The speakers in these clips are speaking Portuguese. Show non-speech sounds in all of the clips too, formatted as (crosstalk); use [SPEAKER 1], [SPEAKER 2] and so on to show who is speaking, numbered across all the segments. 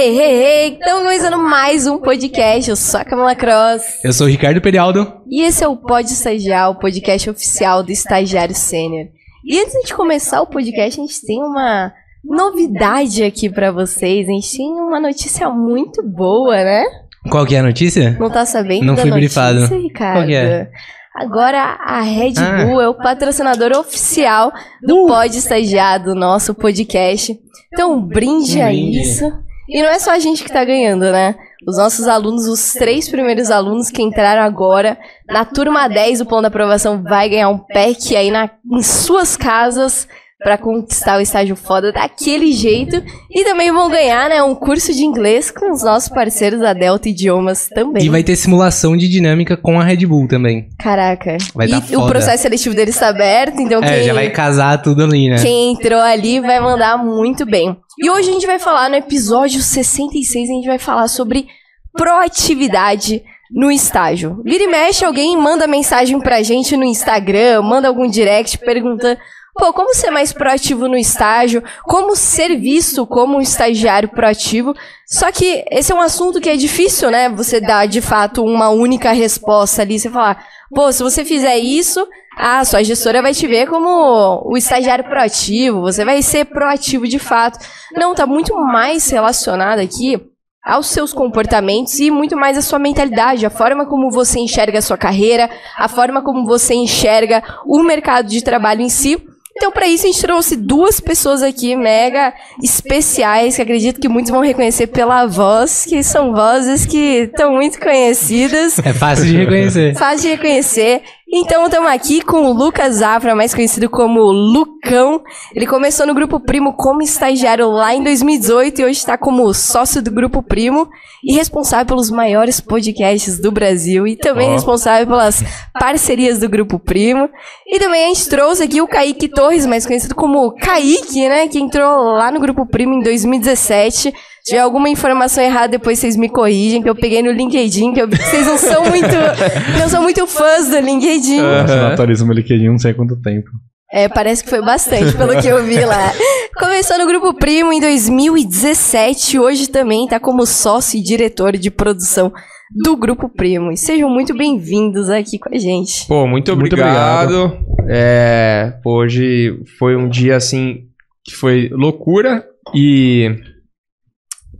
[SPEAKER 1] Hey, hey, hey! Estamos começando mais um podcast. Eu sou a Camila Cross.
[SPEAKER 2] Eu sou o Ricardo Perialdo.
[SPEAKER 1] E esse é o Pod Estagiar, o podcast oficial do Estagiário Sênior. E antes de começar o podcast, a gente tem uma novidade aqui para vocês. A gente tem uma notícia muito boa, né?
[SPEAKER 2] Qual que é a notícia?
[SPEAKER 1] Não tá sabendo
[SPEAKER 2] Não
[SPEAKER 1] da
[SPEAKER 2] fui
[SPEAKER 1] notícia,
[SPEAKER 2] brifado.
[SPEAKER 1] Ricardo?
[SPEAKER 2] Qual que é?
[SPEAKER 1] Agora a Red
[SPEAKER 2] Ah.
[SPEAKER 1] Bull é o patrocinador oficial do
[SPEAKER 2] Uh.
[SPEAKER 1] Pod Estagiar, do nosso podcast. Então, um brinde
[SPEAKER 2] Um
[SPEAKER 1] a
[SPEAKER 2] brinde.
[SPEAKER 1] isso. E não é só a gente que tá ganhando, né? Os nossos alunos, os três primeiros alunos que entraram agora na turma 10 do plano da aprovação vai ganhar um pack aí na, em suas casas pra conquistar o estágio foda daquele jeito. E também vão ganhar, né, um curso de inglês com os nossos parceiros da Delta Idiomas também.
[SPEAKER 2] E vai ter simulação de dinâmica com a Red Bull também.
[SPEAKER 1] Caraca.
[SPEAKER 2] Vai
[SPEAKER 1] e o processo seletivo deles está aberto, então
[SPEAKER 2] É,
[SPEAKER 1] quem,
[SPEAKER 2] já vai casar tudo ali, né?
[SPEAKER 1] quem entrou ali vai mandar muito bem. E hoje a gente vai falar no episódio 66, a gente vai falar sobre proatividade no estágio. Vira e mexe, alguém manda mensagem pra gente no Instagram, manda algum direct perguntando Pô, como ser mais proativo no estágio? Como ser visto como um estagiário proativo? Só que esse é um assunto que é difícil, né? Você dar de fato uma única resposta ali. Você falar, pô, se você fizer isso, a sua gestora vai te ver como o estagiário proativo, você vai ser proativo de fato. Não, tá muito mais relacionado aqui aos seus comportamentos e muito mais à sua mentalidade, a forma como você enxerga a sua carreira, a forma como você enxerga o mercado de trabalho em si. Então, para isso, a gente trouxe duas pessoas aqui mega especiais, que acredito que muitos vão reconhecer pela voz, que são vozes que estão muito conhecidas.
[SPEAKER 2] É fácil de reconhecer.
[SPEAKER 1] Fácil de reconhecer. Então, estamos aqui com o Lucas Zafra, mais conhecido como Lucão. Ele começou no Grupo Primo como estagiário lá em 2018 e hoje está como sócio do Grupo Primo e responsável pelos maiores podcasts do Brasil e também
[SPEAKER 3] Ó.
[SPEAKER 1] responsável pelas parcerias do Grupo Primo. E também a gente trouxe aqui o Kaique Torres, mais conhecido como Kaique, né? Que entrou lá no Grupo Primo em 2017. Se tiver alguma informação errada, depois vocês me corrigem, que eu peguei no LinkedIn, que eu vi que vocês não são muito, (laughs) não são muito fãs do LinkedIn.
[SPEAKER 3] Nossa, não atualiza meu LinkedIn não sei quanto tempo.
[SPEAKER 1] É, parece que foi bastante, pelo que eu vi lá. Começou no Grupo Primo em 2017, hoje também tá como sócio e diretor de produção do Grupo Primo. E sejam muito bem-vindos aqui com a gente.
[SPEAKER 4] Pô, muito
[SPEAKER 3] Muito
[SPEAKER 4] obrigado. É, hoje foi um dia assim que foi loucura e.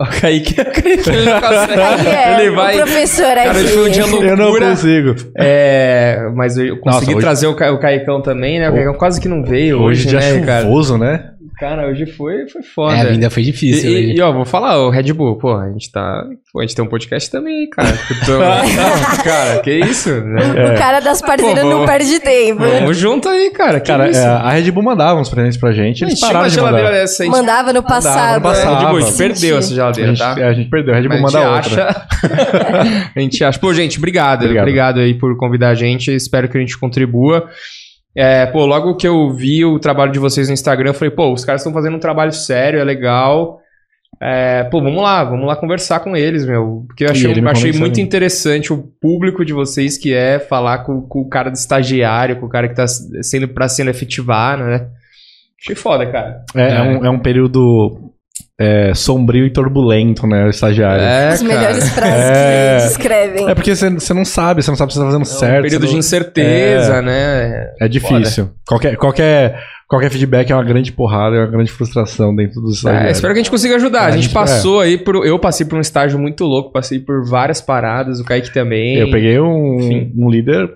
[SPEAKER 4] O Kaique, (laughs) o Kaique (laughs) ele não consegue.
[SPEAKER 1] É,
[SPEAKER 4] ele vai.
[SPEAKER 1] o professor
[SPEAKER 4] Cara,
[SPEAKER 1] aqui.
[SPEAKER 4] hoje foi um dia
[SPEAKER 3] Eu não
[SPEAKER 4] loucura.
[SPEAKER 3] consigo.
[SPEAKER 4] É, mas eu consegui
[SPEAKER 3] Nossa, hoje-
[SPEAKER 4] trazer o, Ca- o Caicão também, né? O Caicão quase que não veio
[SPEAKER 3] Hoje,
[SPEAKER 4] hoje,
[SPEAKER 3] dia
[SPEAKER 4] né, cara?
[SPEAKER 3] chuvoso, né?
[SPEAKER 4] Cara, hoje foi, foi foda.
[SPEAKER 2] É, a vida foi difícil.
[SPEAKER 4] E,
[SPEAKER 2] hoje.
[SPEAKER 4] e, e, ó, vou falar, o Red Bull, pô, a gente tá. Pô, a gente tem um podcast também, cara. (laughs) Não, cara, que isso? Né?
[SPEAKER 1] O cara das parceiras
[SPEAKER 4] Pô,
[SPEAKER 1] não
[SPEAKER 4] vou-
[SPEAKER 1] perde tempo.
[SPEAKER 4] Vamos junto aí, cara. Que
[SPEAKER 3] Cara, é, a Red Bull mandava uns presentes pra gente, eles
[SPEAKER 4] Gente, tinha
[SPEAKER 3] pararam
[SPEAKER 4] uma
[SPEAKER 3] de
[SPEAKER 4] geladeira
[SPEAKER 3] mandar.
[SPEAKER 4] dessa aí.
[SPEAKER 1] Mandava no passado.
[SPEAKER 3] Mandava no
[SPEAKER 4] É,
[SPEAKER 3] passado.
[SPEAKER 4] Red Bull, a gente perdeu essa
[SPEAKER 3] A
[SPEAKER 4] geladeira,
[SPEAKER 3] gente,
[SPEAKER 4] tá?
[SPEAKER 3] a gente perdeu, a Red Bull
[SPEAKER 4] Mas
[SPEAKER 3] manda
[SPEAKER 4] a
[SPEAKER 3] outra.
[SPEAKER 4] gente (laughs) acha. a gente acha. Pô, gente, obrigado.
[SPEAKER 3] Obrigado.
[SPEAKER 4] obrigado. aí por convidar a gente. Espero que a gente contribua. É, pô, logo que eu vi o trabalho de vocês no Instagram, eu falei, pô, os caras estão fazendo um trabalho sério, é legal. É, pô, vamos lá, vamos lá conversar com eles, meu. Porque eu achei,
[SPEAKER 3] me
[SPEAKER 4] achei muito interessante o público de vocês que é falar com, com o cara do estagiário, com o cara que tá sendo pra sendo efetivado, né? Achei foda, cara.
[SPEAKER 3] É, é um, é um período é, sombrio e turbulento, né? O estagiário. É,
[SPEAKER 4] É,
[SPEAKER 1] As melhores
[SPEAKER 4] cara.
[SPEAKER 1] frases
[SPEAKER 3] É.
[SPEAKER 1] que descrevem.
[SPEAKER 3] porque você você não sabe, você não sabe se você tá fazendo
[SPEAKER 4] É um
[SPEAKER 3] certo.
[SPEAKER 4] período
[SPEAKER 3] você
[SPEAKER 4] de
[SPEAKER 3] não-
[SPEAKER 4] incerteza, né?
[SPEAKER 3] É difícil. Qualquer, qualquer, qualquer feedback é uma grande porrada, é uma grande frustração dentro dos
[SPEAKER 4] É,
[SPEAKER 3] estagiários.
[SPEAKER 4] espero que a gente consiga ajudar.
[SPEAKER 3] É,
[SPEAKER 4] a
[SPEAKER 3] a
[SPEAKER 4] gente
[SPEAKER 3] gente-
[SPEAKER 4] passou aí por. Eu passei por um estágio muito louco, passei por várias paradas, o Kaique também.
[SPEAKER 3] Eu peguei um,
[SPEAKER 4] Enfim.
[SPEAKER 3] um líder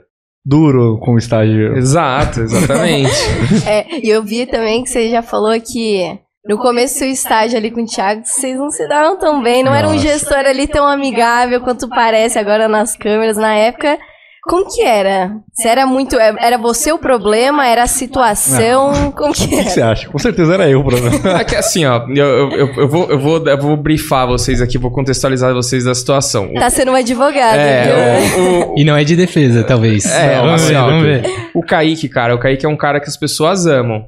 [SPEAKER 3] duro com o estágio.
[SPEAKER 4] Exato, exatamente. (laughs)
[SPEAKER 1] É, e eu vi também que você já falou que no começo do seu estágio ali com o Thiago, vocês não se davam tão bem, não era um
[SPEAKER 3] Nossa.
[SPEAKER 1] gestor ali tão amigável quanto parece agora nas câmeras. Na época, como que era? Se era muito. é, Era você o problema? Era a situação? Como que
[SPEAKER 3] O que
[SPEAKER 1] era?
[SPEAKER 3] você acha? Com certeza era eu o problema. (laughs)
[SPEAKER 4] é que assim, ó, eu, eu, eu- vou, eu, vou, eu vou brifar vocês aqui, vou contextualizar vocês da situação.
[SPEAKER 1] Tá sendo um advogado, viu?
[SPEAKER 4] É, o, o, (laughs)
[SPEAKER 2] E não é de defesa, talvez.
[SPEAKER 4] É,
[SPEAKER 2] vamos
[SPEAKER 4] assim,
[SPEAKER 2] ver,
[SPEAKER 4] ó,
[SPEAKER 2] vamos ver.
[SPEAKER 4] o Kaique, cara, o Kaique é um cara que as pessoas amam.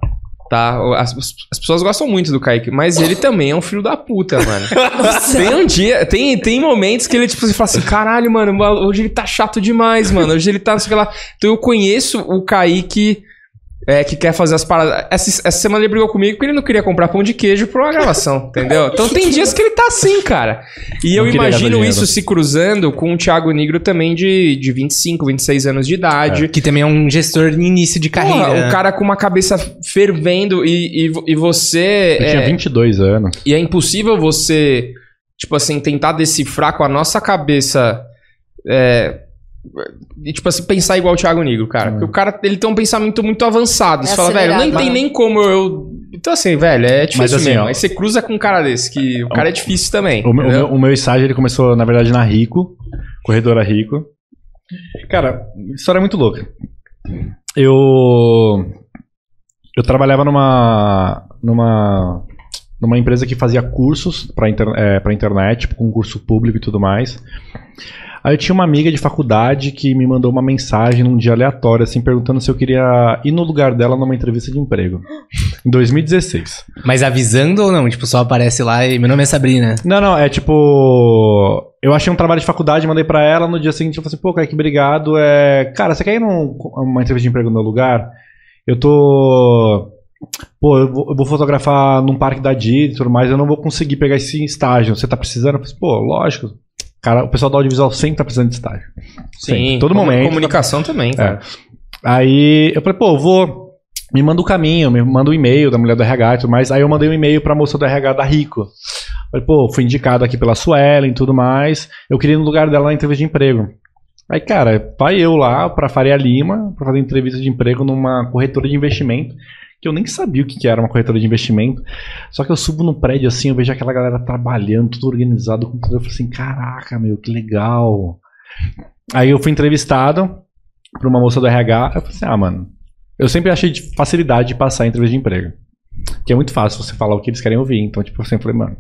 [SPEAKER 4] Tá? As, as pessoas gostam muito do Kaique, mas ele também é um filho da puta, mano. Tem um dia, tem, tem momentos que ele, tipo, você fala assim: caralho, mano, hoje ele tá chato demais, mano. Hoje ele tá, sei lá. Então eu conheço o Kaique é, que quer fazer as paradas. Essa, essa semana ele brigou comigo porque ele não queria comprar pão de queijo pra uma gravação, (laughs) entendeu? Então tem dias que ele tá assim, cara. E eu
[SPEAKER 3] Não gastar
[SPEAKER 4] imagino isso se cruzando com o Thiago Negro também de, de 25, 26 anos de idade.
[SPEAKER 2] Que também é um gestor de início de
[SPEAKER 4] Porra,
[SPEAKER 2] carreira. né?
[SPEAKER 4] o cara com uma cabeça fervendo e, e, e você.
[SPEAKER 3] Eu
[SPEAKER 4] é,
[SPEAKER 3] tinha 22 anos.
[SPEAKER 4] e é impossível você, tipo assim, tentar decifrar com a nossa cabeça. É, e, tipo assim, pensar igual o Thiago Negro, cara. Porque o cara, ele tem um pensamento muito avançado. Você
[SPEAKER 1] É
[SPEAKER 4] fala, velho, não
[SPEAKER 1] acelerado,
[SPEAKER 4] tem nem como eu. Então, assim, velho, é difícil
[SPEAKER 3] Mas, assim,
[SPEAKER 4] mesmo.
[SPEAKER 3] ó,
[SPEAKER 4] Aí você cruza com um cara desse, que o cara é difícil também.
[SPEAKER 3] O, meu- o meu, o meu estágio ele começou, na verdade, na Rico, corredora Rico. Cara, história é muito louca. Eu eu trabalhava numa numa numa empresa que fazia cursos para inter, é, pra internet, tipo, concurso público e tudo mais. Aí eu tinha uma amiga de faculdade que me mandou uma mensagem num dia aleatório, assim, perguntando se eu queria ir no lugar dela numa entrevista de emprego. Em 2016.
[SPEAKER 2] Mas avisando ou não? Tipo, só aparece lá e meu nome é Sabrina.
[SPEAKER 3] Não, não, é tipo. Eu achei um trabalho de faculdade, mandei pra ela. No dia seguinte eu falei assim, pô, Kaique, obrigado. É... Cara, você quer ir numa entrevista de emprego no meu lugar? Eu tô. Pô, eu vou, eu vou fotografar num parque da Disney e tudo mais, eu não vou conseguir pegar esse estágio. Você tá precisando? Falei, pô, lógico. Cara, o pessoal do audiovisual sempre tá precisando de estágio.
[SPEAKER 4] Sim,
[SPEAKER 3] todo
[SPEAKER 4] comu-
[SPEAKER 3] momento.
[SPEAKER 4] Comunicação também, cara.
[SPEAKER 3] Aí eu falei, pô, eu vou. Me manda o caminho, me manda o e-mail da mulher do RH e tudo mais. Aí eu mandei um e-mail pra moça do RH da Rico. Falei, pô, fui indicado aqui pela Suelen e tudo mais. Eu queria ir no lugar dela na entrevista de emprego. Aí, cara, vai eu lá pra Faria Lima pra fazer entrevista de emprego numa corretora de investimento. Que eu nem sabia o que era uma corretora de investimento. Só que eu subo no prédio assim, eu vejo aquela galera trabalhando, tudo organizado, com tudo. Eu falei assim, caraca, meu, que legal. Aí eu fui entrevistado pra uma moça do RH. Eu falei assim, ah, mano, eu sempre achei de facilidade de passar em entrevista de emprego. Que é muito fácil você falar o que eles querem ouvir. Então, tipo, eu sempre falei, mano,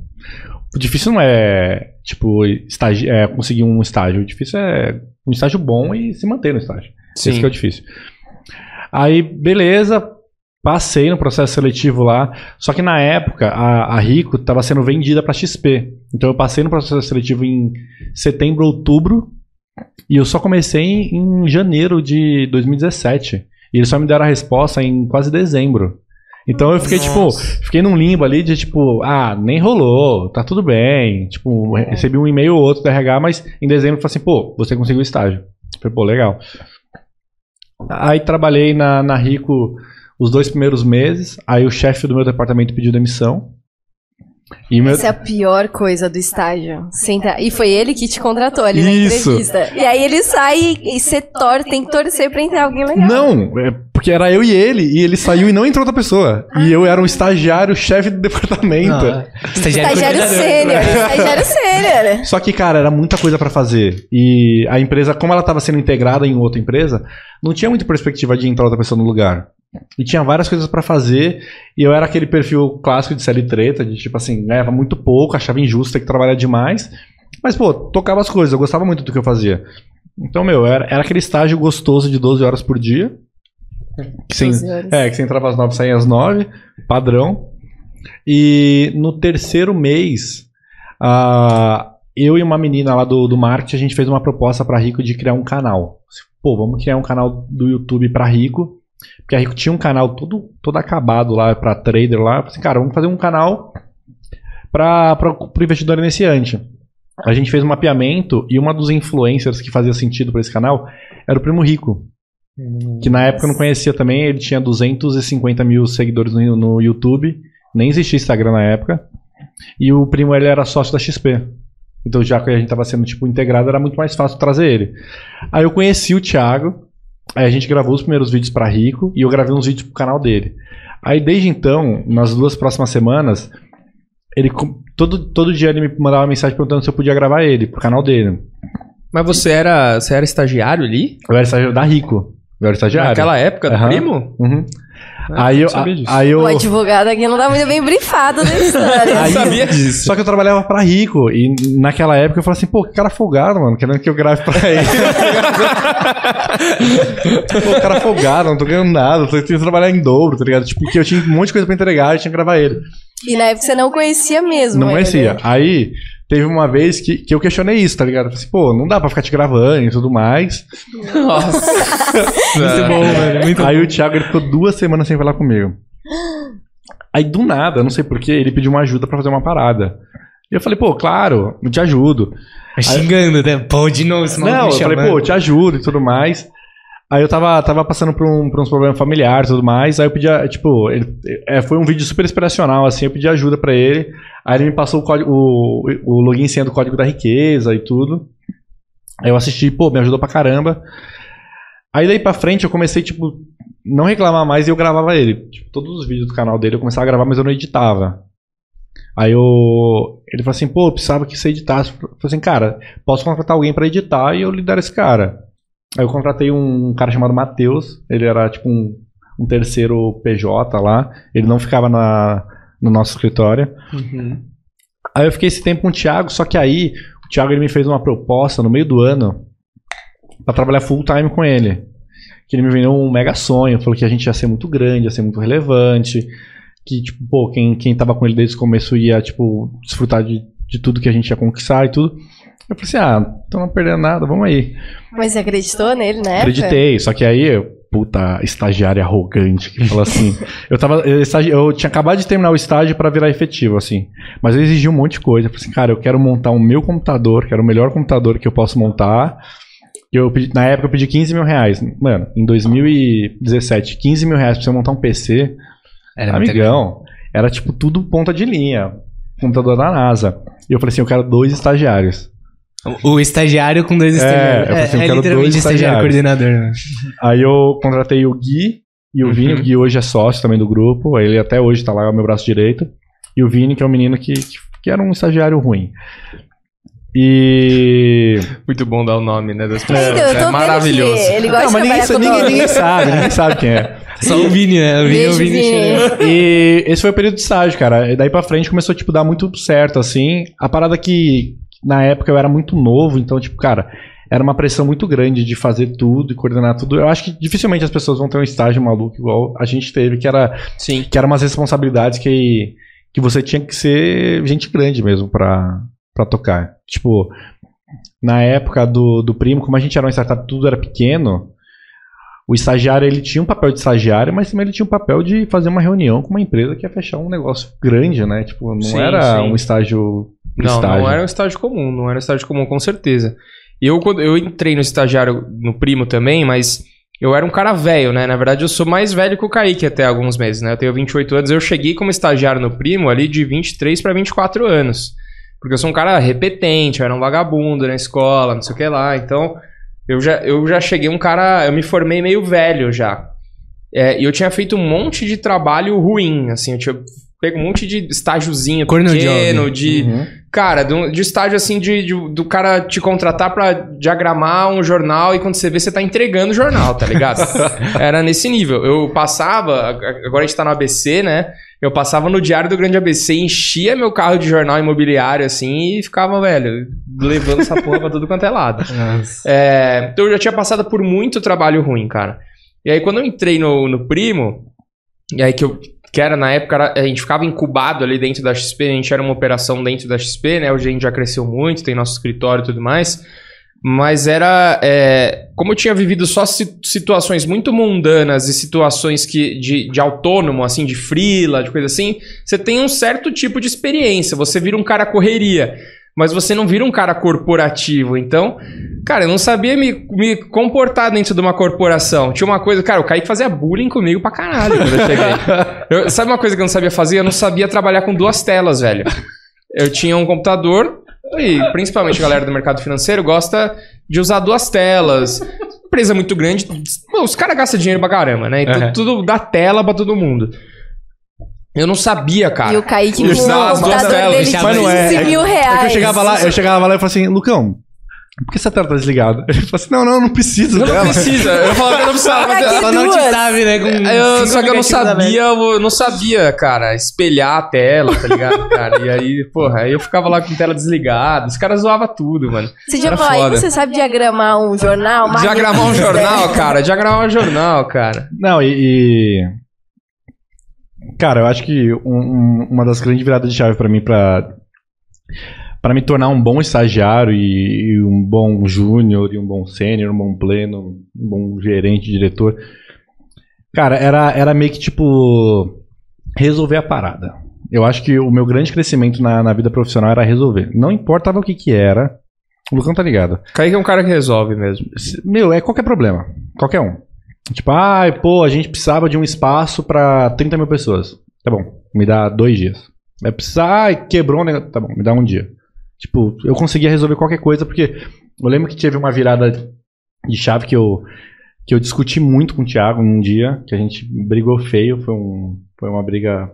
[SPEAKER 3] o difícil não é, tipo, estagi é, conseguir um estágio. O difícil é um estágio bom e se manter no estágio.
[SPEAKER 4] Sim.
[SPEAKER 3] Esse que é o difícil. Aí, beleza, passei no processo seletivo lá. Só que na época, a, a Rico estava sendo vendida para XP. Então eu passei no processo seletivo em setembro, outubro. E eu só comecei em, em janeiro de 2017. E eles só me deram a resposta em quase dezembro. Então eu fiquei, tipo, fiquei num limbo ali de tipo, ah, nem rolou, tá tudo bem. Tipo, re- recebi um e-mail ou outro do RH, mas em dezembro eu falei assim, pô, você conseguiu estágio. Eu Falei, pô, legal. Aí trabalhei na, na Rico os dois primeiros meses. Aí o chefe do meu departamento pediu demissão. E meu,
[SPEAKER 1] Essa é a pior coisa do estágio. Senta... E foi ele que te contratou ali
[SPEAKER 3] Isso.
[SPEAKER 1] na entrevista. E aí ele sai e você tor tem que torcer pra entrar alguém legal.
[SPEAKER 3] Não, é porque era eu e ele, e ele saiu e não entrou outra pessoa. E eu era um estagiário, chefe do departamento.
[SPEAKER 2] Ah, estagiário,
[SPEAKER 1] Estagiário sênior. Estagiário sênior.
[SPEAKER 3] Só que, cara, era muita coisa pra fazer. E a empresa, como ela tava sendo integrada em outra empresa, não tinha muita perspectiva de entrar outra pessoa no lugar. E tinha várias coisas pra fazer. E eu era aquele perfil clássico de série treta, de tipo assim, ganhava muito pouco, achava injusto ter que trabalhar demais. Mas, pô, tocava as coisas, eu gostava muito do que eu fazia. Então, meu, era, era aquele estágio gostoso de 12 horas por dia. Que você,
[SPEAKER 1] 12 horas.
[SPEAKER 3] é, que você entrava às 9 saía às 9, padrão. E no terceiro mês, ah, eu e uma menina lá do, do marketing, a gente fez uma proposta pra Rico de criar um canal. Pô, vamos criar um canal do YouTube pra Rico. Porque a Rico tinha um canal todo, todo acabado lá pra trader lá. Falei assim, cara, vamos fazer um canal para o investidor iniciante. A gente fez um mapeamento e uma dos influencers que fazia sentido para esse canal era o Primo Rico. Que na época eu não conhecia também, ele tinha 250 mil seguidores no, no YouTube, nem existia Instagram na época. E o primo ele era sócio da XP. Então já que a gente estava sendo tipo integrado, era muito mais fácil trazer ele. Aí eu conheci o Thiago, aí a gente gravou os primeiros vídeos para Rico e eu gravei uns vídeos pro canal dele. Aí desde então, nas duas próximas semanas, ele todo, todo dia ele me mandava mensagem perguntando se eu podia gravar ele pro canal dele.
[SPEAKER 4] Mas você era, você era estagiário ali?
[SPEAKER 3] Eu era estagiário da Rico. Eu era estagiário.
[SPEAKER 4] Naquela época do
[SPEAKER 3] Aham.
[SPEAKER 4] primo?
[SPEAKER 3] Uhum.
[SPEAKER 4] Ah,
[SPEAKER 3] aí eu, aí eu
[SPEAKER 1] O advogado aqui não tá muito bem brifado da história.
[SPEAKER 4] Eu
[SPEAKER 3] Aí-
[SPEAKER 4] sabia disso.
[SPEAKER 3] Só que eu trabalhava pra Rico. E naquela época eu falei assim, pô, que cara folgado, mano, querendo que eu grave pra ele. (laughs) pô, cara folgado, não tô ganhando nada, eu tenho que trabalhar em dobro, tá ligado? Tipo, porque eu tinha um monte de coisa pra entregar e tinha que gravar ele.
[SPEAKER 1] E na época você não conhecia mesmo.
[SPEAKER 3] Não conhecia. Aí, teve uma vez que, que eu questionei isso, tá ligado? Falei assim, pô, não dá pra ficar te gravando e tudo mais.
[SPEAKER 4] Nossa.
[SPEAKER 2] Muito bom, mano. Muito
[SPEAKER 3] Aí o Thiago ele ficou duas semanas sem falar comigo. Aí do nada, não sei porquê, ele pediu uma ajuda pra fazer uma parada. E eu falei, pô, claro, eu te ajudo.
[SPEAKER 2] bom. Xingando, né? Pô, de novo esse
[SPEAKER 3] Não, eu falei, pô, eu te ajudo e tudo mais. Aí eu tava, tava passando por, um- por uns problemas familiares e tudo mais. Aí eu pedi, tipo, ele, é, foi um vídeo super inspiracional, assim, eu pedi ajuda pra ele. Aí ele me passou o, código, o, o login e senha do código da riqueza e tudo. Aí eu assisti, pô, me ajudou pra caramba. Aí daí pra frente eu comecei, tipo, não reclamar mais e eu gravava ele. Tipo, todos os vídeos do canal dele eu começava a gravar, mas eu não editava. Aí eu. Ele falou assim, pô, eu precisava que você editasse. Eu falei assim, cara, posso contratar alguém pra editar e eu lidar esse cara. Aí eu contratei um cara chamado Matheus, ele era tipo um, um terceiro PJ lá, ele não ficava na, no nosso escritório.
[SPEAKER 4] Uhum.
[SPEAKER 3] Aí eu fiquei esse tempo com o Thiago, só que aí o Thiago ele me fez uma proposta no meio do ano pra trabalhar full time com ele. Que ele me vendeu um mega sonho, falou que a gente ia ser muito grande, ia ser muito relevante, que tipo, pô, quem, quem tava com ele desde o começo ia, tipo, desfrutar de, de tudo que a gente ia conquistar e tudo. Eu falei assim, ah, tô não perdendo nada, vamos aí.
[SPEAKER 1] Mas você acreditou nele, né?
[SPEAKER 3] Acreditei, só que aí, puta, estagiária arrogante que fala assim. (laughs) eu tava. Eu, eu tinha acabado de terminar o estágio pra virar efetivo, assim. Mas eu exigi um monte de coisa. Eu falei assim, cara, eu quero montar o meu computador, quero o melhor computador que eu posso montar. Eu pedi- na época eu pedi 15 mil reais. Mano, em 2017, 15 mil reais pra você montar um PC,
[SPEAKER 2] Era
[SPEAKER 3] amigão, era tipo tudo ponta de linha. Computador da NASA. E eu falei assim, eu quero dois estagiários.
[SPEAKER 2] O estagiário com dois
[SPEAKER 3] É,
[SPEAKER 2] estagiários.
[SPEAKER 3] eu falei assim, eu
[SPEAKER 2] é
[SPEAKER 3] quero
[SPEAKER 2] literalmente
[SPEAKER 3] dois
[SPEAKER 2] estagiário coordenador. né?
[SPEAKER 3] Aí eu contratei o Gui e o Vini.
[SPEAKER 2] Uhum.
[SPEAKER 3] O Gui hoje é sócio também do grupo. Ele até hoje tá lá, é o meu braço direito. E o Vini, que é um menino que, que, que era um estagiário ruim. E.
[SPEAKER 4] Muito bom dar o nome, né, das pessoas.
[SPEAKER 1] eu
[SPEAKER 4] é
[SPEAKER 1] vendo
[SPEAKER 4] maravilhoso.
[SPEAKER 1] ele gosta
[SPEAKER 3] Não, mas
[SPEAKER 1] de
[SPEAKER 3] ninguém,
[SPEAKER 1] trabalhar
[SPEAKER 3] sa-
[SPEAKER 1] com
[SPEAKER 3] ninguém, ninguém sabe, ninguém sabe quem é. (laughs)
[SPEAKER 2] Só o Vini, né? O Vini é o Vini.
[SPEAKER 1] Vini.
[SPEAKER 3] E esse foi o período de estágio, cara. E daí pra frente começou, tipo, dar muito certo, assim. A parada que, na época, eu era muito novo, então, tipo, cara, era uma pressão muito grande de fazer tudo e coordenar tudo. Eu acho que dificilmente as pessoas vão ter um estágio maluco igual a gente teve, que era
[SPEAKER 4] Sim.
[SPEAKER 3] que eram umas responsabilidades que, que você tinha que ser gente grande mesmo pra, pra tocar. Tipo, na época do, do primo, como a gente era uma startup, tudo era pequeno, o estagiário ele tinha um papel de estagiário, mas também ele tinha um papel de fazer uma reunião com uma empresa que ia fechar um negócio grande, né? Tipo, não
[SPEAKER 4] Sim,
[SPEAKER 3] era
[SPEAKER 4] sim.
[SPEAKER 3] um estágio.
[SPEAKER 4] Não,
[SPEAKER 3] estágio.
[SPEAKER 4] não era um estágio comum, não era um estágio comum, com certeza. E eu, quando eu entrei no estagiário no primo também, mas eu era um cara velho, né? Na verdade, eu sou mais velho que o Kaique até alguns meses, né? Eu tenho 28 anos, eu cheguei como estagiário no primo ali de 23 para 24 anos. Porque eu sou um cara repetente, eu era um vagabundo na escola, não sei o que lá. Então, eu já, eu já cheguei um cara. Eu me formei meio velho já. É, e eu tinha feito um monte de trabalho ruim, assim. Eu tinha pego um monte de estágiozinho
[SPEAKER 2] Corno
[SPEAKER 4] pequeno, de.
[SPEAKER 3] Uhum.
[SPEAKER 4] Cara, de, um- de estágio assim de, de- do cara te contratar pra diagramar um jornal e quando você vê, você tá entregando o jornal, tá ligado? (laughs) Era nesse nível. Eu passava, agora a gente tá no ABC, né? Eu passava no Diário do Grande ABC, enchia meu carro de jornal imobiliário assim e ficava, velho, levando essa porra pra tudo quanto é lado. (laughs)
[SPEAKER 2] Nossa.
[SPEAKER 4] É, então eu já tinha passado por muito trabalho ruim, cara. E aí quando eu entrei no, no Primo, e aí que eu que era na época, a gente ficava incubado ali dentro da XP, a gente era uma operação dentro da XP, né? Hoje a gente já cresceu muito, tem nosso escritório e tudo mais. Mas era. é, como eu tinha vivido só si- situações muito mundanas e situações que, de, de autônomo, assim, de frila, de coisa assim, você tem um certo tipo de experiência. Você vira um cara correria. Mas você não vira um cara corporativo. Então, cara, eu não sabia me, me comportar dentro de uma corporação. Tinha uma coisa, cara, o Kaique fazia bullying comigo pra caralho quando eu cheguei. (laughs) Eu- sabe uma coisa que eu não sabia fazer? Eu não sabia trabalhar com duas telas, velho. Eu tinha um computador, e principalmente a galera do mercado financeiro gosta de usar duas telas. Empresa muito grande, os caras gastam dinheiro pra caramba, né? Então
[SPEAKER 2] Uhum.
[SPEAKER 4] tudo dá tela pra todo mundo. Eu não sabia, cara.
[SPEAKER 1] E o Kaique com
[SPEAKER 4] Eu
[SPEAKER 1] o
[SPEAKER 4] precisava das duas
[SPEAKER 1] computador
[SPEAKER 4] telas,
[SPEAKER 1] dele de
[SPEAKER 2] mas não
[SPEAKER 3] é.
[SPEAKER 1] 15 mil
[SPEAKER 3] É
[SPEAKER 1] reais.
[SPEAKER 3] que eu chegava lá, eu chegava lá e falava assim, Lucão, por que essa tela tá desligada? Ele falou assim, não, não, não preciso
[SPEAKER 4] Eu não
[SPEAKER 3] dela.
[SPEAKER 4] precisa. Eu falava que eu não precisava. Mas-
[SPEAKER 2] Só não te sabe, né? Com
[SPEAKER 4] Eu, só que eu não sabia, eu não sabia, cara, espelhar a tela, tá ligado, cara? E aí, porra, aí eu ficava lá com tela desligada, os caras zoavam tudo, mano.
[SPEAKER 1] Você já falou, aí você sabe diagramar um jornal?
[SPEAKER 4] Diagramar um jornal, cara, diagramar um jornal, cara.
[SPEAKER 3] Não, e, e- Cara, eu acho que um- um- uma das grandes viradas de chave pra mim pra, para me tornar um bom estagiário e, e um bom júnior e um bom sênior, um bom pleno, um bom gerente, diretor. Cara, era, era meio que tipo resolver a parada. Eu acho que o meu grande crescimento na, na vida profissional era resolver. Não importava o que que era. O Lucão tá ligado.
[SPEAKER 4] Kaique é um cara que resolve mesmo.
[SPEAKER 3] Meu, é qualquer problema. Qualquer um. Tipo, ai, pô, a gente precisava de um espaço pra 30 mil pessoas. Tá bom, me dá dois dias. Vai precisar, ai, quebrou um negócio. Tá bom, me dá um dia. Tipo, eu conseguia resolver qualquer coisa, porque eu lembro que teve uma virada de chave que eu, que eu discuti muito com o Thiago um dia, que a gente brigou feio, foi, um, foi uma briga.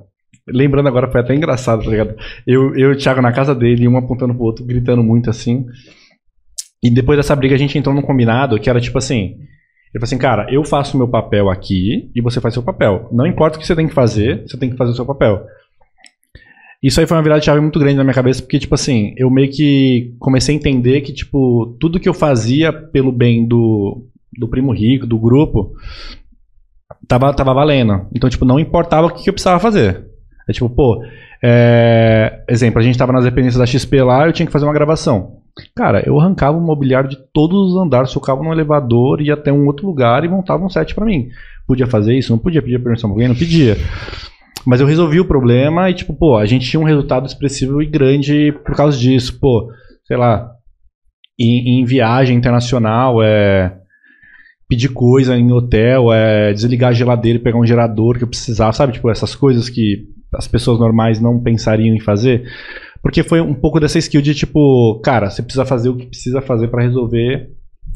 [SPEAKER 3] Lembrando agora, foi até engraçado, tá ligado? Eu, eu e o Thiago na casa dele, um apontando pro outro, gritando muito assim. E depois dessa briga a gente entrou num combinado que era tipo assim. Ele falou assim, cara, eu faço meu papel aqui e você faz seu papel. Não importa o que você tem que fazer, você tem que fazer o seu papel. Isso aí foi uma virada de chave muito grande na minha cabeça, porque, tipo assim, eu meio que comecei a entender que, tipo, tudo que eu fazia pelo bem do, do primo rico, do grupo, tava, tava valendo. Então, tipo, não importava o que, que eu precisava fazer. É tipo, pô, é, exemplo, a gente tava nas dependências da XP lá, eu tinha que fazer uma gravação. Cara, eu arrancava o mobiliário de todos os andares, socava no elevador, ia até um outro lugar e montava um set pra mim. Podia fazer isso? Não podia pedir permissão pra alguém? Não pedia. Mas eu resolvi o problema e, tipo, pô, a gente tinha um resultado expressivo e grande por causa disso. Pô, sei lá, em, em viagem internacional, é. Pedir coisa em hotel, é desligar a geladeira e pegar um gerador que eu precisava, sabe? Tipo, essas coisas que as pessoas normais não pensariam em fazer. Porque foi um pouco dessa skill de tipo, cara, você precisa fazer o que precisa fazer pra resolver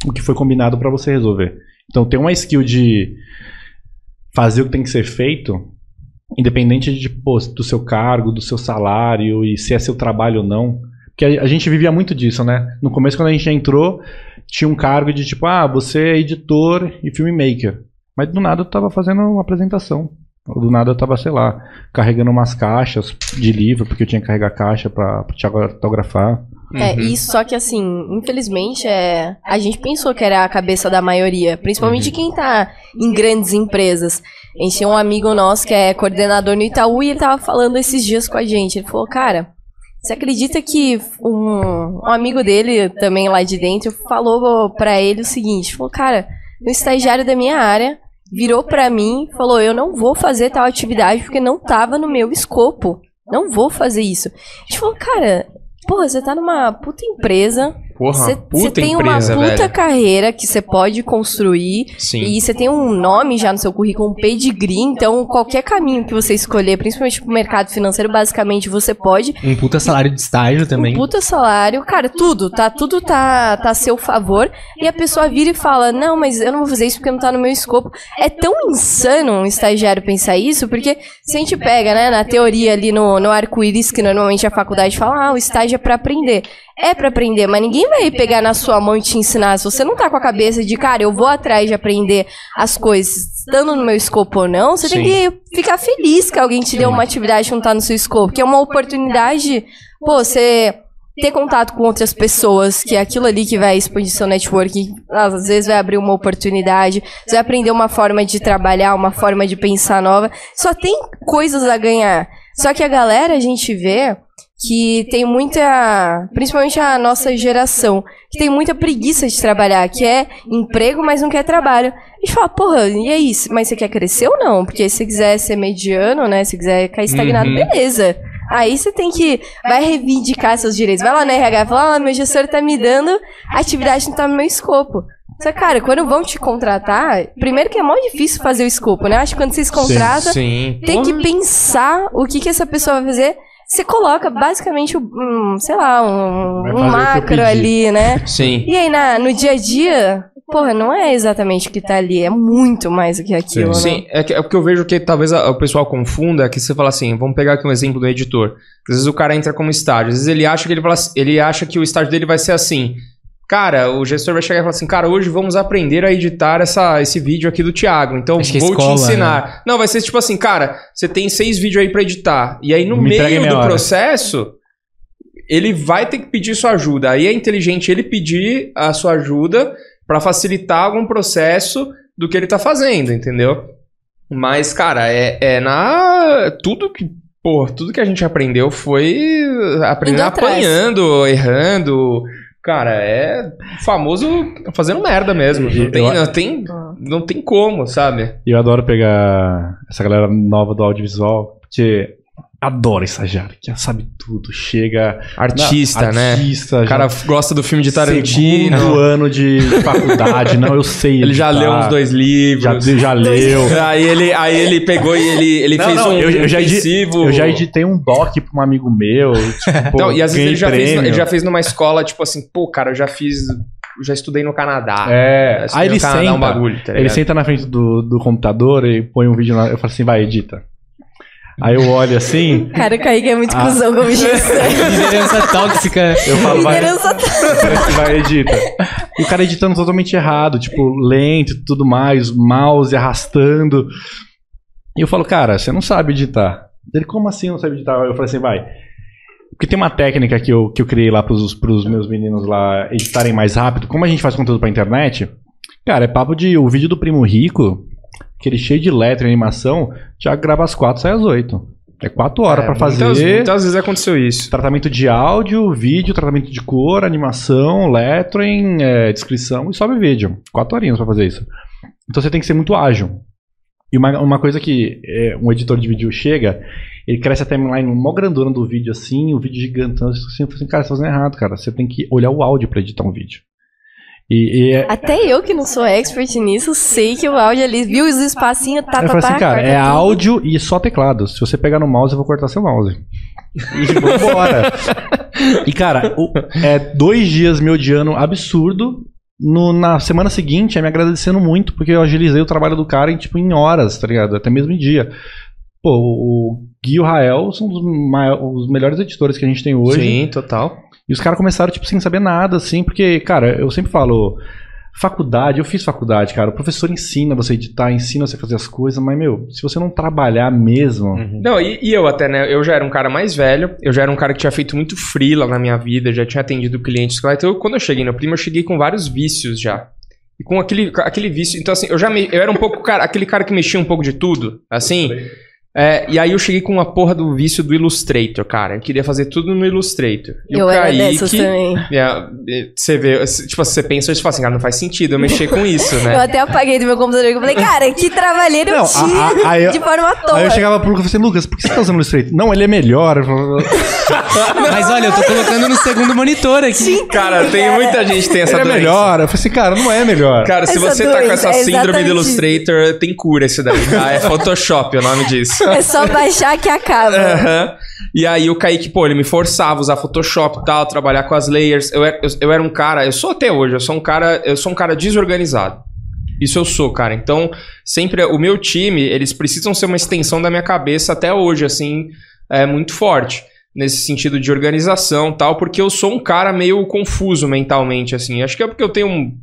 [SPEAKER 3] o que foi combinado pra você resolver. Então tem uma skill de fazer o que tem que ser feito, independente de, do seu cargo, do seu salário e se é seu trabalho ou não. Porque a, a gente vivia muito disso, né? No começo, quando a gente entrou, tinha um cargo de tipo, ah, você é editor e filmmaker. Mas do nada eu tava fazendo uma apresentação. Do nada eu tava, sei lá, carregando umas caixas de livro, porque eu tinha que carregar caixa pra, pra Thiago autografar.
[SPEAKER 1] É,
[SPEAKER 4] Uhum.
[SPEAKER 1] isso, só que assim, infelizmente, é, a gente pensou que era a cabeça da maioria, principalmente quem tá em grandes empresas. A gente tinha um amigo nosso que é coordenador no Itaú e ele tava falando esses dias com a gente. Ele falou, cara, você acredita que um, um amigo dele, também lá de dentro, falou pra ele o seguinte: falou, cara, um estagiário da minha área virou pra mim e falou: eu não vou fazer tal atividade porque não tava no meu escopo. Não vou fazer isso. A gente falou, cara, porra, você tá numa puta empresa.
[SPEAKER 4] Porra,
[SPEAKER 1] Você tem
[SPEAKER 4] empresa,
[SPEAKER 1] uma puta
[SPEAKER 4] velho.
[SPEAKER 1] carreira que você pode construir.
[SPEAKER 4] Sim.
[SPEAKER 1] E você tem um nome já no seu currículo, um pedigree. Então, qualquer caminho que você escolher, principalmente pro mercado financeiro, basicamente você pode.
[SPEAKER 2] Um puta salário de estágio também.
[SPEAKER 1] Um puta salário, cara, tudo, tá? Tudo tá, tá a seu favor. E a pessoa vira e fala: Não, mas eu não vou fazer isso porque não tá no meu escopo. É tão insano um estagiário pensar isso, porque se a gente pega, né, na teoria ali no, no arco-íris, que normalmente a faculdade fala: Ah, o estágio é pra aprender. É pra aprender, mas ninguém vai pegar na sua mão e te ensinar. Se você não tá com a cabeça de, cara, eu vou atrás de aprender as coisas, estando no meu escopo ou não, você tem que ficar feliz que alguém te deu uma atividade que não tá no seu escopo, que é uma oportunidade, pô, você ter contato com outras pessoas, que é aquilo ali que vai expandir seu network, às vezes vai abrir uma oportunidade, você vai aprender uma forma de trabalhar, uma forma de pensar nova. Só tem coisas a ganhar. Só que a galera, a gente vê que tem muita, principalmente a nossa geração, que tem muita preguiça de trabalhar, que é emprego, mas não quer trabalho. A gente fala, porra, e aí, mas você quer crescer ou não? Porque se você quiser ser mediano, né, se quiser cair estagnado,
[SPEAKER 4] Uhum.
[SPEAKER 1] beleza. Aí você tem que, vai reivindicar seus direitos. Vai lá na RH e fala, ah, meu gestor tá me dando, a atividade não tá no meu escopo. Só que, cara, quando vão te contratar, primeiro que é mó difícil fazer o escopo, né? Acho que quando vocês contratam,
[SPEAKER 4] Sim.
[SPEAKER 1] tem que pensar o que, que essa pessoa vai fazer. Você coloca basicamente, um, sei lá, um, um macro ali, né?
[SPEAKER 4] Sim.
[SPEAKER 1] E aí, na, no dia a dia, porra, não é exatamente o que tá ali, é muito mais do que aquilo, né?
[SPEAKER 4] Sim, é, que, é porque eu vejo que talvez a- o pessoal confunda que você fala assim, vamos pegar aqui um exemplo do editor. Às vezes o cara entra como estágio, às vezes ele acha que ele, fala, ele acha que o estágio dele vai ser assim. Cara, o gestor vai chegar e falar assim, cara, hoje vamos aprender a editar essa, esse vídeo aqui do Thiago. Então
[SPEAKER 2] Acho é
[SPEAKER 4] vou
[SPEAKER 2] escola,
[SPEAKER 4] te ensinar. Não, vai ser tipo assim, cara, você tem seis vídeos aí pra editar. E aí no
[SPEAKER 3] Me
[SPEAKER 4] meio do processo, ele vai ter que pedir sua ajuda. Aí é inteligente ele pedir a sua ajuda pra facilitar algum processo do que ele tá fazendo, entendeu? Mas, cara, é, é na. Tudo que. pô, tudo que a gente aprendeu foi aprendendo apanhando, errando. Cara, é famoso fazendo merda mesmo. Não tem, não tem, não tem como, sabe?
[SPEAKER 3] E eu adoro pegar essa galera nova do audiovisual, porque adoro estagiário, que sabe tudo, chega...
[SPEAKER 4] Artista,
[SPEAKER 3] Não,
[SPEAKER 4] né?
[SPEAKER 3] Artista,
[SPEAKER 4] O cara gosta do filme de Tarantino.
[SPEAKER 3] Segundo ano de faculdade, não, eu sei.
[SPEAKER 4] Ele já leu uns dois livros.
[SPEAKER 3] Já, já leu.
[SPEAKER 4] Aí ele, aí ele pegou e ele, ele
[SPEAKER 3] Não,
[SPEAKER 4] fez
[SPEAKER 3] não,
[SPEAKER 4] um
[SPEAKER 3] eu- eu já
[SPEAKER 4] intensivo.
[SPEAKER 3] Eu já editei um doc pra um amigo meu. (laughs) Tipo,
[SPEAKER 4] Então, e às vezes ele já, fez, ele já fez numa escola, tipo assim, pô, cara, eu já fiz. Já estudei no Canadá.
[SPEAKER 3] É, aí ele
[SPEAKER 4] Canadá,
[SPEAKER 3] senta,
[SPEAKER 4] um bagulho, tá
[SPEAKER 3] ele senta na frente do, do computador e põe um vídeo lá. Eu falo assim, vai, edita. Aí eu olho assim,
[SPEAKER 1] Cara, o Kaique é muito
[SPEAKER 3] Ah.
[SPEAKER 1] cuzão gestor. (laughs)
[SPEAKER 2] Liderança tóxica.
[SPEAKER 3] eu falo, vai,
[SPEAKER 1] Liderança
[SPEAKER 3] falo assim, vai, edita. E o cara editando totalmente errado, tipo, lento e tudo mais, mouse arrastando. E eu falo, cara, você não sabe editar. Ele, como assim não sabe editar? Eu falei assim, vai. Porque tem uma técnica que eu, que eu criei lá pros, pros meus meninos lá editarem mais rápido. Como a gente faz conteúdo pra internet, cara, é papo de o vídeo do Primo Rico, aquele cheio de letra e animação, já grava às quatro, sai às oito. É quatro horas
[SPEAKER 4] É,
[SPEAKER 3] pra fazer.
[SPEAKER 4] Muitas, muitas vezes aconteceu isso.
[SPEAKER 3] Tratamento de áudio, vídeo, tratamento de cor, animação, lettering, é, descrição e sobe vídeo. Quatro horinhas pra fazer isso. Então você tem que ser muito ágil. E uma, uma coisa que é, um editor de vídeo chega, ele cresce a timeline mó grandona do vídeo assim, o vídeo gigantão. Assim, falo assim, cara, você tá fazendo errado, cara. Você tem que olhar o áudio pra editar um vídeo. E, e é,
[SPEAKER 1] Até eu que não sou expert nisso, sei que o áudio ali, viu os espacinhos, tá,
[SPEAKER 3] eu
[SPEAKER 1] tá,
[SPEAKER 3] falei
[SPEAKER 1] tá,
[SPEAKER 3] assim, cara, é
[SPEAKER 1] tudo.
[SPEAKER 3] áudio e só teclado. Se você pegar no mouse, eu vou cortar seu mouse. E vambora. e, cara, o- é dois dias me odiando absurdo. No- na semana seguinte, é me agradecendo muito, porque eu agilizei o trabalho do cara em, tipo, em horas, tá ligado? Até mesmo em dia. Pô, o Gui e o Rael são os, mai- os melhores editores que a gente tem hoje.
[SPEAKER 4] Sim, total.
[SPEAKER 3] E os caras começaram, tipo, sem saber nada, assim, porque, cara, eu sempre falo, faculdade, eu fiz faculdade, cara, o professor ensina você a editar, ensina você a fazer as coisas, mas, meu, se você não trabalhar mesmo.
[SPEAKER 4] Não, e, e eu até, né? Eu já era um cara mais velho, eu já era um cara que tinha feito muito freela na minha vida, já tinha atendido clientes lá. Então, eu- quando eu cheguei no Primo, eu cheguei com vários vícios já. E com aquele, aquele vício. Então, assim, eu já me, eu era um pouco cara, aquele cara que mexia um pouco de tudo, assim. É, e aí eu cheguei com uma porra do vício do Illustrator, cara. Eu queria fazer tudo no Illustrator. E
[SPEAKER 1] Eu
[SPEAKER 4] o
[SPEAKER 1] era
[SPEAKER 4] Kaique-
[SPEAKER 1] dessas também.
[SPEAKER 4] É, é, você vê, tipo, você pensa e fala assim, cara, não faz sentido eu mexer com isso, (laughs)
[SPEAKER 1] Eu
[SPEAKER 4] né?
[SPEAKER 1] até apaguei do meu computador e falei, cara, que trabalheiro eu
[SPEAKER 3] Não,
[SPEAKER 1] tive
[SPEAKER 3] a- a- aí eu-
[SPEAKER 1] de forma à toa.
[SPEAKER 3] Aí eu chegava pro Lucas e falei assim, Lucas, por que você tá usando o Illustrator? Não, ele é melhor. Eu (laughs)
[SPEAKER 2] Mas olha, eu tô colocando no segundo monitor aqui.
[SPEAKER 4] Cara, tem muita gente que tem essa
[SPEAKER 3] ele é
[SPEAKER 4] doença.
[SPEAKER 3] melhor. Eu falei assim, cara, não é melhor.
[SPEAKER 4] Cara, se
[SPEAKER 1] Essa
[SPEAKER 4] você tá com
[SPEAKER 1] doença,
[SPEAKER 4] essa
[SPEAKER 1] é
[SPEAKER 4] síndrome do Illustrator, tem cura esse daí, tá? É Photoshop o nome disso.
[SPEAKER 1] É só baixar que acaba.
[SPEAKER 4] Aham. E aí o Kaique, pô, ele me forçava a usar Photoshop e tal, trabalhar com as layers. Eu era, eu, eu era um cara, eu sou até hoje, eu sou um cara, eu sou um cara desorganizado. Isso eu sou, cara. Então, sempre o meu time, eles precisam ser uma extensão da minha cabeça até hoje, assim, é muito forte nesse sentido de organização, tal, porque eu sou um cara meio confuso mentalmente, assim. Acho que é porque eu tenho um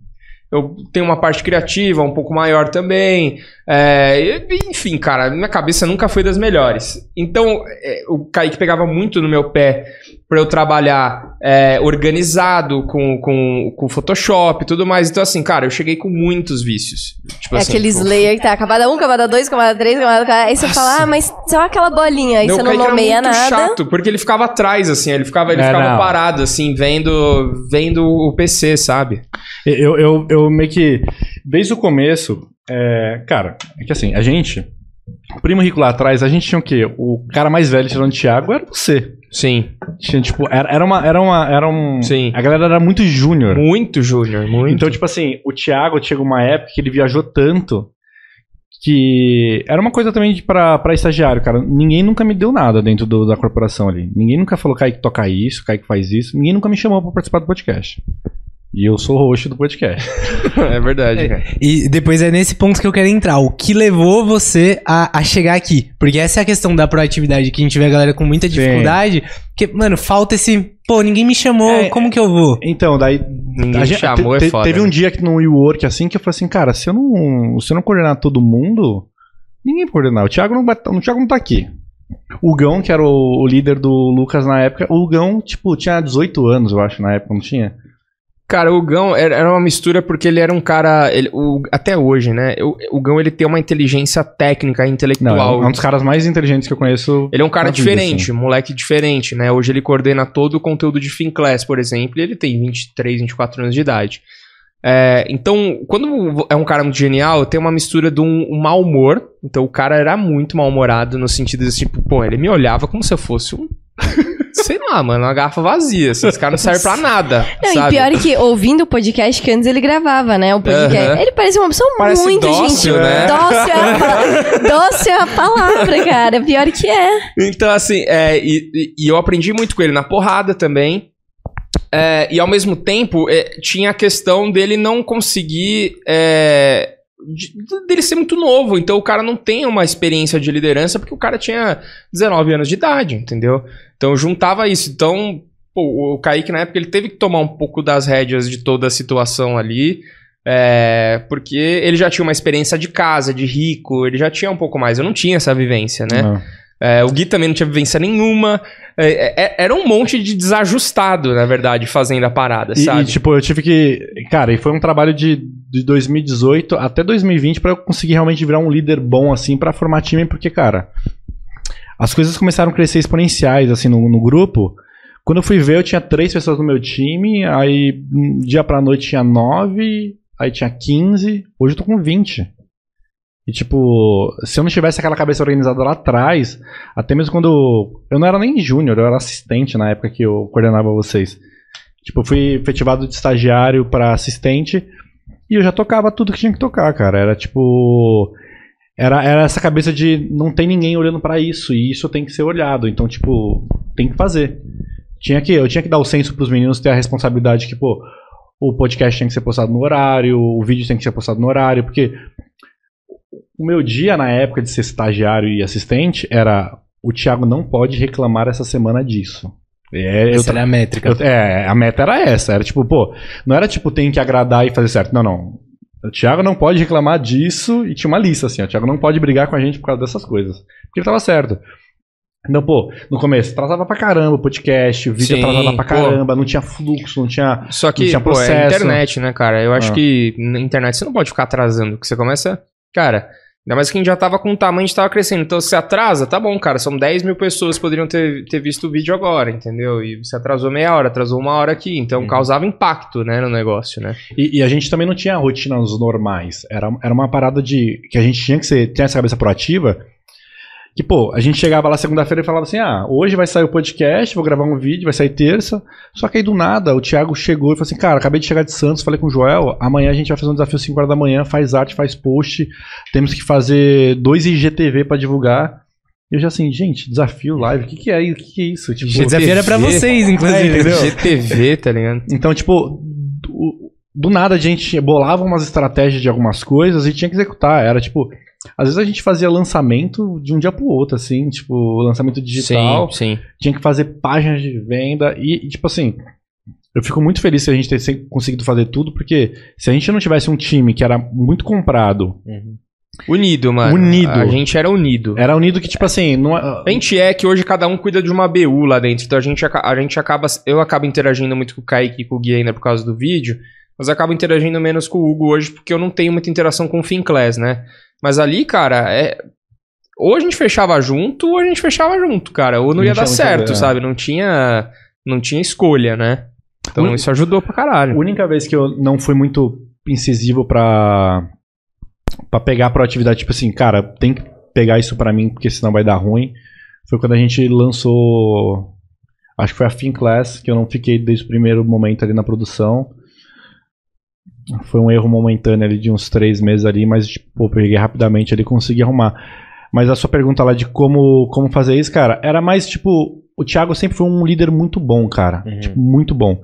[SPEAKER 4] eu tenho uma parte criativa um pouco maior também. É, enfim, cara, minha cabeça nunca foi das melhores. Então, é, o Kaique pegava muito no meu pé pra eu trabalhar é, organizado com, com, com Photoshop e tudo mais. Então, assim, cara, eu cheguei com muitos vícios. Tipo
[SPEAKER 1] É
[SPEAKER 4] assim,
[SPEAKER 1] aqueles layer que tá camada 1, camada 2, camada 3, camada 4. Aí você fala, ah, mas só aquela bolinha. Aí
[SPEAKER 4] Meu,
[SPEAKER 1] você não
[SPEAKER 4] Kaique era
[SPEAKER 1] nomeia
[SPEAKER 4] muito
[SPEAKER 1] nada.
[SPEAKER 4] chato, porque ele ficava atrás, assim, ele ficava, ele
[SPEAKER 3] É,
[SPEAKER 4] ficava
[SPEAKER 3] não.
[SPEAKER 4] parado, assim, vendo, vendo o PC, sabe?
[SPEAKER 3] Eu, eu, eu meio que, desde o começo, é, cara, é que assim, a gente, o Primo Rico lá atrás, a gente tinha o quê? O cara mais velho tirando o Thiago era você.
[SPEAKER 4] Sim.
[SPEAKER 3] Tinha, tipo, era, era uma, era uma, era um...
[SPEAKER 4] Sim.
[SPEAKER 3] A galera era muito júnior.
[SPEAKER 4] Muito, Júnior, muito.
[SPEAKER 3] Então, tipo assim, o Thiago chegou uma época que ele viajou tanto que era uma coisa também pra estagiário, cara. Ninguém nunca me deu nada dentro do- da corporação ali. Ninguém nunca falou, Kaique toca isso, Kaique faz isso. Ninguém nunca me chamou pra participar do podcast. E eu sou o host do podcast. (laughs)
[SPEAKER 4] é verdade, cara.
[SPEAKER 2] E depois é nesse ponto que eu quero entrar. O que levou você a, a chegar aqui? Porque essa é a questão da proatividade, que a gente vê a galera com muita
[SPEAKER 3] Sim.
[SPEAKER 2] dificuldade. Porque, mano, falta esse. Pô, ninguém me chamou,
[SPEAKER 3] É,
[SPEAKER 2] como que eu vou?
[SPEAKER 3] Então, daí.
[SPEAKER 4] Ninguém
[SPEAKER 3] a gente-
[SPEAKER 4] chamou,
[SPEAKER 3] te-
[SPEAKER 4] é
[SPEAKER 3] te-
[SPEAKER 4] foda.
[SPEAKER 3] Teve
[SPEAKER 4] né?
[SPEAKER 3] um dia aqui no WeWork assim que eu falei assim, cara, se eu não, se eu não coordenar todo mundo, ninguém vai coordenar. O Thiago não, tá- o Thiago não tá aqui. O Gão, que era o, o líder do Lucas na época, o Gão, tipo, tinha 18 anos, eu acho, na época, não tinha?
[SPEAKER 4] Cara, o Gão era uma mistura porque ele era um cara. ele- o- até hoje, né? O, o Gão ele tem uma inteligência técnica e
[SPEAKER 3] Não,
[SPEAKER 4] intelectual.
[SPEAKER 3] é um dos caras mais inteligentes que eu conheço.
[SPEAKER 4] Ele é um cara
[SPEAKER 3] na vida,
[SPEAKER 4] diferente,
[SPEAKER 3] assim.
[SPEAKER 4] um moleque diferente, né? Hoje ele coordena todo o conteúdo de Finclass, por exemplo, e ele tem 23, 24 anos de idade. É, então, quando é um cara muito genial, tem uma mistura de um, um mau humor. Então, o cara era muito mal-humorado no sentido de, tipo, pô, ele me olhava como se eu fosse um. (laughs) Sei lá, mano, uma garrafa vazia. Assim, esse cara não serve pra nada.
[SPEAKER 1] Não,
[SPEAKER 4] sabe?
[SPEAKER 1] e pior é que ouvindo o podcast que antes ele gravava, né? O podcast.
[SPEAKER 4] Aham.
[SPEAKER 1] Ele parece uma pessoa
[SPEAKER 4] Parece
[SPEAKER 1] muito
[SPEAKER 4] dócil,
[SPEAKER 1] gentil.
[SPEAKER 4] né?
[SPEAKER 1] Dócil é, a dócil é a palavra, cara. Pior que é.
[SPEAKER 4] Então, assim, é, e, e- e eu aprendi muito com ele na porrada também. É, e ao mesmo tempo, é, tinha a questão dele não conseguir. É, de- dele ser muito novo. Então o cara não tem uma experiência de liderança porque o cara tinha 19 anos de idade, entendeu? Então juntava isso. Então, pô, o Kaique, na época, ele teve que tomar um pouco das rédeas de toda a situação ali. é, porque ele já tinha uma experiência de casa, de rico, ele já tinha um pouco mais. Eu não tinha essa vivência, né? É, o Gui também não tinha vivência nenhuma. É, é, era um monte de desajustado, na verdade, fazendo a parada,
[SPEAKER 3] E,
[SPEAKER 4] sabe?
[SPEAKER 3] e, tipo, eu tive que. Cara, e foi um trabalho de, de 2018 até 2020 pra eu conseguir realmente virar um líder bom, assim, pra formar time, porque, cara, as coisas começaram a crescer exponenciais, assim, no, no grupo. Quando eu fui ver, eu tinha três pessoas no meu time, aí um dia pra noite tinha nove, aí tinha 15, hoje eu tô com 20. E, tipo, se eu não tivesse aquela cabeça organizada lá atrás, até mesmo quando. Eu não era nem júnior, eu era assistente na época que eu coordenava vocês. Tipo, eu fui efetivado de estagiário pra assistente e eu já tocava tudo que tinha que tocar, cara. Era tipo. Era, era essa cabeça de não tem ninguém olhando pra isso e isso tem que ser olhado. Então, tipo, tem que fazer. Tinha que, eu tinha que dar o senso pros meninos ter a responsabilidade que, pô, o podcast tem que ser postado no horário, o vídeo tem que ser postado no horário, porque o meu dia na época de ser estagiário e assistente era o Thiago não pode reclamar essa semana disso. É, eu
[SPEAKER 2] Essa era a métrica.
[SPEAKER 3] eu- é, a meta era essa. Era tipo, pô, não era tipo, tem que agradar e fazer certo. Não, não. O Thiago não pode reclamar disso e tinha uma lista assim, ó. O Thiago não pode brigar com a gente por causa dessas coisas. Porque ele tava certo. Então, pô, no começo, atrasava pra caramba o podcast, o vídeo
[SPEAKER 4] Sim,
[SPEAKER 3] atrasava pra
[SPEAKER 4] pô.
[SPEAKER 3] caramba, não tinha fluxo, não tinha.
[SPEAKER 4] Só que,
[SPEAKER 3] tinha
[SPEAKER 4] pô, é
[SPEAKER 3] processo.
[SPEAKER 4] internet, né, cara? Eu acho
[SPEAKER 3] Ah.
[SPEAKER 4] que na internet você não pode ficar atrasando, porque você começa. Cara, ainda mais que a gente já tava com o tamanho, a gente tava crescendo. Então, se atrasa, tá bom, cara. São 10 mil pessoas que poderiam ter, ter visto o vídeo agora, entendeu? E você atrasou meia hora, atrasou uma hora aqui. Então,
[SPEAKER 3] Uhum.
[SPEAKER 4] causava impacto, né, no negócio, né?
[SPEAKER 3] E, e a gente também não tinha rotinas normais. Era, era uma parada de. que a gente tinha que ser, ter essa cabeça proativa. Que, pô, a gente chegava lá segunda-feira e falava assim: ah, hoje vai sair o podcast, vou gravar um vídeo, vai sair terça. Só que aí do nada, o Thiago chegou e falou assim: cara, acabei de chegar de Santos, falei com o Joel, amanhã a gente vai fazer um desafio 5 horas da manhã, faz arte, faz post, temos que fazer dois IGTV pra divulgar. E eu já assim, gente, desafio live, o que, que é isso? O que, que é isso? Tipo,
[SPEAKER 2] O desafio era pra vocês,
[SPEAKER 3] É,
[SPEAKER 2] inclusive.
[SPEAKER 3] entendeu?
[SPEAKER 4] GTV, tá ligado?
[SPEAKER 3] Então, tipo, do, do nada a gente bolava umas estratégias de algumas coisas e tinha que executar. Era tipo, às vezes a gente fazia lançamento de um dia pro outro, assim, tipo, lançamento digital.
[SPEAKER 4] Sim, sim.
[SPEAKER 3] Tinha que fazer páginas de venda e, e, tipo assim. Eu fico muito feliz se a gente ter conseguido fazer tudo, porque se a gente não tivesse um time que era muito comprado,
[SPEAKER 4] Unido, mano.
[SPEAKER 3] Unido.
[SPEAKER 4] A gente era unido.
[SPEAKER 3] era unido que, tipo assim, não, é-
[SPEAKER 4] A gente é que hoje cada um cuida de uma BU lá dentro. Então a gente, a gente acaba. Eu acabo interagindo muito com o Kaique e com o Gui ainda por causa do vídeo. Mas eu acabo interagindo menos com o Hugo hoje porque eu não tenho muita interação com o Finclass, né? Mas ali, cara, é. Ou a gente fechava junto, ou a gente fechava junto, cara. Ou não ia dar certo,
[SPEAKER 3] a
[SPEAKER 4] sabe? Não tinha. Não tinha escolha, né? Então
[SPEAKER 3] Un-
[SPEAKER 4] isso ajudou pra
[SPEAKER 3] A
[SPEAKER 4] caralho.
[SPEAKER 3] única vez que eu não fui muito incisivo pra, pra pegar a proatividade, tipo assim, cara, tem que pegar isso pra mim, porque senão vai dar ruim, foi quando a gente lançou. Acho que foi a Finclass, que eu não fiquei desde o primeiro momento ali na produção. Foi um erro momentâneo ali de uns três meses ali, mas tipo, pô, peguei rapidamente ali e consegui arrumar. Mas a sua pergunta lá de como, como fazer isso, cara, era mais tipo. O Thiago sempre foi um líder muito bom, cara.
[SPEAKER 2] Uhum.
[SPEAKER 3] Tipo, muito bom.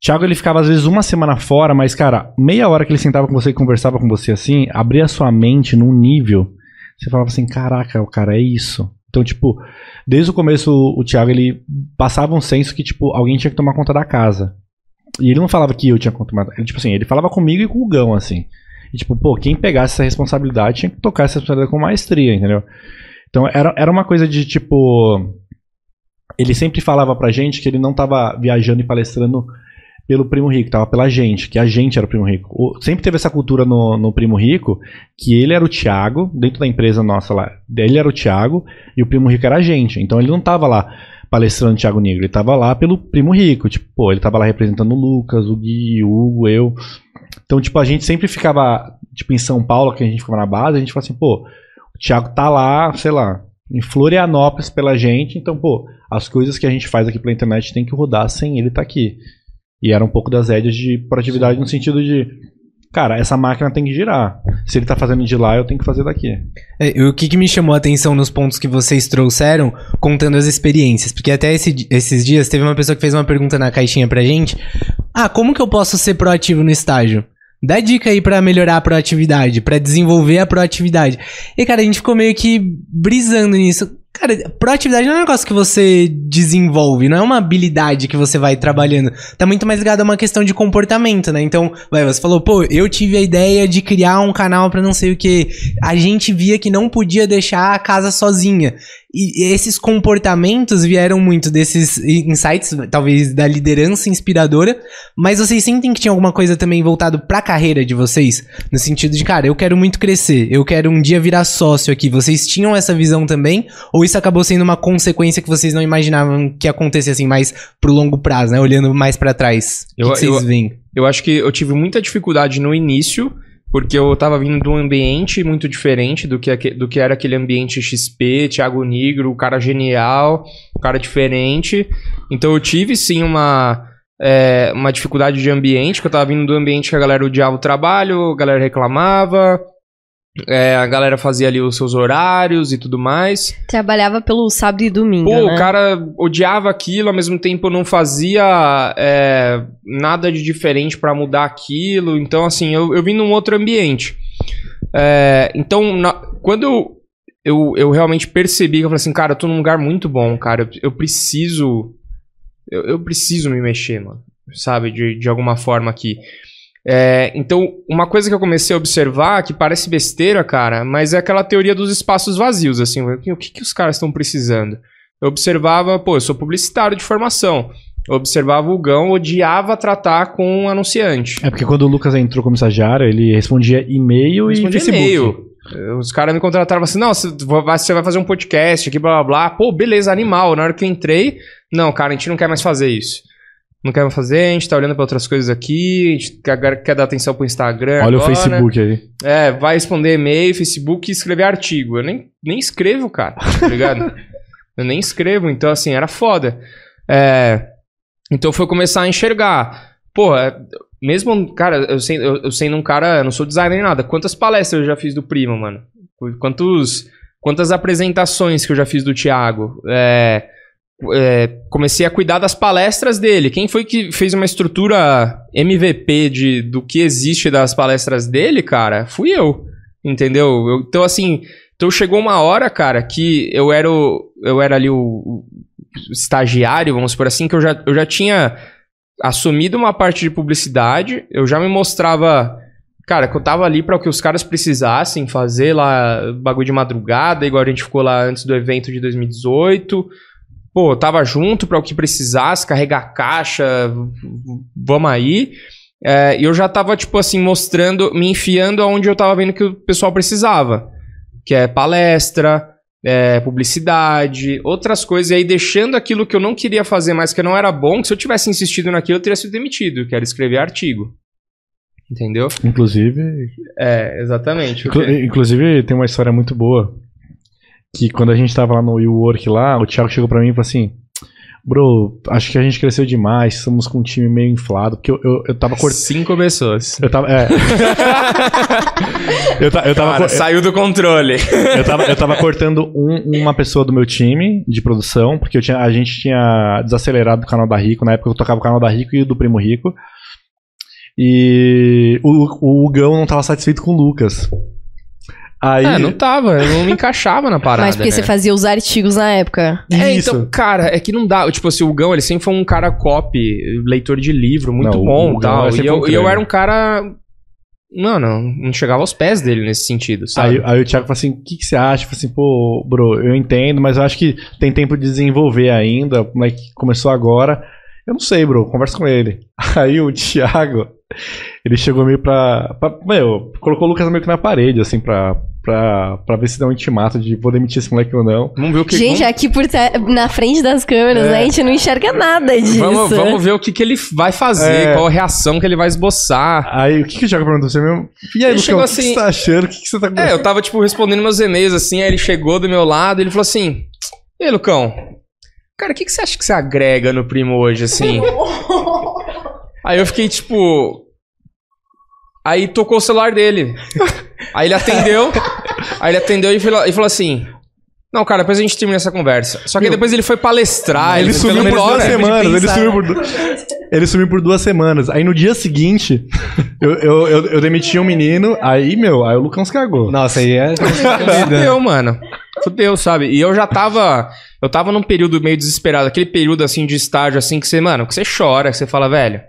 [SPEAKER 3] Thiago, ele ficava às vezes uma semana fora, mas, cara, meia hora que ele sentava com você e conversava com você assim, abria a sua mente num nível. Você falava assim: caraca, o cara é isso. Então, tipo, desde o começo, o Thiago, ele passava um senso que, tipo, alguém tinha que tomar conta da casa. E ele não falava que eu tinha tomar. Ele, tipo assim, ele falava comigo e com o Gão, assim. E, tipo, pô, quem pegasse essa responsabilidade tinha que tocar essa responsabilidade com maestria, entendeu? Então, era, era uma coisa de, tipo. Ele sempre falava pra gente que ele não tava viajando e palestrando pelo primo rico, tava pela gente, que a gente era o primo rico. O- sempre teve essa cultura no, no primo rico, que ele era o Thiago, dentro da empresa nossa lá, ele era o Thiago e o primo rico era a gente. Então ele não tava lá palestrando Thiago Negro, ele tava lá pelo primo rico, tipo, pô, ele tava lá representando o Lucas, o Gui, o Hugo, eu. Então, tipo, a gente sempre ficava, tipo, em São Paulo, que a gente ficava na base, a gente falava assim, pô, o Thiago tá lá, sei lá, em Florianópolis pela gente, então, pô, as coisas que a gente faz aqui pela internet tem que rodar sem ele estar aqui. E era um pouco das rédeas de proatividade no sentido de, cara, essa máquina tem que girar. Se ele tá fazendo de lá, eu tenho que fazer daqui.
[SPEAKER 2] É, o que, que me chamou a atenção nos pontos que vocês trouxeram, contando as experiências? Porque até esse esses dias teve uma pessoa que fez uma pergunta na caixinha pra gente. Ah, como que eu posso ser proativo no estágio? Dá dica aí pra melhorar a proatividade, pra desenvolver a proatividade. E, cara, a gente ficou meio que brisando nisso. Cara, proatividade não é um negócio que você desenvolve, não é uma habilidade que você vai trabalhando. Tá muito mais ligado a uma questão de comportamento, né? Então, vai, você falou, pô, eu tive a ideia de criar um canal pra não sei o que. A gente via que não podia deixar a casa sozinha. E esses comportamentos vieram muito desses insights, talvez da liderança inspiradora, mas vocês sentem que tinha alguma coisa também voltado pra carreira de vocês? No sentido de, cara, eu quero muito crescer, eu quero um dia virar sócio aqui. Vocês tinham essa visão também? Ou isso acabou sendo uma consequência que vocês não imaginavam que acontecesse assim mais pro longo prazo, né? Olhando mais pra trás.
[SPEAKER 4] Eu-
[SPEAKER 2] que que vocês
[SPEAKER 4] eu-
[SPEAKER 2] veem?
[SPEAKER 4] Eu acho que eu tive muita dificuldade no início, porque eu tava vindo de um ambiente muito diferente do que, do que era aquele ambiente XP, Thiago Negro, o cara genial, o cara diferente. Então eu tive sim uma, é, uma dificuldade de ambiente, que eu tava vindo do ambiente que a galera odiava o trabalho, a galera reclamava, é, a galera fazia ali os seus horários e tudo mais.
[SPEAKER 1] Trabalhava pelo sábado e domingo,
[SPEAKER 4] Pô,
[SPEAKER 1] né?
[SPEAKER 4] o cara odiava aquilo, ao mesmo tempo não fazia é, nada de diferente pra mudar aquilo. Então, assim, eu, eu vim num outro ambiente. É, então, na- quando eu, eu, eu realmente percebi que eu falei assim, cara, eu tô num lugar muito bom, cara, eu, eu preciso. Eu, eu preciso me mexer, mano. Sabe, de, de alguma forma aqui. É, então, uma coisa que eu comecei a observar, que parece besteira, cara, mas é aquela teoria dos espaços vazios, assim, o que, que os caras estão precisando? Eu observava, pô, eu sou publicitário de formação. Eu observava o Gão, odiava tratar com um anunciante.
[SPEAKER 3] É porque quando o Lucas entrou como estagiário, ele respondia e-mail e Facebook.
[SPEAKER 4] e-mail. Os caras me contrataram assim: não, você vai fazer um podcast aqui, blá blá blá. Pô, beleza, animal. Na hora que eu entrei, não, cara, a gente não quer mais fazer isso. Não quer mais fazer, a gente tá olhando pra outras coisas aqui, a gente quer, quer dar atenção pro Instagram.
[SPEAKER 3] Olha o
[SPEAKER 4] agora.
[SPEAKER 3] Facebook aí.
[SPEAKER 4] É, vai responder e-mail, Facebook e escrever artigo. Eu nem, nem escrevo, cara, tá ligado? (laughs) eu nem escrevo, então assim, era foda. É, então foi começar a enxergar. É, mesmo, cara, eu, sei, eu, eu sendo um cara, eu não sou designer nem nada. Quantas palestras eu já fiz do Primo, mano? Quantos, quantas apresentações que eu já fiz do Thiago? É, é, comecei a cuidar das palestras dele. Quem foi que fez uma estrutura MVP de, do que existe das palestras dele, cara? Fui eu. Entendeu? Eu- então, assim, então chegou uma hora, cara, que eu era, o, eu era ali o, o estagiário, vamos por assim, que eu já, eu já tinha assumido uma parte de publicidade, eu já me mostrava. Cara, que eu tava ali para o que os caras precisassem fazer lá, bagulho de madrugada, igual a gente ficou lá antes do evento de 2018. Pô, tava junto para o que precisasse, carregar caixa, vamos aí. É, E eu já tava, tipo assim, mostrando, me enfiando aonde eu tava vendo que o pessoal precisava. Que é palestra, é, publicidade, outras coisas. E aí deixando aquilo que eu não queria fazer mais, que não era bom, que se eu tivesse insistido naquilo, eu teria sido demitido, que era escrever artigo. Entendeu?
[SPEAKER 3] Inclusive,
[SPEAKER 4] É, exatamente.
[SPEAKER 3] inclu- inclusive tem uma história muito boa. Que quando a gente tava lá no WeWork lá, o Thiago chegou pra mim e falou assim: Bro, acho que a gente cresceu demais, estamos com um time meio inflado. Porque eu, eu, eu tava cortando.
[SPEAKER 4] Cinco pessoas.
[SPEAKER 3] Eu tava. É. (laughs) eu, ta- eu tava.
[SPEAKER 4] Cara,
[SPEAKER 3] cor-
[SPEAKER 4] saiu do controle.
[SPEAKER 3] Eu tava, eu tava cortando um- uma pessoa do meu time de produção, porque eu tinha, a gente tinha desacelerado o canal da Rico. Na época eu tocava o canal da Rico e o do Primo Rico. E o, o Hugão não tava satisfeito com o Lucas. Aí.
[SPEAKER 4] É, não tava, eu não me encaixava na (laughs) parada.
[SPEAKER 1] Mas porque
[SPEAKER 4] né?
[SPEAKER 1] você fazia os artigos na época.
[SPEAKER 4] É,
[SPEAKER 3] Isso.
[SPEAKER 4] então, cara, é que não dá. Tipo assim, o Gão, ele sempre foi um cara copy, leitor de livro, muito
[SPEAKER 3] Não,
[SPEAKER 4] bom
[SPEAKER 3] o
[SPEAKER 4] e tal.
[SPEAKER 3] é
[SPEAKER 4] E eu,
[SPEAKER 3] um
[SPEAKER 4] eu era um cara. Não, não, não chegava aos pés dele nesse sentido, sabe?
[SPEAKER 3] Aí, aí o Thiago falou assim: o que, que você acha? Eu falei assim, pô, bro, eu entendo, mas eu acho que tem tempo de desenvolver ainda. O moleque começou agora. Eu não sei, bro, conversa com ele. (laughs) Aí o Thiago, ele chegou meio pra. pra meu, colocou o Lucas meio que na parede, assim, pra, pra, pra ver se dá um intimato de vou demitir esse moleque ou não.
[SPEAKER 4] Vamos ver o que
[SPEAKER 1] Gente,
[SPEAKER 4] vamos,
[SPEAKER 1] aqui por na frente das câmeras,
[SPEAKER 3] É.
[SPEAKER 1] né? A gente não enxerga nada disso.
[SPEAKER 4] vamos, vamos ver o que, que ele vai fazer,
[SPEAKER 3] É.
[SPEAKER 4] qual a reação que ele vai esboçar.
[SPEAKER 3] Aí o que, que o Thiago perguntou pra você mesmo? E aí,
[SPEAKER 4] Ele
[SPEAKER 3] Lucas,
[SPEAKER 4] chegou
[SPEAKER 3] o que, que
[SPEAKER 4] assim-
[SPEAKER 3] você tá achando? O que, que você tá
[SPEAKER 4] É, eu tava, tipo, respondendo meus e-mails, assim, aí ele chegou do meu lado e ele falou assim, e aí, Lucão, cara, o que, que você acha que você agrega no Primo hoje, assim? (laughs) aí eu fiquei, tipo... Aí tocou o celular dele. (laughs) Aí ele atendeu, aí ele atendeu e falou, e falou assim... Não, cara, depois a gente termina essa conversa. Só que depois ele foi palestrar,
[SPEAKER 3] ele
[SPEAKER 4] foi
[SPEAKER 3] sumiu por duas semanas. Ele sumiu por, du- ele sumiu por duas semanas. Aí no dia seguinte, eu, eu, eu, eu demiti um menino. Aí, meu, aí o Lucão se cagou.
[SPEAKER 2] Nossa, aí é. (laughs)
[SPEAKER 4] Fudeu, mano. Fudeu, sabe? E eu já tava. Eu tava num período meio desesperado, aquele período assim de estágio, assim, que você, mano, que você chora, que você fala, velho,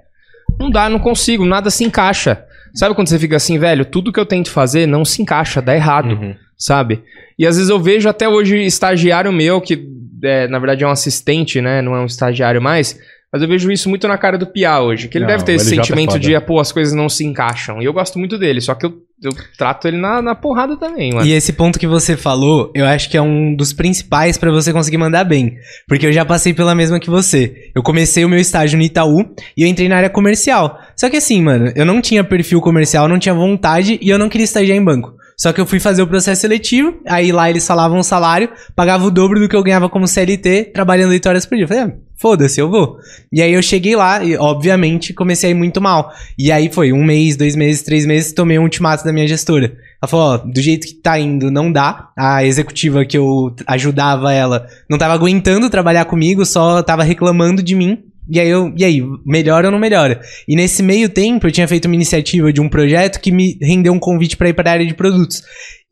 [SPEAKER 4] não dá, não consigo, nada se encaixa. Sabe quando você fica assim, velho, tudo que eu tento fazer não se encaixa, dá errado,
[SPEAKER 2] Uhum.
[SPEAKER 4] sabe? E às vezes eu vejo até hoje estagiário meu, que é, na verdade é um assistente, né? Não é um estagiário mais. Mas eu vejo isso muito na cara do Pia hoje. Que ele
[SPEAKER 3] Não,
[SPEAKER 4] deve ter esse
[SPEAKER 3] tá
[SPEAKER 4] sentimento
[SPEAKER 3] foda.
[SPEAKER 4] de, pô, as coisas não se encaixam. E eu gosto muito dele, só que eu, eu trato ele na, na porrada também, mano.
[SPEAKER 2] E esse ponto que você falou, eu acho que é um dos principais pra você conseguir mandar bem. Porque eu já passei pela mesma que você. Eu comecei o meu estágio no Itaú e eu entrei na área comercial. Só que assim, mano, eu não tinha perfil comercial, não tinha vontade e eu não queria estagiar em banco. Só que eu fui fazer o processo seletivo, aí lá eles falavam um salário, pagava o dobro do que eu ganhava como CLT, trabalhando 8 horas por dia. Eu falei, ah, foda-se, eu vou. E aí eu cheguei lá e, obviamente, comecei a ir muito mal. E aí foi um mês, dois meses, três meses, tomei um ultimato da minha gestora. Ela falou, ó, do jeito que tá indo, não dá. A executiva que eu ajudava ela não tava aguentando trabalhar comigo, só tava reclamando de mim. E aí eu, e aí, melhora ou não melhora? E nesse meio tempo eu tinha feito uma iniciativa de um projeto que me rendeu um convite pra ir pra área de produtos.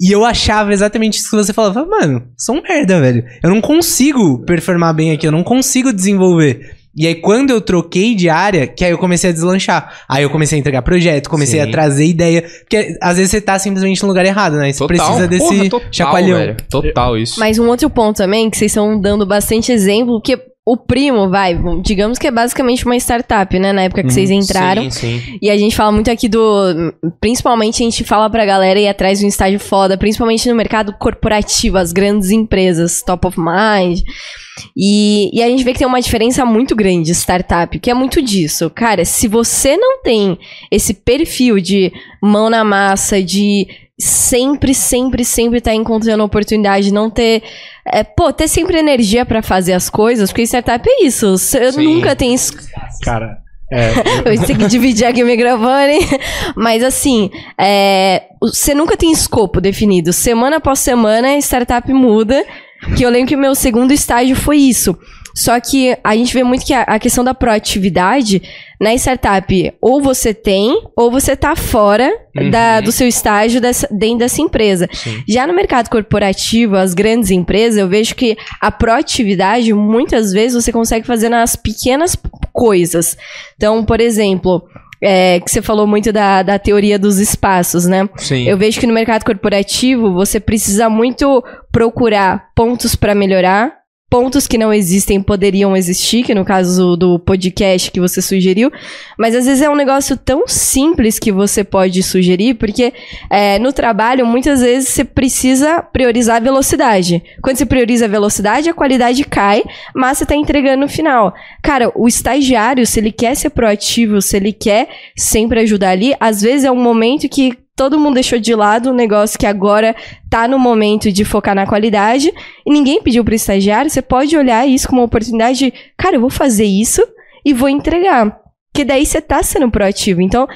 [SPEAKER 2] E eu achava exatamente isso que você falava, mano, sou um merda, velho. Eu não consigo performar bem aqui, eu não consigo desenvolver. E aí, quando eu troquei de área, que aí eu comecei a deslanchar. Aí eu comecei a entregar projeto, comecei
[SPEAKER 4] Sim.
[SPEAKER 2] a trazer ideia. Porque às vezes você tá simplesmente no lugar errado, né? Você precisa desse
[SPEAKER 4] Porra, total,
[SPEAKER 2] chacoalhão.
[SPEAKER 4] velho. Total isso.
[SPEAKER 1] Mas um outro ponto também, que vocês estão dando bastante exemplo, que o Primo, vai, digamos que é basicamente uma startup, né? Na época que vocês entraram.
[SPEAKER 4] Sim, sim.
[SPEAKER 1] E a gente fala muito aqui do. Principalmente a gente fala pra galera ir atrás de um estágio foda, principalmente no mercado corporativo, as grandes empresas, top of mind. E, e a gente vê que tem uma diferença muito grande de startup, que é muito disso. Cara, se você não tem esse perfil de mão na massa, de sempre, sempre, sempre estar encontrando oportunidade, não ter. É, pô, ter sempre energia pra fazer as coisas, porque startup é isso. Você
[SPEAKER 4] Sim.
[SPEAKER 1] nunca tem es-
[SPEAKER 3] Cara, é. (laughs)
[SPEAKER 1] eu tenho que dividir aqui o microfone. (laughs) Mas assim, é, você nunca tem escopo definido. Semana após semana, a startup muda. Que eu lembro que o meu segundo estágio foi isso. Só que a gente vê muito que a, a questão da proatividade na startup, ou você tem, ou você tá fora
[SPEAKER 4] Uhum.
[SPEAKER 1] da- do seu estágio dessa- dentro dessa empresa.
[SPEAKER 4] Sim.
[SPEAKER 1] Já no mercado corporativo, as grandes empresas, eu vejo que a proatividade, muitas vezes, você consegue fazer nas pequenas coisas. Então, por exemplo, é, que você falou muito da, da teoria dos espaços, né?
[SPEAKER 4] Sim.
[SPEAKER 1] Eu vejo que no mercado corporativo você precisa muito procurar pontos para melhorar. Pontos que não existem poderiam existir, que no caso do podcast que você sugeriu. Mas às vezes é um negócio tão simples que você pode sugerir, porque é, no trabalho, muitas vezes você precisa priorizar a velocidade. Quando você prioriza a velocidade, a qualidade cai, mas você está entregando no final. Cara, o estagiário, se ele quer ser proativo, se ele quer sempre ajudar ali, às vezes é um momento que todo mundo deixou de lado um negócio que agora tá no momento de focar na qualidade e ninguém pediu pro estagiário, você pode olhar isso como uma oportunidade de, cara, eu vou fazer isso e vou entregar. Porque daí você tá sendo proativo. Então,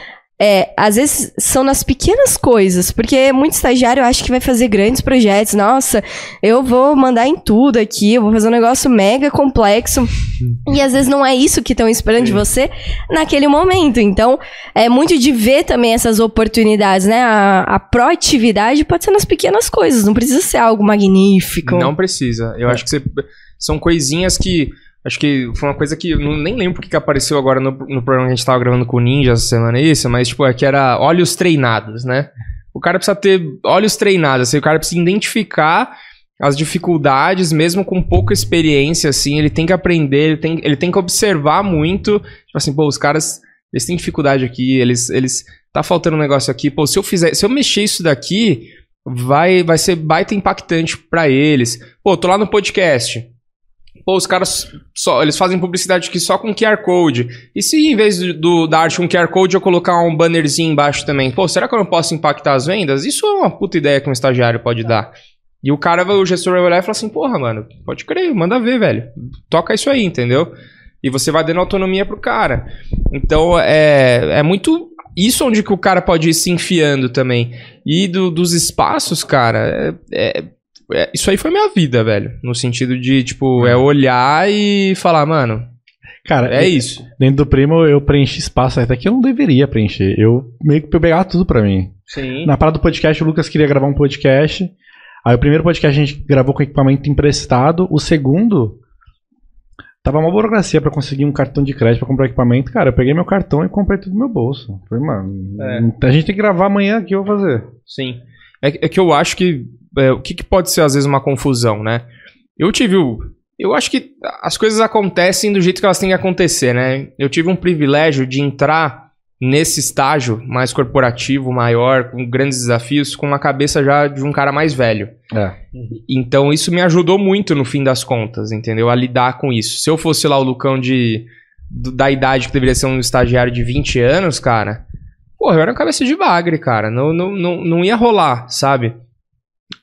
[SPEAKER 1] é, às vezes são nas pequenas coisas, porque muito estagiário acha que vai fazer grandes projetos. Nossa, eu vou mandar em tudo aqui, eu vou fazer um negócio mega complexo. E às vezes não é isso que estão esperando de você naquele momento. Então, é muito de ver também essas oportunidades, né? A, a proatividade pode ser nas pequenas coisas, não precisa ser algo magnífico.
[SPEAKER 4] Não precisa. Eu acho que você- são coisinhas que. Acho que foi uma coisa que. eu não- nem lembro porque que apareceu agora no, no programa que a gente tava gravando com o Ninja essa semana, isso, mas, tipo, é que era olhos treinados, né? O cara precisa ter olhos treinados, assim, o cara precisa identificar as dificuldades, mesmo com pouca experiência, assim, ele tem que aprender, ele tem, ele tem que observar muito. Tipo assim, pô, os caras, eles têm dificuldade aqui, eles, eles, tá faltando um negócio aqui, pô, se eu fizer, se eu mexer isso daqui, vai, vai ser baita impactante pra eles. Pô, tô lá no podcast. Pô, os caras só, eles fazem publicidade aqui só com QR Code. E se em vez do, da arte com QR Code eu colocar um bannerzinho embaixo também? Pô, será que eu não posso impactar as vendas? Isso é uma puta ideia que um estagiário pode dar. E o cara, o gestor vai olhar e falar assim, porra, mano, pode crer, manda ver, velho. Toca isso aí, entendeu? E você vai dando autonomia pro cara. Então, é, é muito isso onde que o cara pode ir se enfiando também. E do- dos espaços, cara, é- é- é- isso aí foi minha vida, velho. No sentido de, tipo, é olhar e falar, mano,
[SPEAKER 3] Cara,
[SPEAKER 4] é isso.
[SPEAKER 3] dentro do primo eu preenchi espaço até que eu não deveria preencher. Eu meio que pegava tudo pra mim.
[SPEAKER 4] Sim.
[SPEAKER 3] Na parada do podcast, o Lucas queria gravar um podcast. Aí o primeiro podcast a gente gravou com equipamento emprestado. O segundo. Tava uma burocracia pra conseguir um cartão de crédito pra comprar equipamento. Cara, eu peguei meu cartão e comprei tudo no meu bolso. Falei, mano,
[SPEAKER 4] É.
[SPEAKER 3] a gente tem que gravar amanhã aqui, eu vou fazer.
[SPEAKER 4] Sim. É, que- é que eu acho que. É, o que, que pode ser, às vezes, uma confusão, né? Eu tive o. Eu acho que as coisas acontecem do jeito que elas têm que acontecer, né? Eu tive um privilégio de entrar nesse estágio mais corporativo, maior, com grandes desafios, com uma cabeça já de um cara mais velho.
[SPEAKER 3] É.
[SPEAKER 4] Então isso me ajudou muito no fim das contas, entendeu? A lidar com isso. Se eu fosse lá o Lucão de da idade que deveria ser um estagiário de 20 anos, cara, porra, eu era um cabeça de bagre, cara. Não, não, não, não ia rolar, sabe?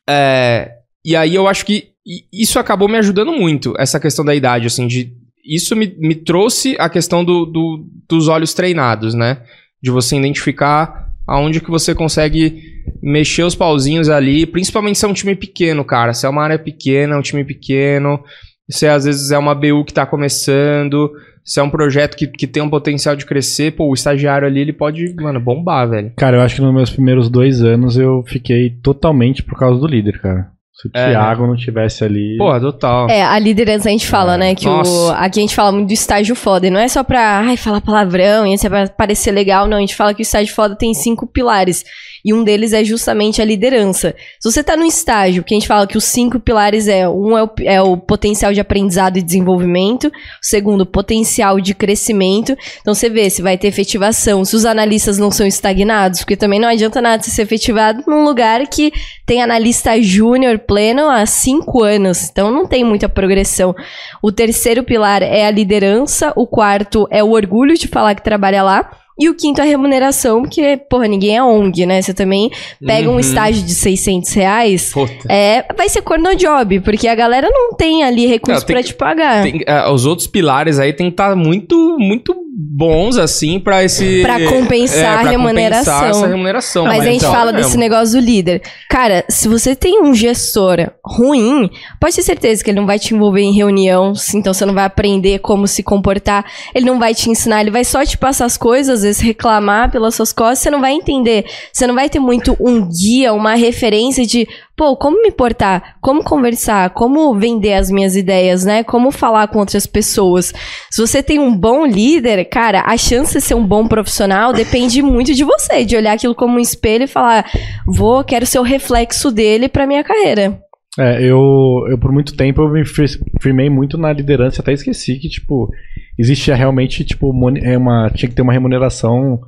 [SPEAKER 4] É, e aí eu acho que isso acabou me ajudando muito, essa questão da idade, assim, de. Isso me, me trouxe a questão do, do- dos olhos treinados, né? De você identificar aonde que você consegue mexer os pauzinhos ali, principalmente se é um time pequeno, cara. Se é uma área pequena, é um time pequeno, se às vezes é uma BU que tá começando, se é um projeto que, que tem um potencial de crescer, pô, o estagiário ali, ele pode, mano, bombar, velho.
[SPEAKER 3] Cara, eu acho que nos meus primeiros dois anos eu fiquei totalmente por causa do líder, cara. Se o
[SPEAKER 4] É,
[SPEAKER 3] Thiago não tivesse ali.
[SPEAKER 4] Porra, total.
[SPEAKER 1] É, a liderança a gente fala, né? Que o,
[SPEAKER 4] Nossa.
[SPEAKER 1] aqui a gente fala muito do estágio foda. E não é só pra ai, falar palavrão e é pra parecer legal, não. A gente fala que o estágio foda tem cinco pilares. E um deles é justamente a liderança. Se você tá no estágio, que a gente fala que os cinco pilares é: um é o, é o potencial de aprendizado e desenvolvimento, o segundo, potencial de crescimento. Então você vê se vai ter efetivação, se os analistas não são estagnados, porque também não adianta nada você ser efetivado num lugar que tem analista júnior pleno há cinco anos, então não tem muita progressão. O terceiro pilar é a liderança, o quarto é o orgulho de falar que trabalha lá. E o quinto é a remuneração, porque, porra, ninguém é ONG, né? Você também pega um
[SPEAKER 4] Uhum.
[SPEAKER 1] estágio de 600 reais,
[SPEAKER 4] Puta.
[SPEAKER 1] é, vai ser cornojob, porque a galera não tem ali recurso
[SPEAKER 4] que-
[SPEAKER 1] te pagar.
[SPEAKER 4] Tem- ah, os outros pilares aí tem que estar muito, muito bons, assim, pra esse.
[SPEAKER 1] Pra compensar a
[SPEAKER 4] pra
[SPEAKER 1] remuneração.
[SPEAKER 4] compensar essa remuneração.
[SPEAKER 1] Mas a gente
[SPEAKER 4] então,
[SPEAKER 1] fala
[SPEAKER 4] é
[SPEAKER 1] desse
[SPEAKER 4] mesmo.
[SPEAKER 1] negócio do líder. Cara, se você tem um gestor ruim, pode ter certeza que ele não vai te envolver em reunião, então você não vai aprender como se comportar, ele não vai te ensinar, ele vai só te passar as coisas, às vezes reclamar pelas suas costas, você não vai entender. Você não vai ter muito um guia, uma referência de, pô, como me portar, como conversar, como vender as minhas ideias, né? Como falar com outras pessoas. Se você tem um bom líder, cara, a chance de ser um bom profissional depende muito de você, de olhar aquilo como um espelho e falar, vou, quero ser o reflexo dele pra minha carreira.
[SPEAKER 3] É, eu, eu por muito tempo eu me fir- firmei muito na liderança, até esqueci que, tipo, existia realmente, tipo, é uma, tinha que ter uma remuneração.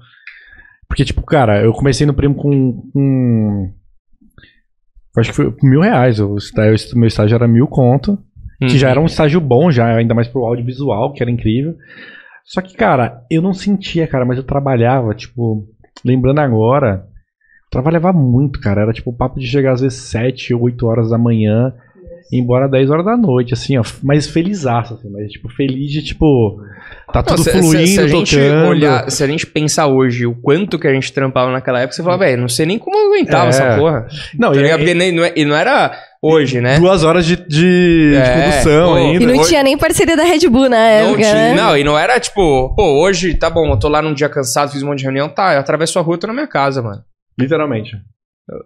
[SPEAKER 3] Porque, tipo, cara, eu comecei no primo com. com acho que foi mil reais. O meu estágio era mil conto. Que já
[SPEAKER 4] Uhum.
[SPEAKER 3] era um estágio bom, já, ainda mais pro audiovisual, que era incrível. Só que, cara, eu não sentia, cara, mas eu trabalhava, tipo, lembrando agora, trabalhava muito, cara. Era tipo o papo de chegar às vezes 7, 8 horas da manhã, embora 10 horas da noite, assim, ó. Mas felizaço, assim, mas tipo, feliz de, tipo, tá
[SPEAKER 4] Não,
[SPEAKER 3] tudo
[SPEAKER 4] se, se-
[SPEAKER 3] fluindo,
[SPEAKER 4] se a gente
[SPEAKER 3] tocando.
[SPEAKER 4] olhar, se a gente pensar hoje o quanto que a gente trampava naquela época, você fala, velho, não sei nem como eu aguentava
[SPEAKER 3] É.
[SPEAKER 4] essa porra.
[SPEAKER 3] Não,
[SPEAKER 4] Tá
[SPEAKER 3] e?
[SPEAKER 4] Porque nem- não é- e não era hoje, né?
[SPEAKER 3] duas horas de, de,
[SPEAKER 4] É,
[SPEAKER 3] de condução
[SPEAKER 4] pô.
[SPEAKER 3] ainda.
[SPEAKER 1] E não
[SPEAKER 4] Hoje-
[SPEAKER 1] tinha nem parceria da Red Bull na
[SPEAKER 4] Não
[SPEAKER 1] época,
[SPEAKER 4] tinha,
[SPEAKER 1] né?
[SPEAKER 4] não, e não era tipo, pô, hoje tá bom, eu tô lá num dia cansado, fiz um monte de reunião, tá, eu atravesso a rua, tô na minha casa, mano.
[SPEAKER 3] Literalmente.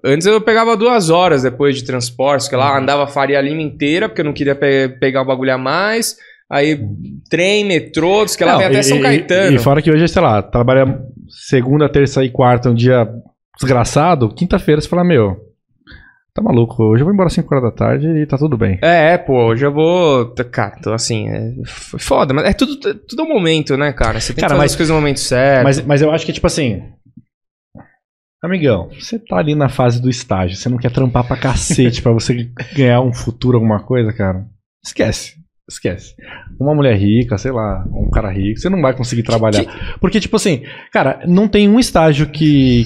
[SPEAKER 4] Antes eu pegava duas horas depois de transporte, que lá andava a Faria Lima inteira, porque eu não queria pe- pegar o bagulho a mais. Aí trem, metrô, que lá
[SPEAKER 3] Não,
[SPEAKER 4] vem até
[SPEAKER 3] e-
[SPEAKER 4] São
[SPEAKER 3] e-
[SPEAKER 4] Caetano.
[SPEAKER 3] E, fora que hoje, sei lá, trabalha segunda, terça e quarta, um dia desgraçado, quinta-feira você fala, meu, Tá maluco, hoje eu vou embora às 5 horas da tarde e tá tudo bem.
[SPEAKER 4] É, pô, hoje eu vou. Cara, tô assim, é foda, mas é tudo, tudo é um momento, né, cara? Você tem
[SPEAKER 3] Cara,
[SPEAKER 4] que fazer
[SPEAKER 3] mas-
[SPEAKER 4] as coisas no momento certo.
[SPEAKER 3] Mas, mas eu acho que, tipo assim. Amigão, você tá ali na fase do estágio, você não quer trampar pra cacete pra você ganhar um futuro, alguma coisa, cara? Esquece. Esquece. Uma mulher rica, sei lá, um cara rico, você não vai conseguir trabalhar. Porque, tipo assim, cara, não tem um estágio que.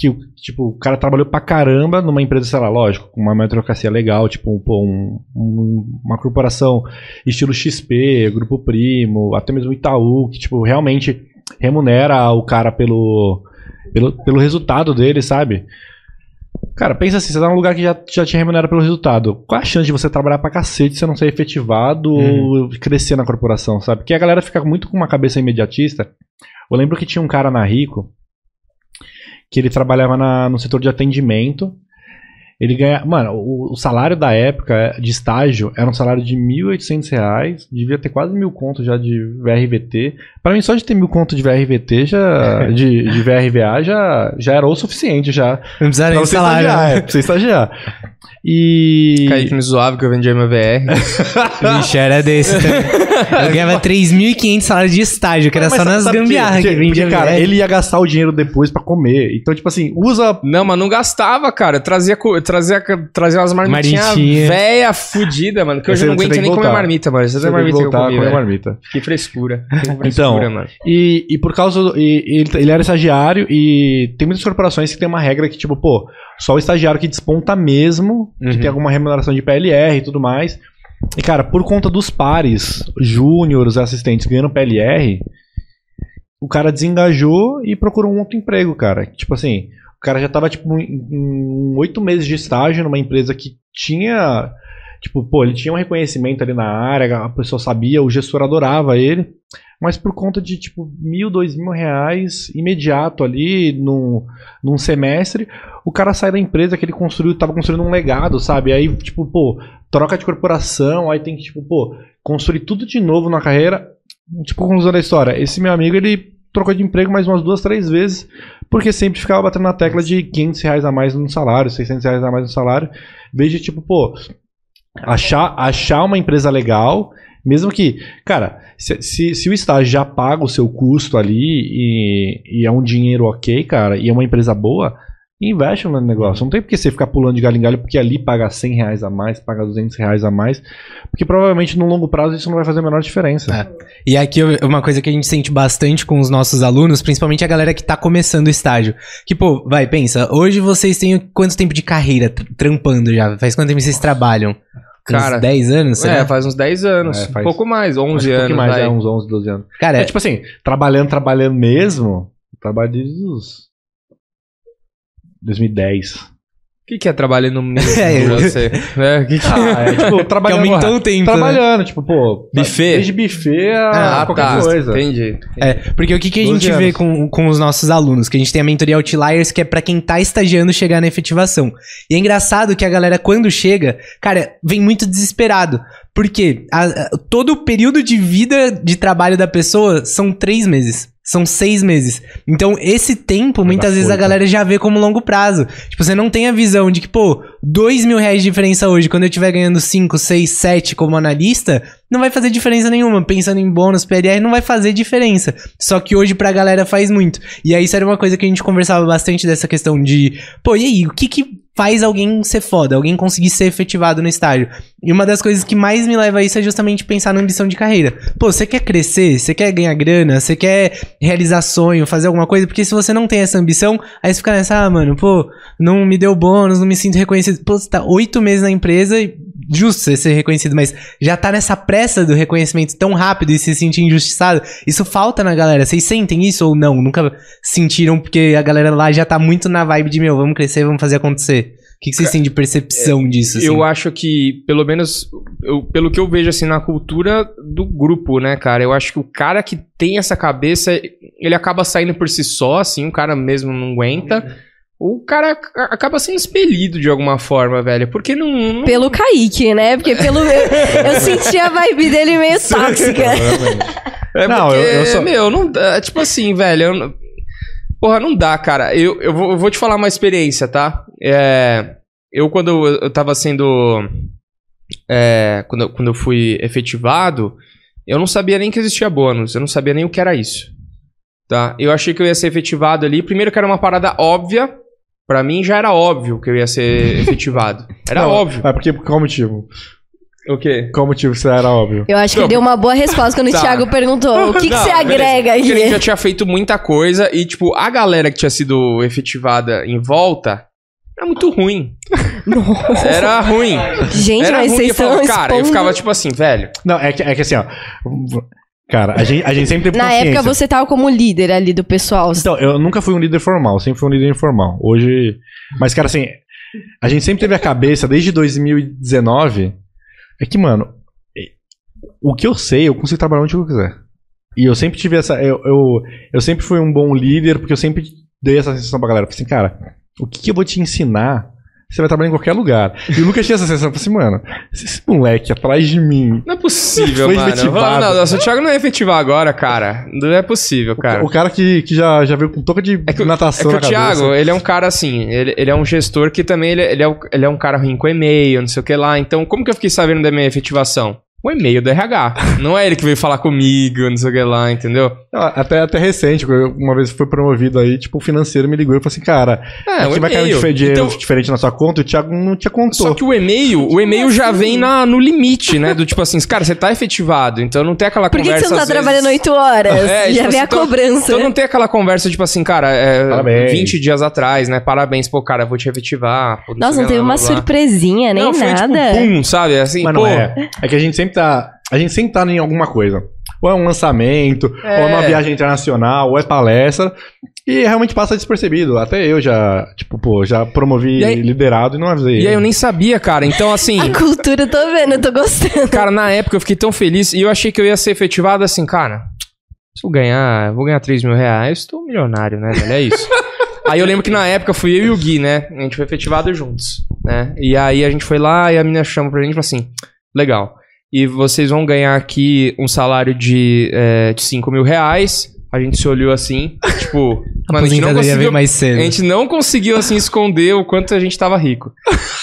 [SPEAKER 3] que o- tipo, o cara trabalhou pra caramba numa empresa, sei lá, lógico, com uma meritocracia legal, tipo, pô, um- um- uma corporação estilo XP, Grupo Primo, até mesmo Itaú, que, tipo, realmente remunera o cara pelo, pelo, pelo resultado dele, sabe? Cara, pensa assim, você tá num lugar que já, já te remunera pelo resultado. Qual a chance de você trabalhar pra cacete, você não ser efetivado ou crescer na corporação, sabe? Porque a galera fica muito com uma cabeça imediatista. Eu lembro que tinha um cara na Rico que ele trabalhava na- no setor de atendimento. Ele ganha. Mano, o, o salário da época de estágio era um salário de 1.800 reais. Devia ter quase mil contos já de VRVT. Pra mim, só de ter mil contos de VRVT, já, de, de VRVA, já, já era o suficiente já.
[SPEAKER 2] Não precisa nem de salário.
[SPEAKER 3] estagiar, é,
[SPEAKER 2] né?
[SPEAKER 3] pra você estagiar. E.
[SPEAKER 4] Kaique me zoava que eu vendia meu VR. (laughs)
[SPEAKER 2] Vixe, era desse também. Eu ganhava 3.500 salários de estágio, que era
[SPEAKER 3] Mas
[SPEAKER 2] só nas gambiarras que
[SPEAKER 3] Porque,
[SPEAKER 2] vendia
[SPEAKER 3] porque, cara,
[SPEAKER 2] VR.
[SPEAKER 3] ele ia gastar o dinheiro depois pra comer. Então, tipo assim, usa
[SPEAKER 4] Não, mas não gastava, cara. Eu trazia, eu trazia, trazia umas marmitinhas
[SPEAKER 2] Marmitinha.
[SPEAKER 4] véia fudida, mano. Que hoje eu não aguento
[SPEAKER 3] que
[SPEAKER 4] nem comer
[SPEAKER 3] voltar.
[SPEAKER 4] marmita, mano.
[SPEAKER 3] Você tem que
[SPEAKER 4] marmita que eu
[SPEAKER 3] voltar
[SPEAKER 4] comi,
[SPEAKER 3] comer marmita.
[SPEAKER 4] Que frescura. Que
[SPEAKER 3] Então,
[SPEAKER 4] frescura, mano.
[SPEAKER 3] E, e por causa do. e- ele, ele era estagiário e tem muitas corporações que tem uma regra que, tipo, pô, só o estagiário que desponta mesmo, que
[SPEAKER 2] Uhum.
[SPEAKER 3] tem alguma remuneração de PLR e tudo mais. E, cara, por conta dos pares, júniores, assistentes ganhando PLR, o cara desengajou e procurou um outro emprego, cara. Tipo assim, cara já tava, tipo, em oito meses de estágio numa empresa que tinha. Tipo, pô, ele tinha um reconhecimento ali na área, a pessoa sabia, o gestor adorava ele. Mas por conta de, tipo, mil, dois mil reais imediato ali num, num semestre, o cara sai da empresa que ele construiu, tava construindo um legado, sabe? Aí, tipo, pô, troca de corporação, aí tem que, tipo, pô, construir tudo de novo na carreira. Tipo, conclusão da história, esse meu amigo, ele trocou de emprego mais umas duas, três vezes, porque sempre ficava batendo na tecla de 500 reais a mais no salário, 600 reais a mais no salário. De, tipo, pô, achar, achar uma empresa legal, mesmo que, cara, se, se, se o estágio já paga o seu custo ali e, e é um dinheiro ok, cara, e é uma empresa boa, investe no negócio. Não tem porque você ficar pulando de galho em galho porque ali paga 100 reais a mais, paga 200 reais a mais, porque provavelmente no longo prazo isso não vai fazer a menor diferença.
[SPEAKER 2] É. E aqui uma coisa que a gente sente bastante com os nossos alunos, principalmente a galera que tá começando o estágio. Que, pô, vai, pensa, hoje vocês têm quanto tempo de carreira tr- trampando já? Faz quanto tempo vocês trabalham?
[SPEAKER 4] Cara,
[SPEAKER 2] Uns 10 anos? será?
[SPEAKER 4] É, faz uns 10 anos.
[SPEAKER 3] É, faz-
[SPEAKER 4] Um pouco mais, 11
[SPEAKER 3] Acho que um
[SPEAKER 4] anos.
[SPEAKER 3] pouquinho mais,
[SPEAKER 4] vai.
[SPEAKER 3] é, uns 11, 12 anos.
[SPEAKER 2] Cara,
[SPEAKER 3] É, tipo assim, trabalhando, trabalhando mesmo, trabalho desde os 2010.
[SPEAKER 4] O que, que é trabalhando (laughs) mesmo
[SPEAKER 2] É,
[SPEAKER 4] pra você? É, o que que
[SPEAKER 3] Ah, é tipo, (laughs)
[SPEAKER 2] que
[SPEAKER 3] trabalhando.
[SPEAKER 2] aumentou o tempo. né?
[SPEAKER 3] Trabalhando, tipo, pô.
[SPEAKER 4] Buffet?
[SPEAKER 3] Desde buffet a
[SPEAKER 4] Ah,
[SPEAKER 3] qualquer
[SPEAKER 4] tá.
[SPEAKER 3] coisa.
[SPEAKER 4] Entendi.
[SPEAKER 2] É, porque o que, que a
[SPEAKER 3] 12
[SPEAKER 2] gente vê
[SPEAKER 3] anos.
[SPEAKER 2] com, com os nossos alunos? Que a gente tem a mentoria Outliers, que é pra quem tá estagiando chegar na efetivação. E é engraçado que a galera, quando chega, cara, vem muito desesperado. Porque a- a- todo o período de vida de trabalho da pessoa são três meses. São seis meses. Então, esse tempo,
[SPEAKER 3] Vai
[SPEAKER 2] muitas vezes a
[SPEAKER 3] coisa.
[SPEAKER 2] galera já vê como longo prazo. Tipo, você não tem a visão de que, pô, dois mil reais de diferença hoje, quando eu estiver ganhando cinco, seis, sete como analista, não vai fazer diferença nenhuma. Pensando em bônus, PLR, não vai fazer diferença. Só que hoje pra galera faz muito. E aí isso era uma coisa que a gente conversava bastante dessa questão de, pô, e aí, o que que faz alguém ser foda, alguém conseguir ser efetivado no estágio? E uma das coisas que mais me leva a isso é justamente pensar na ambição de carreira. Pô, você quer crescer, você quer ganhar grana, você quer realizar sonho, fazer alguma coisa, porque se você não tem essa ambição, aí você fica nessa, ah, mano, pô, não me deu bônus, não me sinto reconhecido. Pô, você tá oito meses na empresa e justo você ser reconhecido, mas já tá nessa pressa do reconhecimento tão rápido e se sentir injustiçado. Isso falta na galera. Vocês sentem isso ou não? Nunca sentiram porque a galera lá já tá muito na vibe de, meu, vamos crescer, vamos fazer acontecer. O que, que vocês têm de percepção disso? assim?
[SPEAKER 4] Eu acho que, pelo menos, eu- pelo que eu vejo assim na cultura do grupo, né, cara? Eu acho que o cara que tem essa cabeça, ele acaba saindo por si só, assim, o cara mesmo não aguenta. O cara ac- acaba sendo expelido de alguma forma, velho. Porque não. não-
[SPEAKER 1] Pelo Kaique, né? Porque pelo. Eu, (laughs) eu senti a vibe dele meio tóxica.
[SPEAKER 4] É
[SPEAKER 3] Não,
[SPEAKER 4] porque,
[SPEAKER 3] eu- eu só-
[SPEAKER 4] meu, não dá. Tipo assim, velho. eu Porra, não dá, cara. Eu, eu, vou, eu vou te falar uma experiência, tá? É, eu quando eu, tava sendo. é, quando, eu- quando eu fui efetivado, eu não sabia nem que existia bônus, eu não sabia nem o que era isso. Tá? Eu achei que eu ia ser efetivado ali. Primeiro que era uma parada óbvia. Pra mim já era óbvio que eu ia ser (laughs) efetivado. Era
[SPEAKER 3] Não,
[SPEAKER 4] óbvio.
[SPEAKER 3] Mas porque, qual motivo?
[SPEAKER 4] O quê?
[SPEAKER 3] Qual motivo isso era óbvio?
[SPEAKER 1] Eu acho que
[SPEAKER 4] Não,
[SPEAKER 1] deu uma boa resposta quando
[SPEAKER 4] Tá.
[SPEAKER 1] o Thiago perguntou o que, que
[SPEAKER 4] Não,
[SPEAKER 1] você
[SPEAKER 4] beleza.
[SPEAKER 1] agrega
[SPEAKER 4] Porque ele já
[SPEAKER 1] aí.
[SPEAKER 4] tinha feito muita coisa e, tipo, a galera que tinha sido efetivada em volta era muito ruim. (laughs) Era ruim.
[SPEAKER 1] Gente,
[SPEAKER 4] Era
[SPEAKER 1] mas
[SPEAKER 4] ruim.
[SPEAKER 1] vocês
[SPEAKER 4] Eu falava, cara, eu
[SPEAKER 1] expondo...
[SPEAKER 4] ficava tipo assim, velho.
[SPEAKER 3] Não, é que, é que assim, ó. Cara, a gente, a gente sempre teve
[SPEAKER 1] Na época você tava como líder ali do pessoal.
[SPEAKER 3] Então, eu nunca fui um líder formal, sempre fui um líder informal. Hoje. Mas, cara, assim, a gente sempre teve a cabeça, desde 2019, é que, mano, o que eu sei, eu consigo trabalhar onde eu quiser. E eu sempre tive essa. Eu, eu, eu sempre fui um bom líder, porque eu sempre dei essa sensação pra galera. Falei assim, cara, o que, que eu vou te ensinar? Você vai trabalhar em qualquer lugar. E o Lucas tinha essa sensação, assim, mano, se esse moleque atrás de mim.
[SPEAKER 4] Não é possível,
[SPEAKER 3] Foi
[SPEAKER 4] mano.
[SPEAKER 3] efetivado.
[SPEAKER 4] Não, não, o Thiago não é efetivar agora, cara. Não é possível, cara.
[SPEAKER 3] O cara que, que já, já veio com touca de
[SPEAKER 4] É que, o- é
[SPEAKER 3] natação
[SPEAKER 4] que o. Thiago, ele é um cara assim, ele, ele é um gestor que também, ele, ele é, o- ele é um cara ruim com e-mail, não sei o que lá. Então, como que eu fiquei sabendo da minha efetivação? O e-mail do RH. Não é ele que veio falar comigo, não sei o que lá, entendeu?
[SPEAKER 3] Até, até recente, uma vez foi promovido aí, tipo, o financeiro me ligou e falou assim, cara,
[SPEAKER 4] É, o
[SPEAKER 3] vai cair um dinheiro
[SPEAKER 4] Então,
[SPEAKER 3] diferente na sua conta e o Thiago não te contou.
[SPEAKER 4] Só que o e-mail, o e-mail já vem na, no limite, né? Do tipo assim, cara, você tá efetivado, então não tem aquela
[SPEAKER 1] Por que, que
[SPEAKER 4] conversa.
[SPEAKER 1] você não tá
[SPEAKER 4] vezes-
[SPEAKER 1] trabalhando 8 horas? (laughs)
[SPEAKER 4] É,
[SPEAKER 1] Já
[SPEAKER 4] tipo
[SPEAKER 1] vem
[SPEAKER 4] assim,
[SPEAKER 1] a
[SPEAKER 4] então-
[SPEAKER 1] cobrança.
[SPEAKER 4] Então não tem aquela conversa, tipo assim, cara, é,
[SPEAKER 3] Parabéns.
[SPEAKER 4] 20 dias atrás, né? Parabéns, pô, cara, eu vou te efetivar. pô,
[SPEAKER 1] Nossa, não teve
[SPEAKER 4] lá,
[SPEAKER 1] uma
[SPEAKER 4] blá.
[SPEAKER 1] surpresinha, nem
[SPEAKER 4] não, foi
[SPEAKER 1] nada.
[SPEAKER 4] tipo, pum, sabe? Assim,
[SPEAKER 3] Mas
[SPEAKER 4] pô.
[SPEAKER 3] não é. É que a gente sempre tá. A gente sempre tá em alguma coisa. Ou é um lançamento,
[SPEAKER 4] É.
[SPEAKER 3] ou é uma viagem internacional, ou é palestra. E realmente passa despercebido. Até eu já, tipo, pô, já promovi
[SPEAKER 4] aí-
[SPEAKER 3] liderado e não avisei.
[SPEAKER 4] E aí eu nem sabia, cara. Então, assim. (laughs)
[SPEAKER 1] A cultura, eu tô vendo, eu tô gostando.
[SPEAKER 4] Cara, na época eu fiquei tão feliz e eu achei que eu ia ser efetivado assim, cara. Se eu ganhar, eu vou ganhar 3 mil reais, estou milionário, né, velho? É isso. (laughs) aí eu lembro que na época fui eu e o Gui, né? A gente foi efetivado juntos, né? E aí a gente foi lá e a menina chama pra gente e falou assim: legal. E vocês vão ganhar aqui um salário de, é, de 5 mil reais. A gente se olhou assim, (laughs) tipo,
[SPEAKER 2] A
[SPEAKER 4] mano, a gente não conseguiu
[SPEAKER 2] mais cedo.
[SPEAKER 4] a gente não conseguiu, assim, esconder o quanto a gente tava rico. (laughs)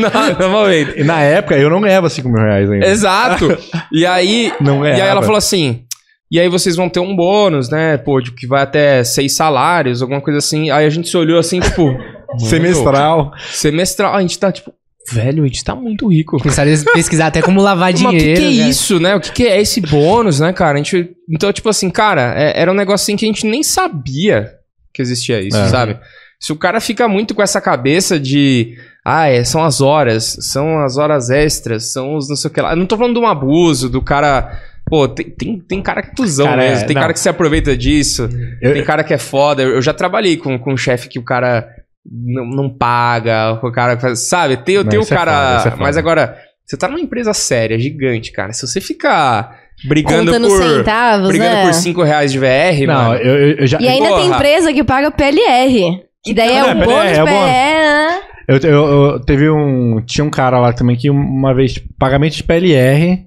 [SPEAKER 4] não, normalmente.
[SPEAKER 3] E na época eu não ganhava 5 mil reais ainda.
[SPEAKER 4] Exato. E aí, (laughs)
[SPEAKER 3] Não
[SPEAKER 4] e
[SPEAKER 3] ganhava.
[SPEAKER 4] aí ela falou assim... E aí vocês vão ter um bônus, né? Pô, de que vai até seis salários, alguma coisa assim. Aí a gente se olhou assim, tipo...
[SPEAKER 3] Semestral.
[SPEAKER 4] Semestral. A gente tá, tipo... Velho, a gente tá muito rico.
[SPEAKER 2] Começaram a pesquisar até como lavar (laughs)
[SPEAKER 4] Mas
[SPEAKER 2] dinheiro.
[SPEAKER 4] o que, que é isso, né? O que, que é esse bônus, né, cara? A gente, então, tipo assim, cara, é- era um negócio assim que a gente nem sabia que existia isso,
[SPEAKER 3] É.
[SPEAKER 4] sabe? Se o cara fica muito com essa cabeça de. Ah, é, são as horas, são as horas extras, são os não sei o que lá. Eu não tô falando de um abuso, do cara. Pô, tem, tem, tem cara que é cuzão
[SPEAKER 3] Cara, é,
[SPEAKER 4] mesmo, tem
[SPEAKER 3] não.
[SPEAKER 4] cara que se aproveita disso,
[SPEAKER 3] Eu-
[SPEAKER 4] tem cara que é foda. Eu eu já trabalhei com, com um chefe que o cara não, não paga, o cara faz. Sabe? Tem, tem o
[SPEAKER 3] é
[SPEAKER 4] cara.
[SPEAKER 3] foda, é foda.
[SPEAKER 4] mas agora, você tá numa empresa séria, gigante, cara. Se você ficar brigando
[SPEAKER 1] Contando
[SPEAKER 4] por.
[SPEAKER 1] centavos,
[SPEAKER 4] brigando
[SPEAKER 1] né?
[SPEAKER 4] por 5 reais de VR,
[SPEAKER 3] Não,
[SPEAKER 4] mano.
[SPEAKER 3] eu, eu- já.
[SPEAKER 1] E ainda tem
[SPEAKER 4] Porra.
[SPEAKER 1] empresa que paga PLR. Que daí é o
[SPEAKER 3] é,
[SPEAKER 1] bônus
[SPEAKER 3] PLR, é bônus.
[SPEAKER 1] PLR.
[SPEAKER 3] Eu, eu- eu- teve um. Tinha um cara lá também que uma vez, tipo, pagamento de PLR.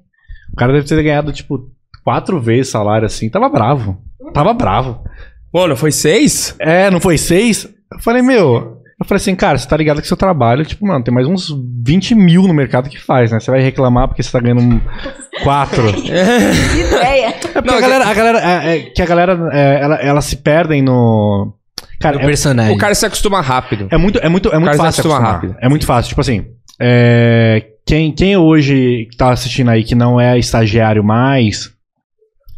[SPEAKER 3] O cara deve ter ganhado, tipo, quatro vezes salário assim. Tava bravo. Tava bravo.
[SPEAKER 4] Mano, foi 6?
[SPEAKER 3] É, não foi seis? Eu falei, meu. Eu falei assim, cara, você tá ligado que seu trabalho, tipo, mano, tem mais uns 20 mil no mercado que faz, né? Você vai reclamar porque você tá ganhando um quatro. (laughs)
[SPEAKER 1] Que ideia.
[SPEAKER 3] É porque
[SPEAKER 4] Não,
[SPEAKER 3] a galera, a galera, é, é, que a galera, é, ela, ela se perdem no. Cara,
[SPEAKER 2] O
[SPEAKER 3] é,
[SPEAKER 2] personagem.
[SPEAKER 4] O cara se acostuma rápido.
[SPEAKER 3] é muito, é muito, é muito
[SPEAKER 4] se
[SPEAKER 3] fácil.
[SPEAKER 4] acostuma
[SPEAKER 3] acostumar.
[SPEAKER 4] rápido.
[SPEAKER 3] É muito fácil. Tipo assim, é, quem, quem hoje tá assistindo aí que não é estagiário mais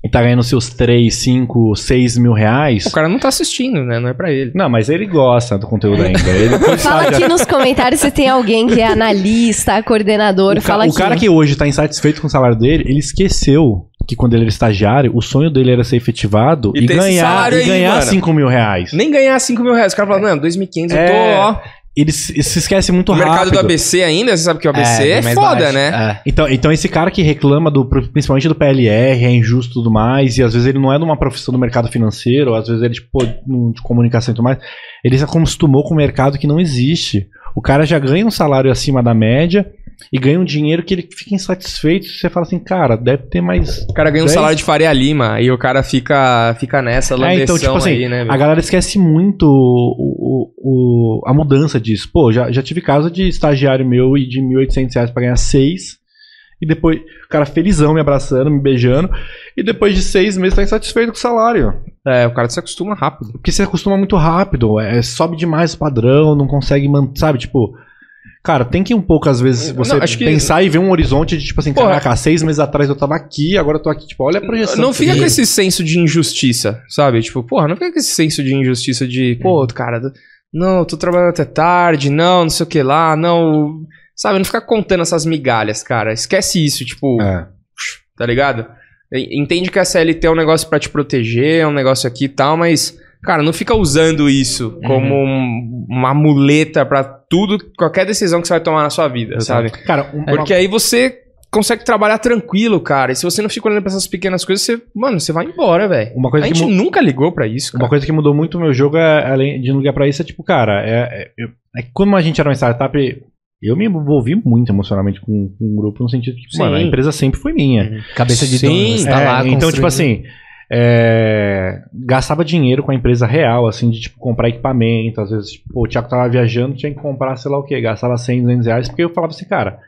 [SPEAKER 3] e tá ganhando seus 3, 5, 6 mil reais.
[SPEAKER 4] O cara não tá assistindo, né? Não é pra ele.
[SPEAKER 3] Não, mas ele gosta do conteúdo ainda. Ele (laughs)
[SPEAKER 1] Fala aqui nos comentários se tem alguém que é analista, coordenador.
[SPEAKER 3] O, ca-
[SPEAKER 1] fala
[SPEAKER 3] o
[SPEAKER 1] aqui.
[SPEAKER 3] cara que hoje tá insatisfeito com o salário dele, ele esqueceu que quando ele era estagiário, o sonho dele era ser efetivado
[SPEAKER 4] E
[SPEAKER 3] e, ganhar, e
[SPEAKER 4] aí,
[SPEAKER 3] ganhar
[SPEAKER 4] mano.
[SPEAKER 3] 5 mil reais.
[SPEAKER 4] Nem ganhar 5 mil reais. O cara fala, não, 2.500 eu
[SPEAKER 3] É,
[SPEAKER 4] tô, ó.
[SPEAKER 3] Ele se, se esquece muito
[SPEAKER 4] No mercado
[SPEAKER 3] rápido.
[SPEAKER 4] do ABC ainda, você sabe que o ABC é,
[SPEAKER 2] mais
[SPEAKER 4] foda,
[SPEAKER 2] baixo.
[SPEAKER 4] né?
[SPEAKER 2] É.
[SPEAKER 3] Então, então esse cara que reclama do, principalmente do PLR, é injusto e tudo mais, e às vezes ele não é de uma profissão do mercado financeiro, às vezes ele tipo, de comunicação e tudo mais, ele se acostumou com um mercado que não existe. O cara já ganha um salário acima da média, e ganha um dinheiro que ele fica insatisfeito. Você fala assim, cara, deve ter mais.
[SPEAKER 4] O cara ganha um
[SPEAKER 3] Dez-
[SPEAKER 4] salário de Faria Lima e o cara fica, fica nessa
[SPEAKER 3] É, então, tipo assim,
[SPEAKER 4] aí, né? velho?
[SPEAKER 3] A galera esquece muito o, o- o- a mudança disso. Pô, já, já tive caso de estagiário meu e de 1.800 reais pra ganhar 6. E depois, o cara felizão me abraçando, me beijando. E depois de seis meses tá insatisfeito com o salário.
[SPEAKER 4] É, o cara se acostuma rápido.
[SPEAKER 3] Porque você acostuma muito rápido. É, sobe demais o padrão, não consegue manter. Sabe, tipo. Cara, tem que um pouco, às vezes, você
[SPEAKER 4] Não, acho que-
[SPEAKER 3] pensar e ver um horizonte de, tipo assim,
[SPEAKER 4] Porra.
[SPEAKER 3] caraca, seis meses atrás eu tava aqui, agora eu tô aqui. Tipo, olha a projeção.
[SPEAKER 4] Não fica com esse senso de injustiça, sabe? Tipo, porra, não fica com esse senso de injustiça de, pô, cara, não, eu tô trabalhando até tarde, não, não sei o que lá, não. Sabe, não ficar contando essas migalhas, cara. Esquece isso, tipo,
[SPEAKER 3] É.
[SPEAKER 4] tá ligado? Entende que a CLT é um negócio pra te proteger, é um negócio aqui e tal, mas, cara, não fica usando isso como um- uma muleta pra tudo, qualquer decisão que você vai tomar na sua vida, sabe?
[SPEAKER 3] Cara, um,
[SPEAKER 4] Porque aí você consegue trabalhar tranquilo, cara. E se você não fica olhando pra essas pequenas coisas, você, mano, você vai embora, velho.
[SPEAKER 3] uma
[SPEAKER 4] A
[SPEAKER 3] coisa que
[SPEAKER 4] gente
[SPEAKER 3] mu-
[SPEAKER 4] nunca ligou pra isso, cara.
[SPEAKER 3] Uma coisa que mudou muito o meu jogo, é, além de não ligar pra isso, é tipo, cara, é, é, é que quando a gente era uma startup, eu me envolvi muito emocionalmente com, com o grupo, no sentido de que,
[SPEAKER 4] Sim.
[SPEAKER 3] mano, a empresa sempre foi minha.
[SPEAKER 2] Cabeça de
[SPEAKER 4] Sim,
[SPEAKER 2] dono, tá
[SPEAKER 3] É,
[SPEAKER 2] lá
[SPEAKER 3] então, tipo assim, é, gastava dinheiro com a empresa real, assim, de tipo, comprar equipamento. Às vezes, tipo, o Thiago tava viajando, tinha que comprar, sei lá o que, gastava 100, 200 reais, porque eu falava assim, cara,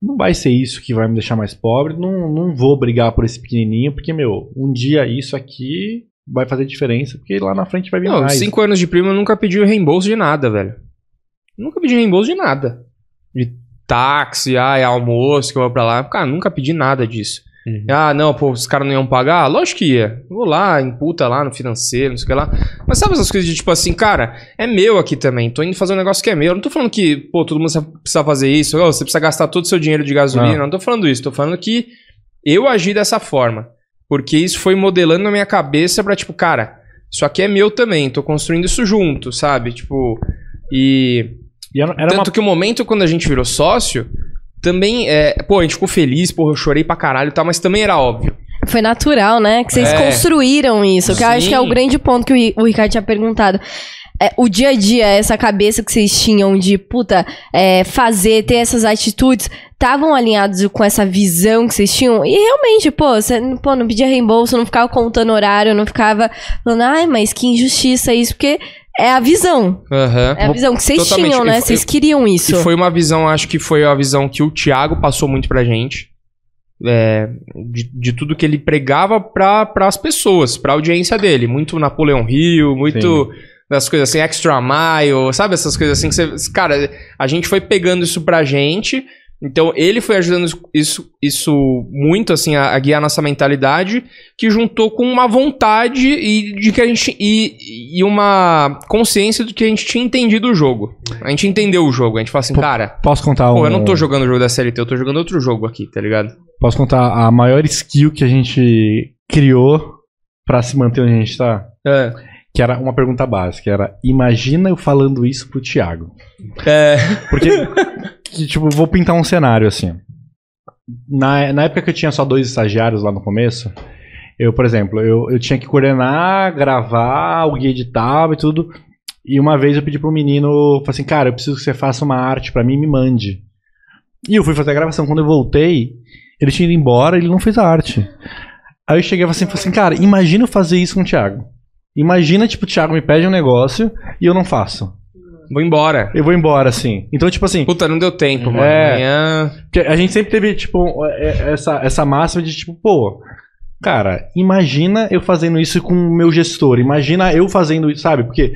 [SPEAKER 3] não vai ser isso que vai me deixar mais pobre, não, não vou brigar por esse pequenininho, porque, meu, um dia isso aqui vai fazer diferença, porque lá na frente vai vir
[SPEAKER 4] Não,
[SPEAKER 3] mais.
[SPEAKER 4] cinco anos de prima eu nunca pedi reembolso de nada, velho. Nunca pedi reembolso de nada. De táxi, ai, almoço que eu vou pra lá. Cara, nunca pedi nada disso.
[SPEAKER 2] Uhum.
[SPEAKER 4] Ah, não, pô, os caras não iam pagar? Lógico que ia. Vou lá, imputa lá no financeiro, não sei o que lá. Mas sabe essas coisas de tipo assim, cara, é meu aqui também. Tô indo fazer um negócio que é meu. Eu não tô falando que, pô, todo mundo precisa fazer isso. ou você precisa gastar todo o seu dinheiro de gasolina.
[SPEAKER 3] Não.
[SPEAKER 4] Não tô falando isso. Tô falando que eu agi dessa forma. Porque isso foi modelando na minha cabeça pra, tipo, cara, isso aqui é meu também. Tô construindo isso junto, sabe? Tipo, e.
[SPEAKER 3] E era, era
[SPEAKER 4] Tanto
[SPEAKER 3] uma
[SPEAKER 4] que o momento quando a gente virou sócio, também é. Pô, a gente ficou feliz, pô, eu chorei pra caralho e tal, mas também era óbvio.
[SPEAKER 1] Foi natural, né? Que vocês
[SPEAKER 4] É.
[SPEAKER 1] construíram isso. Que eu acho que é o
[SPEAKER 4] Sim.
[SPEAKER 1] grande ponto que o Ricardo tinha perguntado. É, o dia a dia, essa cabeça que vocês tinham de, puta, é, fazer, ter essas atitudes, estavam alinhados com essa visão que vocês tinham? E realmente, pô, você pô, não pedia reembolso, não ficava contando horário, não ficava falando, ai, mas que injustiça isso, porque é a visão.
[SPEAKER 4] Aham.
[SPEAKER 1] É a visão que vocês
[SPEAKER 4] Totalmente.
[SPEAKER 1] tinham, né?
[SPEAKER 4] Foi-
[SPEAKER 1] Vocês queriam isso.
[SPEAKER 4] E foi uma visão, acho que foi a visão que o Thiago passou muito pra gente. é, de, de tudo que ele pregava para as pessoas, pra audiência dele. Muito Napoleão Hill, muito das coisas assim, extra mile, sabe? Essas coisas assim que você. Cara, a gente foi pegando isso pra gente. Então ele foi ajudando isso, isso muito assim a, a guiar nossa mentalidade, que juntou com uma vontade e de que a gente e, e uma consciência do que a gente tinha entendido o jogo. A gente entendeu o jogo, a gente fala assim,
[SPEAKER 3] Pô,
[SPEAKER 4] cara,
[SPEAKER 3] Posso contar um.
[SPEAKER 4] pô, eu não tô jogando o jogo da CLT, eu tô jogando outro jogo aqui, tá ligado?
[SPEAKER 3] Posso contar a maior skill que a gente criou pra se manter onde a gente tá?
[SPEAKER 4] É.
[SPEAKER 3] Que era uma pergunta básica, era imagina eu falando isso pro Thiago.
[SPEAKER 4] É.
[SPEAKER 3] Porque, que, (laughs) tipo, vou pintar um cenário assim. Na, na época que eu tinha só dois estagiários lá no começo, eu, por exemplo, eu, eu tinha que coordenar, gravar, alguém editava e tudo. E uma vez eu pedi pro menino, falei assim, cara, eu preciso que você faça uma arte pra mim e me mande. E eu fui fazer a gravação. Quando eu voltei, ele tinha ido embora ele não fez a arte. Aí eu cheguei assim, falei assim, cara, imagina eu fazer isso com o Thiago. Imagina, tipo, o Thiago me pede um negócio e eu não faço.
[SPEAKER 4] Vou embora.
[SPEAKER 3] Eu vou embora, assim. Então, tipo assim,
[SPEAKER 4] Puta, não deu tempo, mano.
[SPEAKER 3] É.
[SPEAKER 4] Amanhã.
[SPEAKER 3] porque a gente sempre teve, tipo, é- essa, essa máxima de, tipo, pô, cara, imagina eu fazendo isso com o meu gestor. Imagina eu fazendo isso, sabe? Porque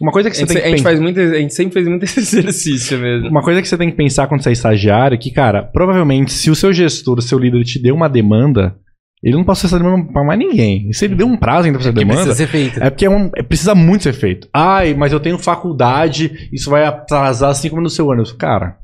[SPEAKER 3] uma coisa que
[SPEAKER 4] A
[SPEAKER 3] você
[SPEAKER 4] gente,
[SPEAKER 3] tem que
[SPEAKER 4] a gente
[SPEAKER 3] pensar.
[SPEAKER 4] faz muito, a gente sempre fez muito (laughs) esse exercício mesmo.
[SPEAKER 3] Uma coisa que você tem que pensar quando você é estagiário é que, cara, provavelmente se o seu gestor, o seu líder te deu uma demanda, ele não passa essa demanda pra mais ninguém. E se ele deu um prazo ainda pra essa
[SPEAKER 2] Que
[SPEAKER 3] demanda,
[SPEAKER 2] precisa ser feito.
[SPEAKER 3] é porque é um- é- precisa muito ser feito. Ai, mas eu tenho faculdade, isso vai atrasar cinco minutos do seu ano. Cara,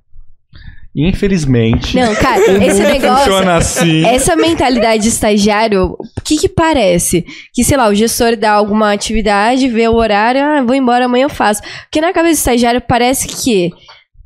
[SPEAKER 3] infelizmente.
[SPEAKER 1] Não, cara, esse negócio.
[SPEAKER 3] funciona assim.
[SPEAKER 1] Essa mentalidade de estagiário, o que que parece? Que, sei lá, o gestor dá alguma atividade, vê o horário, ah, vou embora, amanhã eu faço. Porque na cabeça do estagiário parece que,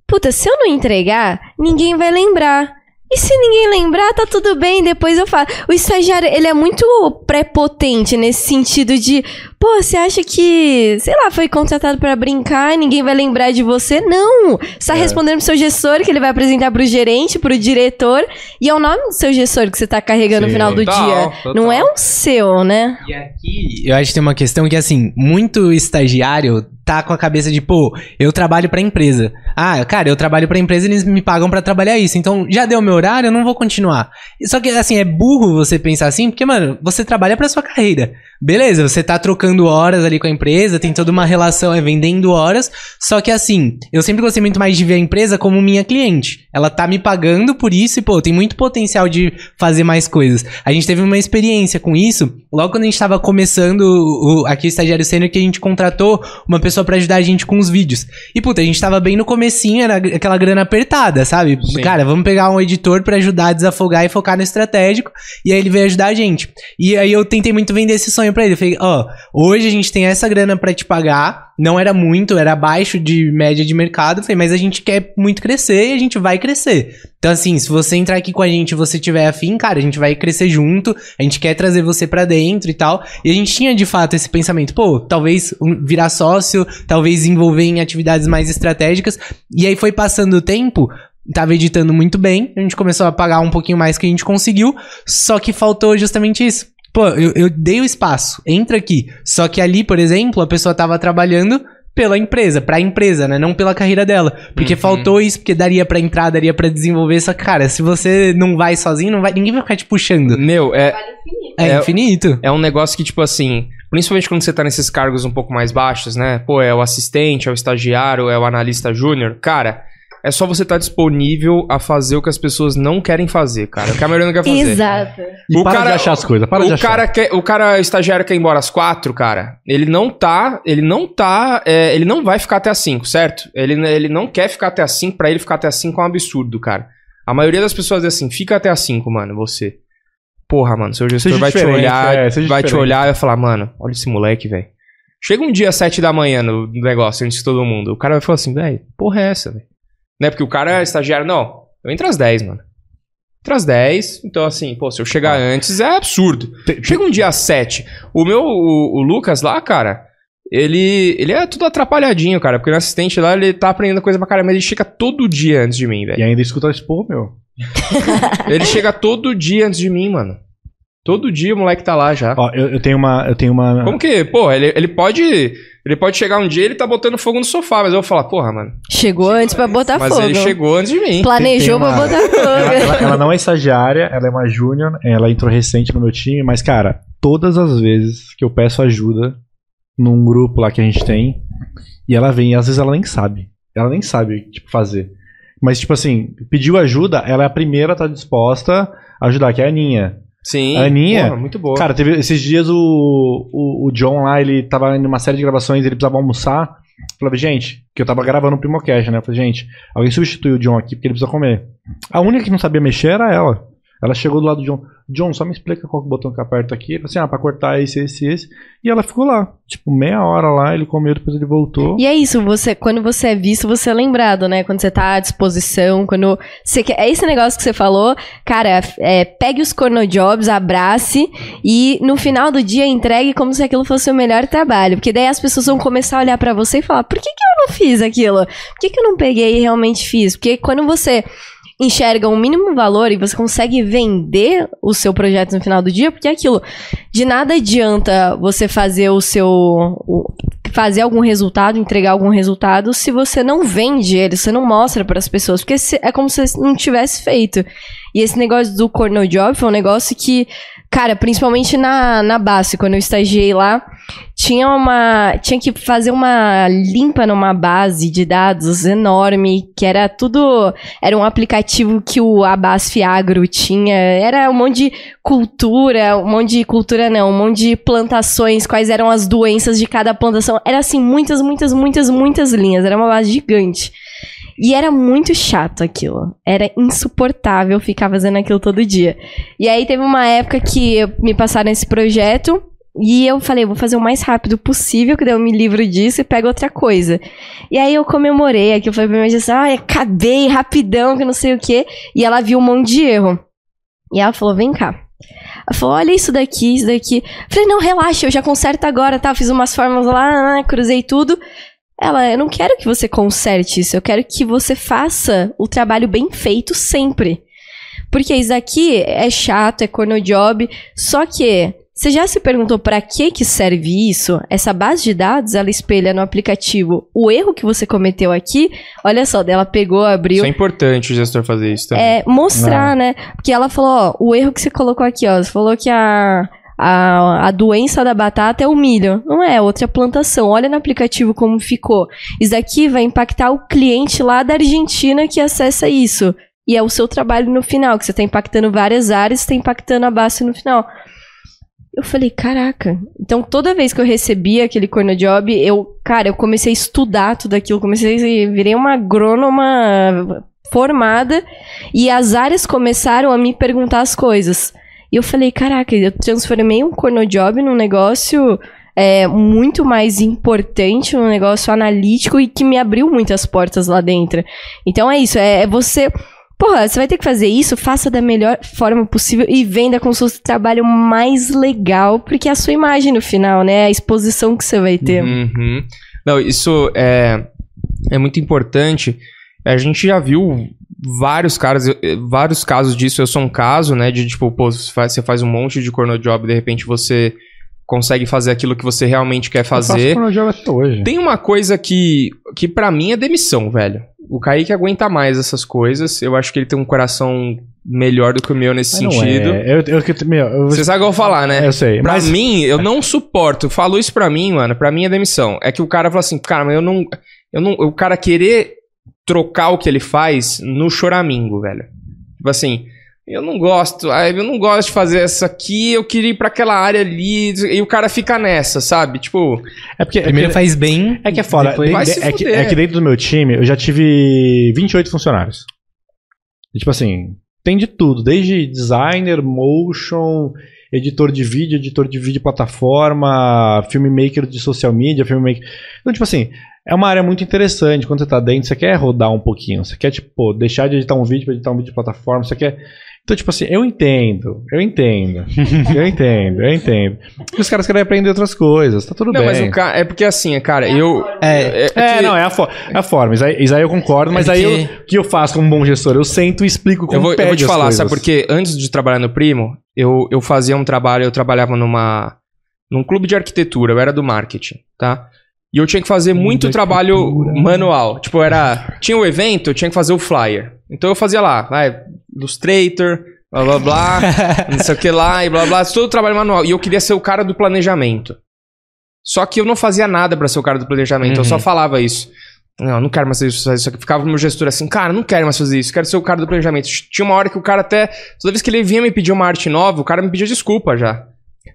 [SPEAKER 1] puta, se eu não entregar, ninguém vai lembrar. E se ninguém lembrar, tá tudo bem, depois eu falo. O estagiário, ele é muito prepotente nesse sentido de, pô, você acha que, sei lá, foi contratado pra brincar e ninguém vai lembrar de você? Não! Você tá respondendo pro seu gestor, que ele vai apresentar pro gerente, pro diretor, e é o nome do seu gestor que você tá carregando no
[SPEAKER 3] Sim.
[SPEAKER 1] final do
[SPEAKER 4] Total,
[SPEAKER 1] dia.
[SPEAKER 4] total.
[SPEAKER 1] Não é o seu, né?
[SPEAKER 2] E aqui, eu acho que tem uma questão que, assim, muito estagiário tá com a cabeça de, pô, eu trabalho pra empresa. Ah, cara, eu trabalho pra empresa e eles me pagam pra trabalhar isso. Então, já deu meu horário, eu não vou continuar. Só que, assim, é burro você pensar assim, porque, mano, você trabalha pra sua carreira. Beleza, você tá trocando horas ali com a empresa, tem toda uma relação, é vendendo horas. Só que, assim, eu sempre gostei muito mais de ver a empresa como minha cliente. Ela tá me pagando por isso e, pô, tem muito potencial de fazer mais coisas. A gente teve uma experiência com isso, logo quando a gente tava começando o, aqui o Estagiário Sênior, que a gente contratou uma pessoa pra ajudar a gente com os vídeos. E, puta, a gente tava bem no comecinho, era aquela grana apertada, sabe?
[SPEAKER 4] Sim.
[SPEAKER 2] Cara, vamos pegar um editor pra ajudar a desafogar e focar no estratégico. E aí ele veio ajudar a gente. E aí eu tentei muito vender esse sonho pra ele. Eu falei, ó, hoje a gente tem essa grana pra te pagar. Não era muito, era abaixo de média de mercado. Falei, mas a gente quer muito crescer e a gente vai crescer. Então, assim, se você entrar aqui com a gente e você tiver afim, cara, a gente vai crescer junto. A gente quer trazer você pra dentro e tal. E a gente tinha de fato esse pensamento, pô, talvez virar sócio, talvez envolver em atividades mais estratégicas. E aí foi passando o tempo, tava editando muito bem, a gente começou a pagar um pouquinho mais que a gente conseguiu, só que faltou justamente isso. Pô, eu, eu dei o espaço, entra aqui. Só que ali, por exemplo, a pessoa tava trabalhando pela empresa, pra empresa, né? Não pela carreira dela. Porque
[SPEAKER 4] Uhum.
[SPEAKER 2] faltou isso, porque daria pra entrar, daria pra desenvolver. Só que, cara, se você não vai sozinho, não vai, ninguém vai ficar te puxando.
[SPEAKER 4] Meu, é,
[SPEAKER 2] É,
[SPEAKER 4] É-
[SPEAKER 2] infinito.
[SPEAKER 4] é um negócio que, tipo assim, principalmente quando você tá nesses cargos um pouco mais baixos, né? Pô, é o assistente, é o estagiário, é o analista júnior. Cara, é só você estar disponível a fazer o que as pessoas não querem fazer, cara. O que a maioria não quer fazer.
[SPEAKER 1] Exato.
[SPEAKER 3] E
[SPEAKER 4] O
[SPEAKER 3] para
[SPEAKER 4] cara-
[SPEAKER 3] de achar as coisas, para de
[SPEAKER 4] o
[SPEAKER 3] achar.
[SPEAKER 4] cara quer, o cara estagiário quer ir embora às quatro, cara. Ele não tá, ele não tá, é, ele não vai ficar até às cinco, certo? Ele, ele não quer ficar até às cinco, pra ele ficar até às cinco é um absurdo, cara. A maioria das pessoas diz assim, fica até às cinco, mano, você. Porra, mano, seu gestor
[SPEAKER 3] Seja
[SPEAKER 4] vai te olhar,
[SPEAKER 3] é,
[SPEAKER 4] vai te
[SPEAKER 3] diferente.
[SPEAKER 4] olhar e vai falar, mano, olha esse moleque, velho. Chega um dia às sete da manhã no negócio, antes de todo mundo, o cara vai falar assim, velho, porra é essa, velho? Né, porque o cara é estagiário, não, eu entro às dez, mano. Entro às 10, então assim, pô, se eu chegar antes é absurdo. Chega um dia às 7. O meu, o, o Lucas lá, cara, ele, ele é tudo atrapalhadinho, cara, porque o assistente lá, ele tá aprendendo coisa pra caramba, mas ele chega todo dia antes de mim,
[SPEAKER 3] E
[SPEAKER 4] velho.
[SPEAKER 3] ainda escuta esse pô, meu. (laughs)
[SPEAKER 4] Ele chega todo dia antes de mim, mano. Todo dia o moleque tá lá já.
[SPEAKER 3] Ó, eu, eu tenho uma. Eu tenho uma.
[SPEAKER 4] Como que, pô, ele, ele pode. Ele pode chegar um dia e ele tá botando fogo no sofá, mas eu vou falar, porra, mano.
[SPEAKER 1] Chegou antes pra botar
[SPEAKER 4] mas
[SPEAKER 1] fogo.
[SPEAKER 4] ele chegou antes de mim.
[SPEAKER 1] Planejou
[SPEAKER 3] Tem- tem
[SPEAKER 1] pra
[SPEAKER 3] uma-
[SPEAKER 1] botar fogo.
[SPEAKER 3] Ela, ela- ela não é estagiária, ela é uma júnior, ela entrou recente no meu time, mas, cara, todas as vezes que eu peço ajuda num grupo lá que a gente tem, e ela vem, e às vezes ela nem sabe. Ela nem sabe, tipo, fazer. Mas, tipo assim, pediu ajuda, ela é a primeira a estar disposta a ajudar, que é a Aninha.
[SPEAKER 4] Sim.
[SPEAKER 3] A Aninha,
[SPEAKER 4] Porra, muito boa.
[SPEAKER 3] Cara, teve esses dias o, o, o John lá, ele tava em uma série de gravações, ele precisava almoçar. Eu Falei, gente, que eu tava gravando o Primocast, né? Eu falei, gente, alguém substitui o John aqui porque ele precisa comer. A única que não sabia mexer era ela. Ela chegou do lado do John. John, só me explica qual é botão que aperta aqui. Ele falou assim, ah, pra cortar esse, esse, esse. E ela ficou lá, tipo, meia hora lá, ele comeu, depois ele voltou.
[SPEAKER 1] E é isso, você, quando você é visto, você é lembrado, né? Quando você tá à disposição, quando você quer. É esse negócio que você falou, cara, é, pegue os cornojobs, abrace e no final do dia entregue como se aquilo fosse o melhor trabalho. Porque daí as pessoas vão começar a olhar pra você e falar: por que, que eu não fiz aquilo? Por que, que eu não peguei e realmente fiz? Porque quando você enxerga um mínimo valor e você consegue vender o seu projeto no final do dia, porque é aquilo. De nada adianta você fazer o seu. o- fazer algum resultado, entregar algum resultado, se você não vende ele, você não mostra para as pessoas, porque é como se não tivesse feito. E esse negócio do corner job foi um negócio que, cara, principalmente na, na base, quando eu estagiei lá, tinha uma. Tinha que fazer uma limpa numa base de dados enorme, que era tudo. Era um aplicativo que o Abasf Agro tinha. Era um monte de cultura, um monte de cultura não, um monte de plantações, quais eram as doenças de cada plantação. Era assim, muitas, muitas, muitas, muitas linhas. Era uma base gigante. E era muito chato aquilo. Era insuportável ficar fazendo aquilo todo dia. E aí teve uma época que me passaram esse projeto E eu falei, vou fazer o mais rápido possível, que daí eu me livro disso e pego outra coisa. E aí eu comemorei, aqui eu falei pra minha assim, ai, acabei rapidão, que não sei o quê. E ela viu um monte de erro. E ela falou, vem cá. Ela falou, olha isso daqui, isso daqui. Eu falei, não, relaxa, eu já conserto agora, tá? Fiz umas formas lá, cruzei tudo. Ela, eu não quero que você conserte isso, eu quero que você faça o trabalho bem feito sempre. Porque isso aqui é chato, é corno job, só que você já se perguntou para que que serve isso? Essa base de dados, ela espelha no aplicativo o erro que você cometeu aqui. Olha só, ela pegou, abriu.
[SPEAKER 4] Isso é importante o gestor fazer isso também.
[SPEAKER 1] É, mostrar, né? Porque ela falou, ó, o erro que você colocou aqui, ó. Você falou que a, a, a doença da batata é o milho. Não é, outra plantação. Olha no aplicativo como ficou. Isso daqui vai impactar o cliente lá da Argentina que acessa isso. E é o seu trabalho no final, que você está impactando várias áreas, está impactando a base no final. Eu falei, caraca. Então, toda vez que eu recebia aquele corno job, eu, cara, eu comecei a estudar tudo aquilo, comecei a virei uma agrônoma formada e as áreas começaram a me perguntar as coisas. E eu falei, caraca, eu transformei um corno job num negócio é, muito mais importante, um negócio analítico e que me abriu muitas portas lá dentro. Então é isso, é, é você Porra, você vai ter que fazer isso, faça da melhor forma possível e venda com o seu trabalho mais legal, porque é a sua imagem no final, né? A exposição que você vai ter.
[SPEAKER 4] Uhum. Não, isso é, é muito importante. A gente já viu vários caras, vários casos disso. Eu sou um caso, né? De tipo, pô, você faz, você faz um monte de corno job, de repente você consegue fazer aquilo que você realmente quer fazer.
[SPEAKER 3] Eu faço até hoje.
[SPEAKER 4] Tem uma coisa que, que para mim é demissão, velho. O Kaique aguenta mais essas coisas. Eu acho que ele tem um coração melhor do que o meu nesse
[SPEAKER 3] Mas
[SPEAKER 4] sentido.
[SPEAKER 3] é. Eu, eu, eu, meu, eu-
[SPEAKER 4] Você sabe o que eu vou falar, né?
[SPEAKER 3] Eu sei.
[SPEAKER 4] Pra
[SPEAKER 3] Mas
[SPEAKER 4] mim, eu não suporto. Falo isso pra mim, mano. Pra mim é demissão. É que o cara fala assim, cara, mas eu não. Eu não o cara querer trocar o que ele faz no choramingo, velho. Tipo assim, eu não gosto. ah, Eu não gosto de fazer essa aqui. Eu queria ir pra aquela área ali. E o cara fica nessa, sabe? Tipo,
[SPEAKER 3] é porque. é
[SPEAKER 2] Primeiro
[SPEAKER 3] que-
[SPEAKER 2] faz bem.
[SPEAKER 3] É que é foda.
[SPEAKER 2] depois-
[SPEAKER 3] De-
[SPEAKER 4] Vai
[SPEAKER 3] de-
[SPEAKER 4] se
[SPEAKER 3] é, que, é que dentro do meu time eu já tive 28 funcionários. E, tipo assim, tem de tudo, desde designer, motion, editor de vídeo, editor de vídeo plataforma, filmmaker de social media, filmmaker. Então, tipo assim, é uma área muito interessante. Quando você tá dentro, você quer rodar um pouquinho. Você quer, tipo, deixar de editar um vídeo pra editar um vídeo de plataforma. Você quer. Então, tipo assim, eu entendo, eu entendo, (laughs) eu entendo, eu entendo. E os caras querem aprender outras coisas, tá tudo
[SPEAKER 4] não,
[SPEAKER 3] bem.
[SPEAKER 4] mas o cara. É porque assim, cara, eu.
[SPEAKER 2] É,
[SPEAKER 3] É,
[SPEAKER 4] que-
[SPEAKER 3] não, é a, fo- é a forma. Isso aí, isso aí eu concordo, mas
[SPEAKER 2] É
[SPEAKER 3] aí o que eu faço como bom gestor? Eu sento e explico como
[SPEAKER 4] Eu vou, eu vou
[SPEAKER 3] pede
[SPEAKER 4] te
[SPEAKER 3] as
[SPEAKER 4] falar,
[SPEAKER 3] coisas.
[SPEAKER 4] sabe? Porque antes de trabalhar no Primo, eu, eu fazia um trabalho, eu trabalhava numa num clube de arquitetura, eu era do marketing, tá? E eu tinha que fazer muito trabalho manual. Tipo, era. Tinha o evento, eu tinha que fazer o flyer. Então eu fazia lá, vai, Illustrator, blá blá blá, (laughs) não sei o que lá, e blá blá, todo o trabalho manual. E eu queria ser o cara do planejamento. Só que eu não fazia nada pra ser o cara do planejamento, eu só
[SPEAKER 2] Uhum.
[SPEAKER 4] falava isso. Não, não quero mais fazer isso, fazer isso aqui. Ficava meu gestor assim, cara, não quero mais fazer isso, quero ser o cara do planejamento. Tinha uma hora que o cara até, toda vez que ele vinha me pedir uma arte nova, o cara me pedia desculpa já.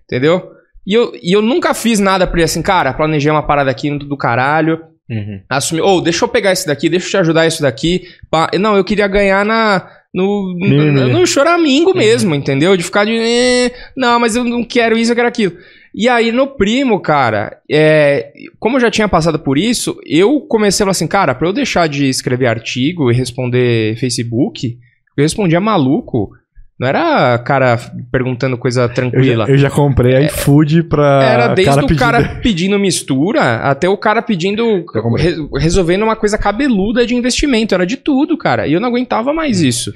[SPEAKER 4] Entendeu? E eu, e eu nunca fiz nada pra ele assim, cara, planejei uma parada aqui do caralho,
[SPEAKER 2] Uhum.
[SPEAKER 4] assumir, ou deixa eu pegar esse daqui, deixa eu te ajudar isso daqui. pá. Não, eu queria ganhar na no, no, no choramingo mesmo, entendeu? De ficar de, "Eh, não, mas eu não quero isso, eu quero aquilo. E aí no primo, cara, é, como eu já tinha passado por isso, eu comecei a falar assim, cara, pra eu deixar de escrever artigo e responder Facebook, eu respondia maluco. Não era cara perguntando coisa
[SPEAKER 3] Eu
[SPEAKER 4] tranquila.
[SPEAKER 3] já, eu já comprei iFood pra.
[SPEAKER 4] Era desde o
[SPEAKER 3] pedir-
[SPEAKER 4] cara (laughs) pedindo mistura até o cara pedindo.
[SPEAKER 3] Eu
[SPEAKER 4] re- resolvendo uma coisa cabeluda de investimento. Era de tudo, cara. E eu não aguentava mais
[SPEAKER 3] Hum.
[SPEAKER 4] isso.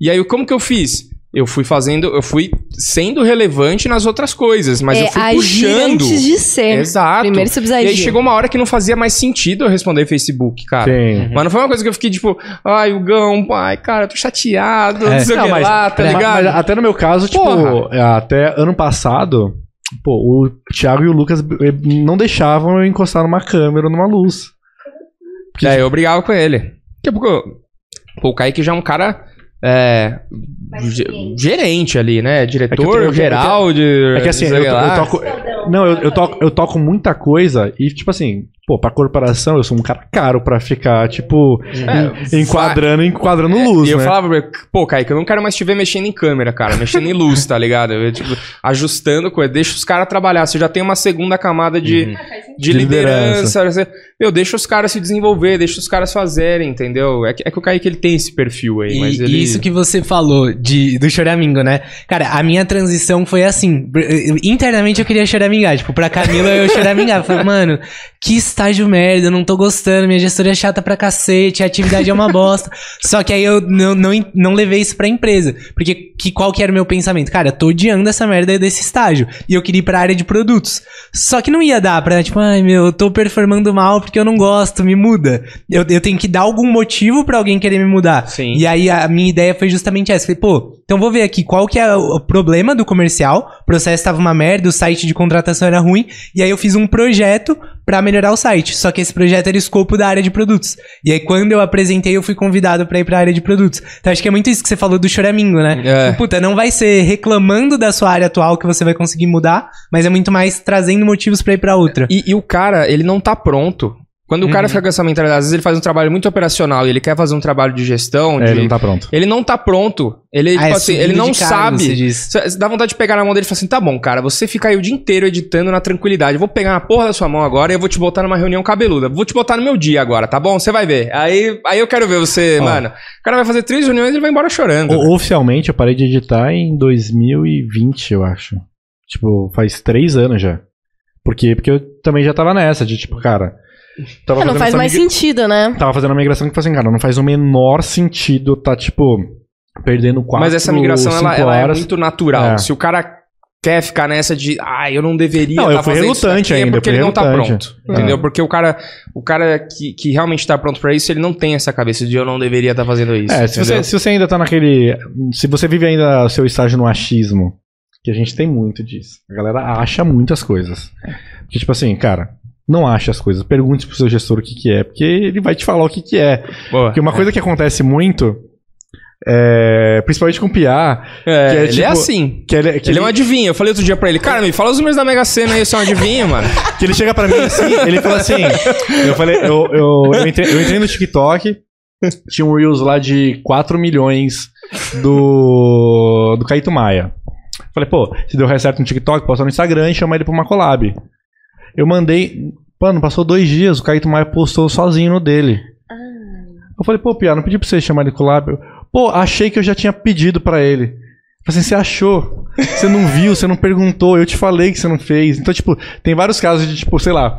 [SPEAKER 4] E aí, como que eu fiz? Eu fui fazendo. Eu fui sendo relevante nas outras coisas, mas eu
[SPEAKER 1] é
[SPEAKER 4] fui
[SPEAKER 1] agir
[SPEAKER 4] puxando.
[SPEAKER 1] antes de ser.
[SPEAKER 4] Exato.
[SPEAKER 1] Primeiro você precisa
[SPEAKER 4] E aí
[SPEAKER 1] agir.
[SPEAKER 4] chegou uma hora que não fazia mais sentido eu responder Facebook, cara.
[SPEAKER 3] Tem.
[SPEAKER 4] Mas não foi uma coisa que eu fiquei tipo, ai, o Gão, ai, cara, eu tô chateado,
[SPEAKER 2] É.
[SPEAKER 4] não sei o que
[SPEAKER 3] mas-
[SPEAKER 4] lá, tá
[SPEAKER 3] Mas-
[SPEAKER 4] ligado?
[SPEAKER 3] mas até no meu caso, tipo,
[SPEAKER 4] Porra.
[SPEAKER 3] até ano passado, pô, o Thiago e o Lucas eh, não deixavam eu encostar numa câmera ou numa luz.
[SPEAKER 4] E aí eu brigava com ele. Daqui a pouco, pô, o Kaique já é um cara é, ge- gerente ali, né?
[SPEAKER 3] É
[SPEAKER 4] Diretor
[SPEAKER 3] tenho-
[SPEAKER 4] geral de.
[SPEAKER 3] É que assim, eu, eu toco. Não, eu, eu, toco, eu toco muita coisa e, tipo assim, pô, pra corporação eu sou um cara caro pra ficar, tipo,
[SPEAKER 4] É,
[SPEAKER 3] en- enquadrando, enquadrando
[SPEAKER 4] É,
[SPEAKER 3] luz,
[SPEAKER 4] e eu
[SPEAKER 3] né?
[SPEAKER 4] falava, pô, Kaique, eu não quero mais te ver mexendo em câmera, cara, mexendo em luz, tá ligado? Eu, tipo, ajustando coisa, deixa os caras trabalhar. Você já tem uma segunda camada de,
[SPEAKER 3] Uhum.
[SPEAKER 4] de,
[SPEAKER 3] De
[SPEAKER 4] liderança. você- Meu, deixa os caras se desenvolver, deixa os caras fazerem, entendeu? É que, é que o Kaique ele tem esse perfil aí,
[SPEAKER 2] E,
[SPEAKER 4] mas
[SPEAKER 2] e
[SPEAKER 4] ele.
[SPEAKER 2] isso que você falou de, do choramingo, né? Cara, a minha transição foi assim. eh, Internamente eu queria choramingar. Tipo, pra Camila eu choramingar. Falei, mano, que estágio merda, eu não tô gostando, minha gestora é chata pra cacete, a atividade é uma bosta. Só que aí eu não, não, não levei isso pra empresa. Porque que, qual que era o meu pensamento? Cara, eu tô odiando essa merda desse estágio. E eu queria ir pra área de produtos. Só que não ia dar pra, tipo, ai meu, eu tô performando mal porque eu não gosto, me muda. Eu, eu tenho que dar algum motivo pra alguém querer me mudar.
[SPEAKER 4] Sim.
[SPEAKER 2] E aí a minha ideia foi justamente essa. Falei, pô, então vou ver aqui qual que é o problema do comercial. O processo tava uma merda, o site de contratação era ruim. E aí eu fiz um projeto pra melhorar o site. Só que esse projeto era escopo da área de produtos. E aí quando eu apresentei, eu fui convidado pra ir pra área de produtos. Então acho que é muito isso que você falou do choramingo, né?
[SPEAKER 4] É.
[SPEAKER 2] Tipo, Puta, não vai ser reclamando da sua área atual que você vai conseguir mudar, mas é muito mais trazendo motivos pra ir pra outra.
[SPEAKER 4] E, e o cara, ele não tá pronto. Quando o cara
[SPEAKER 2] Uhum.
[SPEAKER 4] fica com essa mentalidade, às vezes ele faz um trabalho muito operacional e ele quer fazer um trabalho de gestão,
[SPEAKER 3] É,
[SPEAKER 4] de-
[SPEAKER 3] ele não tá pronto.
[SPEAKER 4] ele não tá pronto. Ele,
[SPEAKER 2] Ah,
[SPEAKER 4] tipo
[SPEAKER 2] é
[SPEAKER 4] assim, ele não
[SPEAKER 2] cargo,
[SPEAKER 4] sabe.
[SPEAKER 2] você
[SPEAKER 4] Dá vontade de pegar na mão dele e falar assim: tá bom, cara, você fica aí o dia inteiro editando na tranquilidade. Eu vou pegar na porra da sua mão agora e eu vou te botar numa reunião cabeluda. Vou te botar no meu dia agora, tá bom? Você vai ver. Aí, aí eu quero ver você,
[SPEAKER 3] Ó.
[SPEAKER 4] mano. O cara vai fazer três reuniões e ele vai embora chorando.
[SPEAKER 3] O- Oficialmente eu parei de editar em 2020, eu acho. Tipo, faz três anos já. Por quê? Porque eu também já tava nessa, de tipo, cara. Tava
[SPEAKER 1] É, não
[SPEAKER 3] fazendo
[SPEAKER 1] faz mais
[SPEAKER 3] migra-
[SPEAKER 1] sentido, né?
[SPEAKER 3] Tava fazendo uma migração que, tipo assim, cara, não faz o menor sentido tá, tipo, perdendo quatro,
[SPEAKER 4] Mas essa migração, ela, ela é muito natural.
[SPEAKER 3] É.
[SPEAKER 4] Se o cara quer ficar nessa de, ah, eu não deveria
[SPEAKER 3] Não, eu
[SPEAKER 4] tá
[SPEAKER 3] fui
[SPEAKER 4] fazendo isso
[SPEAKER 3] relutante
[SPEAKER 4] daqui",
[SPEAKER 3] ainda,
[SPEAKER 4] é porque
[SPEAKER 3] eu fui
[SPEAKER 4] ele não tá
[SPEAKER 3] relutante.
[SPEAKER 4] pronto.
[SPEAKER 3] É.
[SPEAKER 4] Entendeu? Porque o cara, o cara que, que realmente tá pronto pra isso, ele não tem essa cabeça de eu não deveria estar fazendo isso.
[SPEAKER 3] É, se você, se você ainda tá naquele. Se você vive ainda o seu estágio no achismo, que a gente tem muito disso. A galera acha muitas coisas. Que, tipo assim, cara, não acha as coisas. Pergunte pro seu gestor o que, que é, porque ele vai te falar o que, que é.
[SPEAKER 4] Boa.
[SPEAKER 3] Porque uma coisa que acontece muito, é, principalmente com o Piá,
[SPEAKER 4] É,
[SPEAKER 3] que é
[SPEAKER 4] ele
[SPEAKER 3] tipo-
[SPEAKER 4] é assim.
[SPEAKER 3] que ele, que
[SPEAKER 4] Ele é um adivinho. Eu falei outro dia pra ele, cara, me fala os números da Mega Sena aí, você é um adivinho, mano. (laughs)
[SPEAKER 3] Que ele chega pra mim assim, ele fala assim. Eu falei, eu, eu, eu, entrei, eu entrei no TikTok, tinha um Reels lá de 4 milhões do. do Caíto Maia. Falei, pô, se deu certo no TikTok, posta no Instagram e chama ele pra uma collab. Eu mandei. Mano, passou dois dias, o Caíto Maia postou sozinho no dele. Eu falei, pô, Pia, não pedi pra você chamar ele collab. Eu, Pô, achei que eu já tinha pedido pra ele. Falei assim, você achou? Você não viu, você não perguntou, eu te falei que você não fez. Então, tipo, tem vários casos de, tipo, sei lá.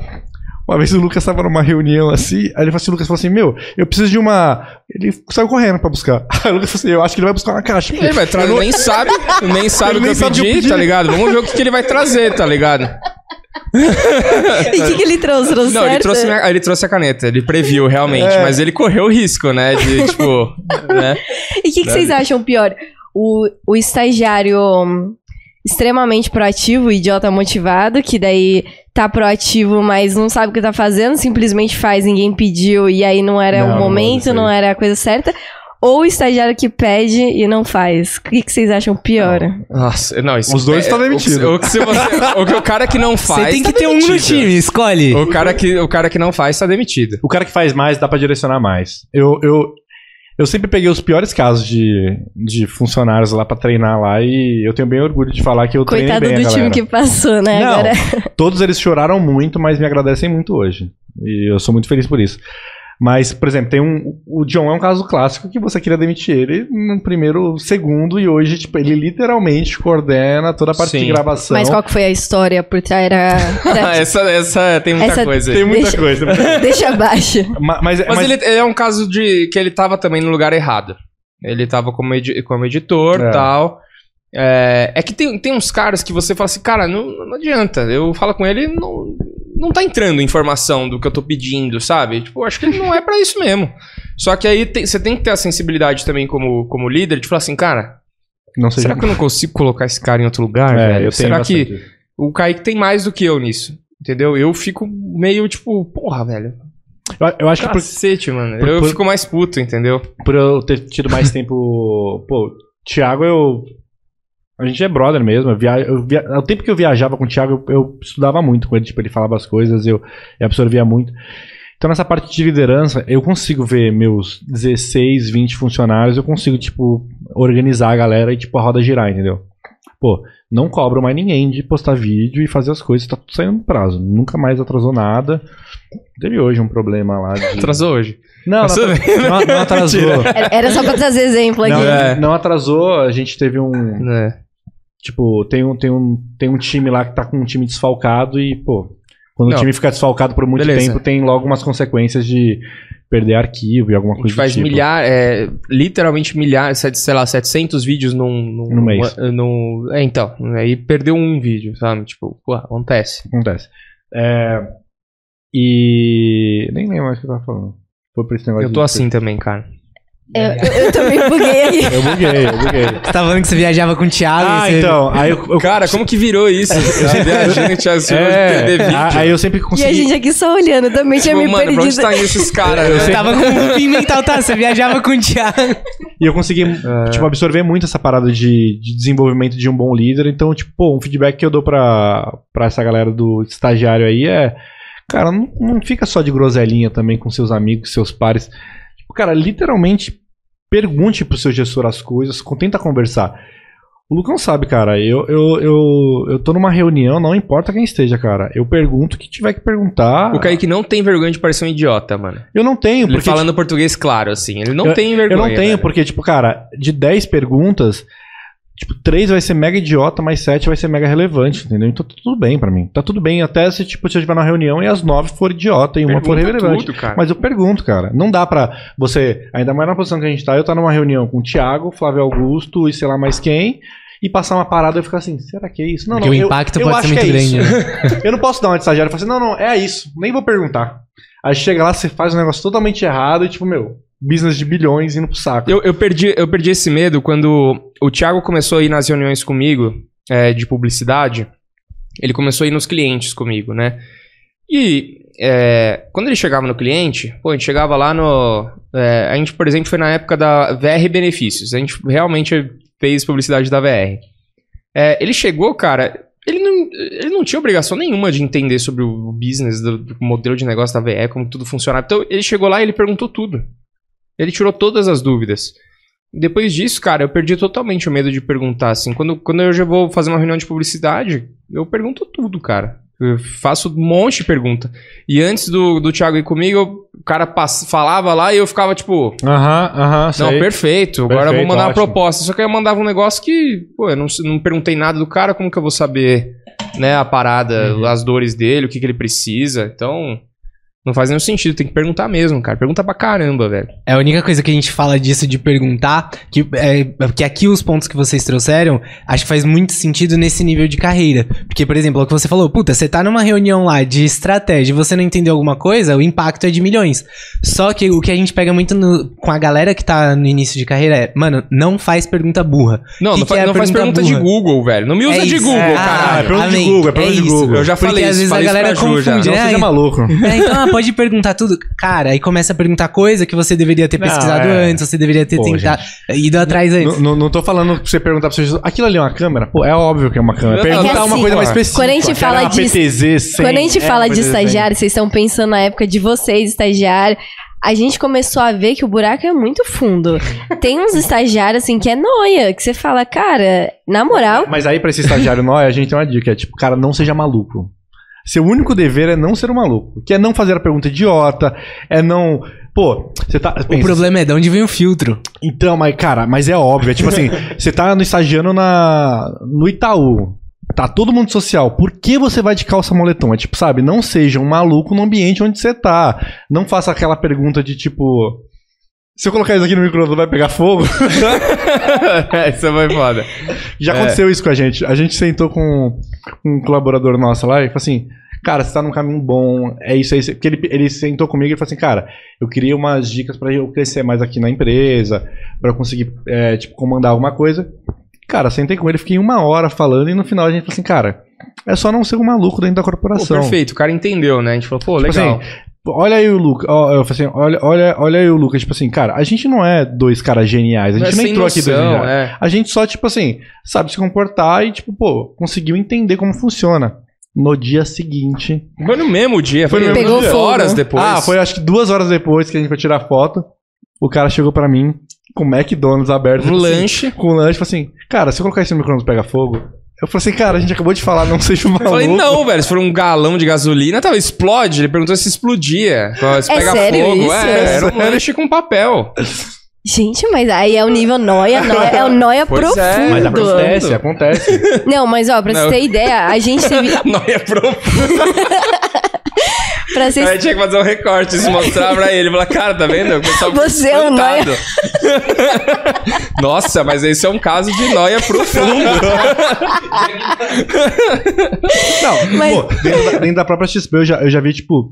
[SPEAKER 3] Uma vez o Lucas tava numa reunião assim, aí ele falou assim, o Lucas falou assim, meu, eu preciso de uma. Ele saiu correndo pra buscar. (laughs) Aí o Lucas falou assim, eu acho que ele vai buscar uma caixa.
[SPEAKER 4] Ele vai trazer,
[SPEAKER 3] não-
[SPEAKER 4] nem sabe, nem sabe
[SPEAKER 3] Ele
[SPEAKER 4] o que
[SPEAKER 3] nem
[SPEAKER 4] eu
[SPEAKER 3] sabe o que eu
[SPEAKER 4] pedi,
[SPEAKER 3] pedi.
[SPEAKER 4] tá ligado? Vamos ver o que, que ele vai trazer, tá ligado? (laughs)
[SPEAKER 1] E o que, que ele trouxe? Trouxe
[SPEAKER 4] Não, ele trouxe, minha- ele trouxe a caneta, ele previu realmente,
[SPEAKER 3] É.
[SPEAKER 4] mas ele correu o risco, né? De, (laughs) tipo, né?
[SPEAKER 1] E o que, que vocês acham pior? O, o estagiário extremamente proativo, idiota motivado, que daí tá proativo, mas não sabe o que tá fazendo, simplesmente faz, ninguém pediu e aí não era
[SPEAKER 3] Não,
[SPEAKER 1] o
[SPEAKER 3] não
[SPEAKER 1] momento,
[SPEAKER 3] aí.
[SPEAKER 1] não era a coisa certa. Ou o estagiário que pede e não faz. O que, que vocês acham pior?
[SPEAKER 4] Nossa, não, isso
[SPEAKER 3] Os dois
[SPEAKER 4] é-
[SPEAKER 3] tá
[SPEAKER 4] o que-
[SPEAKER 3] demitido.
[SPEAKER 4] O, que se você- o que o cara que não faz.
[SPEAKER 2] Você tem que
[SPEAKER 4] tá
[SPEAKER 2] ter um no
[SPEAKER 4] demitido.
[SPEAKER 2] time, escolhe.
[SPEAKER 4] O cara, que, o cara que não faz tá demitido.
[SPEAKER 3] O cara que faz mais dá pra direcionar mais. Eu, eu, eu sempre peguei os piores casos de, de funcionários lá pra treinar lá e eu tenho bem orgulho de falar que eu
[SPEAKER 1] Coitado
[SPEAKER 3] treinei bem
[SPEAKER 1] do
[SPEAKER 3] a
[SPEAKER 1] time
[SPEAKER 3] galera.
[SPEAKER 1] que passou, né?
[SPEAKER 3] Não,
[SPEAKER 1] Agora.
[SPEAKER 3] todos eles choraram muito, mas me agradecem muito hoje. E eu sou muito feliz por isso. Mas, por exemplo, tem um. O John é um caso clássico que você queria demitir ele no primeiro segundo e hoje, tipo, ele literalmente coordena toda a parte
[SPEAKER 4] Sim.
[SPEAKER 3] de gravação.
[SPEAKER 1] Mas qual que foi a história por trás? Era... era- (laughs)
[SPEAKER 4] essa, essa tem muita
[SPEAKER 1] Essa-
[SPEAKER 4] coisa aí.
[SPEAKER 3] Tem muita
[SPEAKER 1] Deixa-
[SPEAKER 3] coisa. (laughs)
[SPEAKER 1] Deixa abaixo.
[SPEAKER 3] Ma- mas,
[SPEAKER 4] Mas,
[SPEAKER 3] mas-
[SPEAKER 4] ele é um caso de que ele tava também no lugar errado. Ele tava como, edi- como editor e
[SPEAKER 3] É.
[SPEAKER 4] tal. É, é que tem, tem uns caras que você fala assim, cara, não, não adianta. Eu falo com ele, não, não tá entrando informação do que eu tô pedindo, sabe? Tipo, acho que ele não é pra isso mesmo. Só que aí você tem que ter a sensibilidade também como, como líder de falar assim, cara, será que eu não consigo colocar esse cara em outro lugar,
[SPEAKER 3] É,
[SPEAKER 4] velho?
[SPEAKER 3] eu tenho
[SPEAKER 4] será que
[SPEAKER 3] bastante.
[SPEAKER 4] o Kaique tem mais do que eu nisso? Entendeu? Eu fico meio tipo, porra, velho.
[SPEAKER 3] Eu, eu acho que por,
[SPEAKER 4] Cacete, mano.
[SPEAKER 3] por-
[SPEAKER 4] eu
[SPEAKER 3] por-
[SPEAKER 4] fico mais puto, entendeu?
[SPEAKER 3] por eu ter tido mais tempo. Pô, Thiago, eu. A gente é brother mesmo. Eu via... eu via- O tempo que eu viajava com o Thiago, eu, eu estudava muito com ele. Tipo, ele falava as coisas, eu, eu absorvia muito. Então, nessa parte de liderança, eu consigo ver meus 16, 20 funcionários, eu consigo, tipo, organizar a galera e, tipo, a roda girar, entendeu? Pô, não cobro mais ninguém de postar vídeo e fazer as coisas, tá tudo saindo no prazo. Nunca mais atrasou nada. Teve hoje um problema lá de... (laughs)
[SPEAKER 4] Atrasou hoje.
[SPEAKER 3] Não, não,
[SPEAKER 4] Passou
[SPEAKER 3] atra-
[SPEAKER 4] bem.
[SPEAKER 3] não, não (laughs) atrasou.
[SPEAKER 1] Era- Era só pra trazer exemplo aqui.
[SPEAKER 3] Não,
[SPEAKER 4] É.
[SPEAKER 3] não atrasou, a gente teve um.
[SPEAKER 4] É.
[SPEAKER 3] Tipo, tem um, tem, um, tem um time lá que tá com um time desfalcado e, pô, quando
[SPEAKER 4] Não.
[SPEAKER 3] o time fica desfalcado por muito
[SPEAKER 4] Beleza.
[SPEAKER 3] tempo, tem logo umas consequências de perder arquivo e alguma
[SPEAKER 4] A gente
[SPEAKER 3] coisa
[SPEAKER 4] faz
[SPEAKER 3] tipo.
[SPEAKER 4] milhares, é, literalmente milhares, sei lá, 700 vídeos num... num
[SPEAKER 3] No mês.
[SPEAKER 4] num- é, então, aí perdeu um vídeo, sabe? Tipo, pô, acontece.
[SPEAKER 3] Acontece. É, e. Nem lembro mais o que eu tava falando. Foi por esse negócio
[SPEAKER 4] Eu tô assim também, cara.
[SPEAKER 1] Eu, eu- eu também buguei.
[SPEAKER 3] Eu buguei, eu buguei.
[SPEAKER 2] Você tá falando que você viajava com o Thiago
[SPEAKER 3] Ah,
[SPEAKER 2] você...
[SPEAKER 3] então. Aí eu, eu-
[SPEAKER 4] Cara, como que virou isso? (laughs) Você viajando, tinha
[SPEAKER 3] é,
[SPEAKER 4] perder vídeo.
[SPEAKER 3] a- aí eu sempre
[SPEAKER 1] E a
[SPEAKER 3] consegui.
[SPEAKER 1] gente aqui só olhando, também tinha
[SPEAKER 4] Tipo,
[SPEAKER 1] me
[SPEAKER 4] mano, pra onde
[SPEAKER 1] perdido.
[SPEAKER 4] tá esses caras?
[SPEAKER 2] Eu
[SPEAKER 4] né?
[SPEAKER 2] tava com um fim mental, tá? Você viajava com o Thiago.
[SPEAKER 3] E eu consegui,
[SPEAKER 4] É.
[SPEAKER 3] tipo, absorver muito essa parada de, de desenvolvimento de um bom líder. Então, tipo, pô, um feedback que eu dou pra, pra essa galera do estagiário aí é... Cara, não, não fica só de groselinha também com seus amigos, seus pares. Tipo, cara, literalmente pergunte pro seu gestor as coisas, tenta conversar. O Lucão sabe, cara, eu, eu, eu, eu tô numa reunião, não importa quem esteja, cara. Eu pergunto o que tiver que perguntar.
[SPEAKER 4] O Kaique não tem vergonha de parecer um idiota, mano.
[SPEAKER 3] Eu não tenho,
[SPEAKER 4] Ele
[SPEAKER 3] porque...
[SPEAKER 4] falando português claro, assim. Ele não
[SPEAKER 3] Eu-
[SPEAKER 4] tem
[SPEAKER 3] Eu
[SPEAKER 4] vergonha.
[SPEAKER 3] não tenho,
[SPEAKER 4] velho.
[SPEAKER 3] porque, tipo, cara, de 10 perguntas, tipo, 3 vai ser mega idiota, mas 7 vai ser mega relevante, entendeu? Então tá tudo bem pra mim. Tá tudo bem, até se, tipo, se eu estiver na reunião e as 9 for idiota e uma for
[SPEAKER 4] Pergunta
[SPEAKER 3] relevante.
[SPEAKER 4] tudo, cara.
[SPEAKER 3] Mas eu pergunto, cara. Não dá pra você, ainda mais na posição que a gente tá, eu tá numa reunião com o Thiago, Flávio Augusto e sei lá mais quem, e passar uma parada e eu ficar assim, será que é isso? Não,
[SPEAKER 2] Porque
[SPEAKER 3] não,
[SPEAKER 2] o
[SPEAKER 3] eu-
[SPEAKER 2] impacto
[SPEAKER 3] eu
[SPEAKER 2] pode
[SPEAKER 3] acho
[SPEAKER 2] ser muito
[SPEAKER 3] é
[SPEAKER 2] grande, né? (laughs)
[SPEAKER 3] Eu não posso dar uma de estagiário e falar assim, não, não, é isso, nem vou perguntar. Aí chega lá, você faz um negócio totalmente errado e tipo, meu, business de bilhões indo pro saco.
[SPEAKER 4] Eu, eu, perdi, eu perdi esse medo quando o Thiago começou a ir nas reuniões comigo, é, de publicidade. Ele começou a ir nos clientes comigo, né? E é, quando ele chegava no cliente, pô, a gente chegava lá no. é, a gente, por exemplo, foi na época da VR Benefícios. A gente realmente fez publicidade da VR. É, ele chegou, cara. Ele não, ele não tinha obrigação nenhuma de entender sobre o business, do, do modelo de negócio da VR, como tudo funcionava. Então, ele chegou lá e ele perguntou tudo. Ele tirou todas as dúvidas. Depois disso, cara, eu perdi totalmente o medo de perguntar, assim. Quando, quando eu já vou fazer uma reunião de publicidade, eu pergunto tudo, cara. Eu faço um monte de pergunta. E antes do, do Thiago ir comigo, eu- o cara pass- falava lá e eu ficava tipo,
[SPEAKER 3] Aham, aham,
[SPEAKER 4] não,
[SPEAKER 3] sei.
[SPEAKER 4] perfeito, agora eu vou
[SPEAKER 3] Perfeito,
[SPEAKER 4] mandar uma
[SPEAKER 3] ótimo.
[SPEAKER 4] proposta. Só que eu mandava um negócio que, pô, eu não, não perguntei nada do cara, como que eu vou saber, né, a parada,
[SPEAKER 3] Uhum.
[SPEAKER 4] as dores dele, o que, que ele precisa. Então, não faz nenhum sentido, tem que perguntar mesmo, cara. Pergunta pra caramba, velho.
[SPEAKER 2] É a única coisa que a gente fala disso de perguntar, que, é, que aqui os pontos que vocês trouxeram, acho que faz muito sentido nesse nível de carreira. Porque, por exemplo, é o que você falou, puta, você tá numa reunião lá de estratégia e você não entendeu alguma coisa, o impacto é de milhões. Só que o que a gente pega muito no- com a galera que tá no início de carreira é, mano, não faz pergunta burra.
[SPEAKER 4] Não,
[SPEAKER 2] Que
[SPEAKER 4] não,
[SPEAKER 2] que
[SPEAKER 4] faz,
[SPEAKER 2] é
[SPEAKER 4] não faz
[SPEAKER 2] pergunta
[SPEAKER 4] pergunta de
[SPEAKER 2] burra?
[SPEAKER 4] Google, velho. Não me usa
[SPEAKER 2] É
[SPEAKER 4] de. Google,
[SPEAKER 2] É,
[SPEAKER 4] caralho.
[SPEAKER 3] é pergunta de
[SPEAKER 2] amém.
[SPEAKER 3] Google, é pergunta de
[SPEAKER 2] isso.
[SPEAKER 3] Google.
[SPEAKER 4] Eu já
[SPEAKER 2] Porque
[SPEAKER 4] falei
[SPEAKER 2] às
[SPEAKER 4] isso,
[SPEAKER 2] vezes a galera
[SPEAKER 4] Ju já.
[SPEAKER 2] confunde,
[SPEAKER 3] Não
[SPEAKER 2] né?
[SPEAKER 3] seja maluco.
[SPEAKER 2] É, então, ah, (laughs) pode perguntar tudo. Cara, aí começa a perguntar coisa que você deveria ter
[SPEAKER 3] Não,
[SPEAKER 2] pesquisado
[SPEAKER 3] é.
[SPEAKER 2] antes, você deveria ter
[SPEAKER 3] Pô,
[SPEAKER 2] tentado, ido atrás antes.
[SPEAKER 3] Não, tô falando pra você perguntar pra você, aquilo ali é uma câmera? Pô, é óbvio que é uma câmera.
[SPEAKER 4] Não,
[SPEAKER 3] Perguntar
[SPEAKER 1] é
[SPEAKER 3] uma
[SPEAKER 1] assim,
[SPEAKER 3] coisa mais específica.
[SPEAKER 1] quando a gente fala
[SPEAKER 3] uma
[SPEAKER 1] de-
[SPEAKER 3] PTZ 100,
[SPEAKER 1] Quando a gente
[SPEAKER 3] é
[SPEAKER 1] fala
[SPEAKER 3] uma
[SPEAKER 1] de
[SPEAKER 3] PTZ 100.
[SPEAKER 1] estagiário, vocês estão pensando na época de vocês, estagiário. A gente começou a ver que o buraco é muito fundo. (laughs) Tem uns estagiários, assim, que é noia, que você fala, cara, na moral,
[SPEAKER 3] Mas aí, pra esse estagiário nóia, a gente tem uma dica. É tipo, cara, não seja maluco. Seu único dever é não ser um maluco. Que é não fazer a pergunta idiota, é não... Pô, você tá...
[SPEAKER 2] O
[SPEAKER 3] pensa,
[SPEAKER 2] problema é de onde vem o filtro.
[SPEAKER 3] Então, mas, cara, mas é óbvio. É tipo assim, (laughs) você tá no estagiando na, no Itaú. Tá todo mundo social. Por que você vai de calça moletom? É tipo, sabe, não seja um maluco no ambiente onde você tá. Não faça aquela pergunta de tipo. Se eu colocar isso aqui no micro-ondas, vai pegar fogo? (laughs)
[SPEAKER 4] Essa foi foda.
[SPEAKER 3] Já
[SPEAKER 4] É.
[SPEAKER 3] aconteceu isso com a gente. A gente sentou com um colaborador nosso lá e falou assim: Cara, você tá num caminho bom, é isso aí. Porque ele, ele sentou comigo e falou assim: Cara, eu queria umas dicas pra eu crescer mais aqui na empresa, pra eu conseguir, é, tipo, comandar alguma coisa. Cara, sentei com ele, fiquei uma hora falando e no final a gente falou assim: Cara, é só não ser um maluco dentro da
[SPEAKER 4] Pô,
[SPEAKER 3] corporação.
[SPEAKER 4] perfeito, o cara entendeu, né? A gente falou, pô,
[SPEAKER 3] Tipo
[SPEAKER 4] legal.
[SPEAKER 3] assim, olha aí o Lucas. ó, Eu falei assim, olha, olha, olha aí o Lucas. Tipo assim, cara, a gente não é dois caras geniais. A
[SPEAKER 4] Não é
[SPEAKER 3] gente nem
[SPEAKER 4] sem
[SPEAKER 3] entrou aqui dois
[SPEAKER 4] noção,
[SPEAKER 3] geniais.
[SPEAKER 4] é.
[SPEAKER 3] A gente só, tipo assim, sabe se comportar e, tipo, pô, conseguiu entender como funciona. No dia seguinte.
[SPEAKER 4] Foi no mesmo dia,
[SPEAKER 3] Foi
[SPEAKER 4] foi,
[SPEAKER 3] no
[SPEAKER 1] mesmo
[SPEAKER 4] duas
[SPEAKER 1] dia. Pegou
[SPEAKER 4] horas
[SPEAKER 1] fogo.
[SPEAKER 4] depois.
[SPEAKER 3] Ah, foi acho que duas horas depois que a gente foi tirar foto. O cara chegou pra mim com o McDonald's aberto.
[SPEAKER 4] um
[SPEAKER 3] tipo assim,
[SPEAKER 4] lanche.
[SPEAKER 3] com o lanche, falou assim, cara, se eu colocar isso no micro-ondas pega fogo. Eu falei assim, cara, a gente acabou de falar, não seja um
[SPEAKER 4] Eu
[SPEAKER 3] maluco.
[SPEAKER 4] falei, não, velho, se for um galão de gasolina, tava, explode. Ele perguntou se explodia. Se
[SPEAKER 1] É
[SPEAKER 4] pega
[SPEAKER 1] sério
[SPEAKER 4] fogo.
[SPEAKER 1] isso?
[SPEAKER 4] É,
[SPEAKER 1] É
[SPEAKER 4] era um lanche com papel.
[SPEAKER 1] Gente, mas aí é o nível noia, noia é o noia
[SPEAKER 4] Pois é.
[SPEAKER 1] profundo.
[SPEAKER 3] Mas acontece, acontece.
[SPEAKER 1] Não, mas ó, pra
[SPEAKER 4] Não.
[SPEAKER 1] você ter ideia, a gente teve. (laughs)
[SPEAKER 4] Não ia profundo. (laughs)
[SPEAKER 1] Pra vocês
[SPEAKER 4] Aí tinha que fazer um recorte, se mostrar pra ele. Falar, cara, tá vendo? O pessoal fica
[SPEAKER 1] Você é um
[SPEAKER 4] espantado. (laughs) Nossa, mas esse é um caso de noia profundo. (laughs)
[SPEAKER 3] Não,
[SPEAKER 1] Mas-
[SPEAKER 3] pô, dentro da, dentro da própria XP eu já, eu já vi, tipo,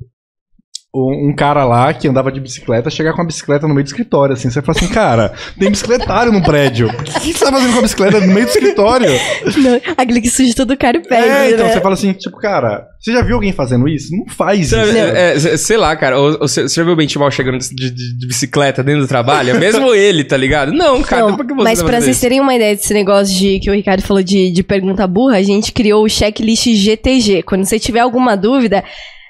[SPEAKER 3] um, cara lá que andava de bicicleta chegar com a bicicleta no meio do escritório, assim. Você fala assim, cara, tem bicicletário no prédio. O que, você tá fazendo com a bicicleta no meio do escritório?
[SPEAKER 1] Não, aquele que suja todo o cara e pega,
[SPEAKER 3] é, então
[SPEAKER 1] né?
[SPEAKER 3] você fala assim, tipo, cara, você já viu alguém fazendo isso? Não faz isso.
[SPEAKER 4] É, é, sei lá, cara. ou- ou Você já viu o Benchimol chegando de, de- de bicicleta dentro do trabalho? É Mesmo (laughs) ele, tá ligado? Não, cara.
[SPEAKER 1] Não,
[SPEAKER 4] por que você
[SPEAKER 1] mas
[SPEAKER 4] tá
[SPEAKER 1] pra vocês
[SPEAKER 4] isso?
[SPEAKER 1] terem uma ideia desse negócio de que o Ricardo falou de, de pergunta burra, a gente criou o checklist GTG. Quando você tiver alguma dúvida,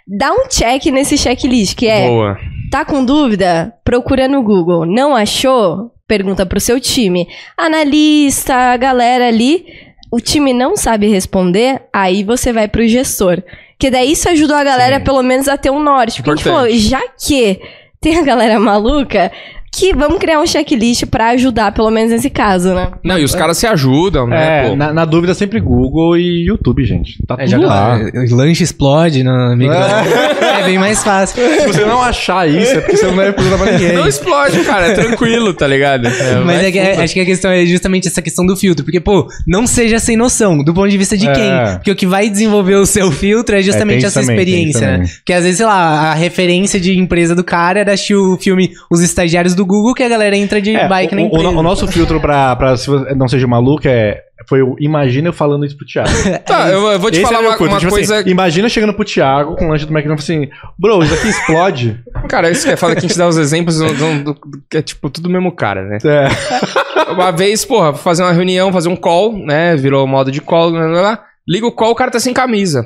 [SPEAKER 1] dá um check nesse checklist, que é
[SPEAKER 4] Boa.
[SPEAKER 1] Tá com dúvida? Procura no Google. Não achou? Pergunta pro seu time. Analista, a galera ali. O time não sabe responder, aí você vai pro gestor. Que daí isso ajudou a galera,
[SPEAKER 4] Sim.
[SPEAKER 1] pelo menos, a ter um norte. Porque a gente falou, já que tem a galera maluca, que vamos criar um checklist pra ajudar, pelo menos nesse caso, né?
[SPEAKER 4] Não, e os caras se ajudam, né,
[SPEAKER 3] É,
[SPEAKER 4] pô?
[SPEAKER 3] na, na dúvida sempre Google e YouTube, gente. Tá
[SPEAKER 2] É,
[SPEAKER 3] tudo lá.
[SPEAKER 2] Lanche explode na micro. É. bem mais fácil. (laughs)
[SPEAKER 3] Se você não achar isso, é porque você não deve perguntar pra ninguém.
[SPEAKER 4] Não explode, cara. É tranquilo, tá ligado? É,
[SPEAKER 2] Mas
[SPEAKER 4] vai
[SPEAKER 2] é que, é- acho que a questão é justamente essa questão do filtro. Porque, pô, não seja sem noção, do ponto de vista de
[SPEAKER 3] É.
[SPEAKER 2] quem. Porque o que vai desenvolver o seu filtro é justamente
[SPEAKER 3] É,
[SPEAKER 2] essa
[SPEAKER 3] também,
[SPEAKER 2] experiência, né?
[SPEAKER 3] também.
[SPEAKER 2] Porque às vezes, sei lá, a referência de empresa do cara era assistir o filme Os Estagiários do Google, que a galera entra de
[SPEAKER 3] É,
[SPEAKER 2] bike
[SPEAKER 3] o,
[SPEAKER 2] na
[SPEAKER 3] o-
[SPEAKER 2] empresa.
[SPEAKER 3] o nosso filtro pra, pra se você não seja maluco é. Foi o imagina eu falando isso pro Thiago. (laughs)
[SPEAKER 4] Tá, eu, eu vou te
[SPEAKER 3] Esse
[SPEAKER 4] falar
[SPEAKER 3] é
[SPEAKER 4] uma, uma
[SPEAKER 3] tipo
[SPEAKER 4] coisa.
[SPEAKER 3] assim, imagina chegando pro Thiago com o lanche do McDonald's e assim, bro, isso aqui explode. (laughs)
[SPEAKER 4] Cara, isso que é foda que a gente dá os exemplos do, do- do- que é tipo tudo o mesmo cara, né?
[SPEAKER 3] É. (laughs)
[SPEAKER 4] Uma vez, porra, fazer uma reunião, fazer um call, né? Virou modo de call, blá, blá, blá. liga o call, o cara tá sem camisa.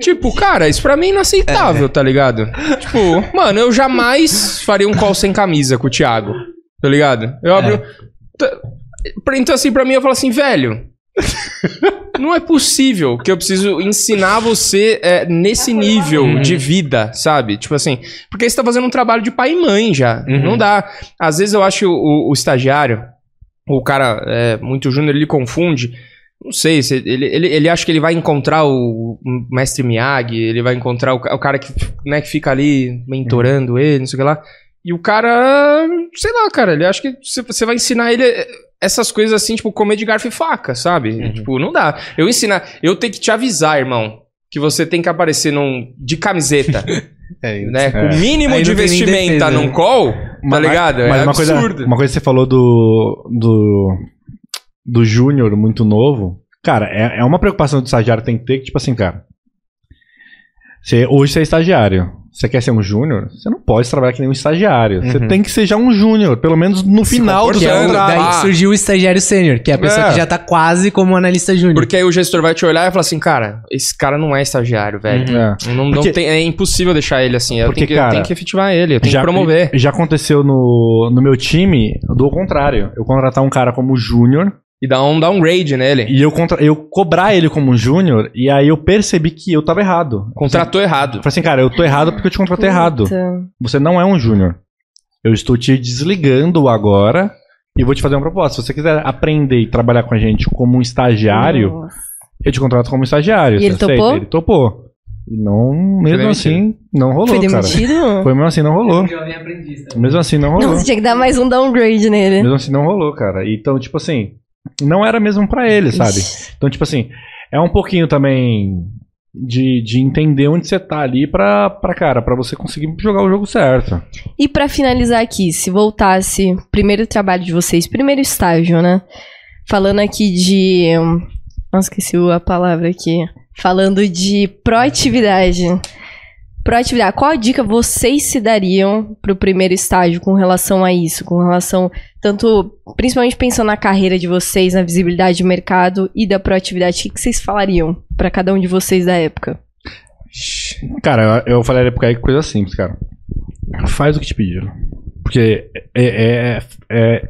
[SPEAKER 4] Tipo, cara, isso pra mim é inaceitável, tá ligado? Tipo, mano, eu jamais faria um call sem camisa com o Thiago, tá ligado? Eu abro. Tá- Então, assim, pra mim, eu falo assim, velho. Não é possível que eu preciso ensinar você é, nesse nível de vida, sabe? Tipo assim, porque você tá fazendo um trabalho de pai e mãe já.
[SPEAKER 2] Uhum.
[SPEAKER 4] Não dá. Às vezes eu acho o, o estagiário, o cara é, muito júnior, ele confunde. Não sei, se ele, ele, ele acha que ele vai encontrar o mestre Miyagi, ele vai encontrar o, o cara que, né, que fica ali mentorando ele, não sei o que lá. E o cara, sei lá, cara, ele acha que você- vai ensinar ele eh, essas coisas assim, tipo, comer de garfo e faca, sabe? Tipo, não dá. Eu ensinar, eu tenho que te avisar, irmão, que você tem que aparecer num, de camiseta, (laughs)
[SPEAKER 2] É,
[SPEAKER 4] né? Com
[SPEAKER 3] É.
[SPEAKER 4] o mínimo
[SPEAKER 2] Aí
[SPEAKER 4] de vestimenta
[SPEAKER 2] defesa,
[SPEAKER 4] num
[SPEAKER 2] né?
[SPEAKER 4] call, tá ligado?
[SPEAKER 3] Mas
[SPEAKER 4] é
[SPEAKER 3] uma coisa,
[SPEAKER 4] absurdo.
[SPEAKER 3] uma coisa que você falou do. do. Do Júnior muito novo. Cara, é, é uma preocupação do estagiário que tem que ter, que, tipo assim, cara. Você, hoje você é estagiário. Você quer ser um júnior? Você não pode trabalhar que nem um estagiário. Você
[SPEAKER 2] Uhum.
[SPEAKER 3] tem que ser já um júnior, pelo menos no
[SPEAKER 4] Se
[SPEAKER 3] final do seu
[SPEAKER 2] é
[SPEAKER 3] contrato.
[SPEAKER 2] daí surgiu o estagiário sênior, que é a pessoa
[SPEAKER 3] É.
[SPEAKER 2] que já tá quase como analista júnior.
[SPEAKER 4] Porque aí o gestor vai te olhar e falar assim, cara, esse cara não é estagiário, velho.
[SPEAKER 3] É.
[SPEAKER 4] Não, não
[SPEAKER 3] Porque-
[SPEAKER 4] tem- é impossível deixar ele assim. Eu
[SPEAKER 3] Porque,
[SPEAKER 4] tenho que,
[SPEAKER 3] cara,
[SPEAKER 4] tenho que efetivar ele, eu tenho que promover.
[SPEAKER 3] Já aconteceu no, no meu time do contrário. Eu contratar um cara como júnior
[SPEAKER 4] E dar um downgrade nele.
[SPEAKER 3] e eu, contra, eu cobrar ele como júnior e aí eu percebi que eu tava errado.
[SPEAKER 4] Contratou errado.
[SPEAKER 3] Eu falei assim, cara, eu tô errado porque eu te contratei errado.
[SPEAKER 1] Puta.
[SPEAKER 3] Você não é um júnior. Eu estou te desligando agora e vou te fazer uma proposta. Se você quiser aprender e trabalhar com a gente como um estagiário,
[SPEAKER 1] Nossa.
[SPEAKER 3] eu te contrato como estagiário.
[SPEAKER 1] E ele
[SPEAKER 3] aceita?
[SPEAKER 1] topou?
[SPEAKER 3] Ele topou. E não, mesmo assim, não rolou,
[SPEAKER 1] Foi
[SPEAKER 3] cara.
[SPEAKER 1] demitido?
[SPEAKER 3] Foi mesmo assim, não rolou.
[SPEAKER 2] aprendiz.
[SPEAKER 3] Mesmo assim, não rolou.
[SPEAKER 1] Não, você tinha que dar mais um downgrade nele.
[SPEAKER 3] Mesmo assim, não rolou, cara. Então, tipo assim, não era mesmo pra ele, sabe?
[SPEAKER 1] Ixi.
[SPEAKER 3] Então, tipo assim, é um pouquinho também de, de entender onde você tá ali pra, pra, cara, pra você conseguir jogar o jogo certo.
[SPEAKER 1] E pra finalizar aqui, se voltasse, primeiro trabalho de vocês, primeiro estágio, né? Falando aqui de. hum, Nossa, esqueci a palavra aqui. Falando de proatividade. Proatividade. Qual a dica vocês se dariam pro primeiro estágio com relação a isso? Com relação, tanto, principalmente pensando na carreira de vocês, na visibilidade de mercado e da proatividade, o que, vocês falariam pra cada um de vocês da época?
[SPEAKER 3] Cara, eu, falaria pra aí coisa simples, cara. Faz o que te pediram. Porque é, é, é,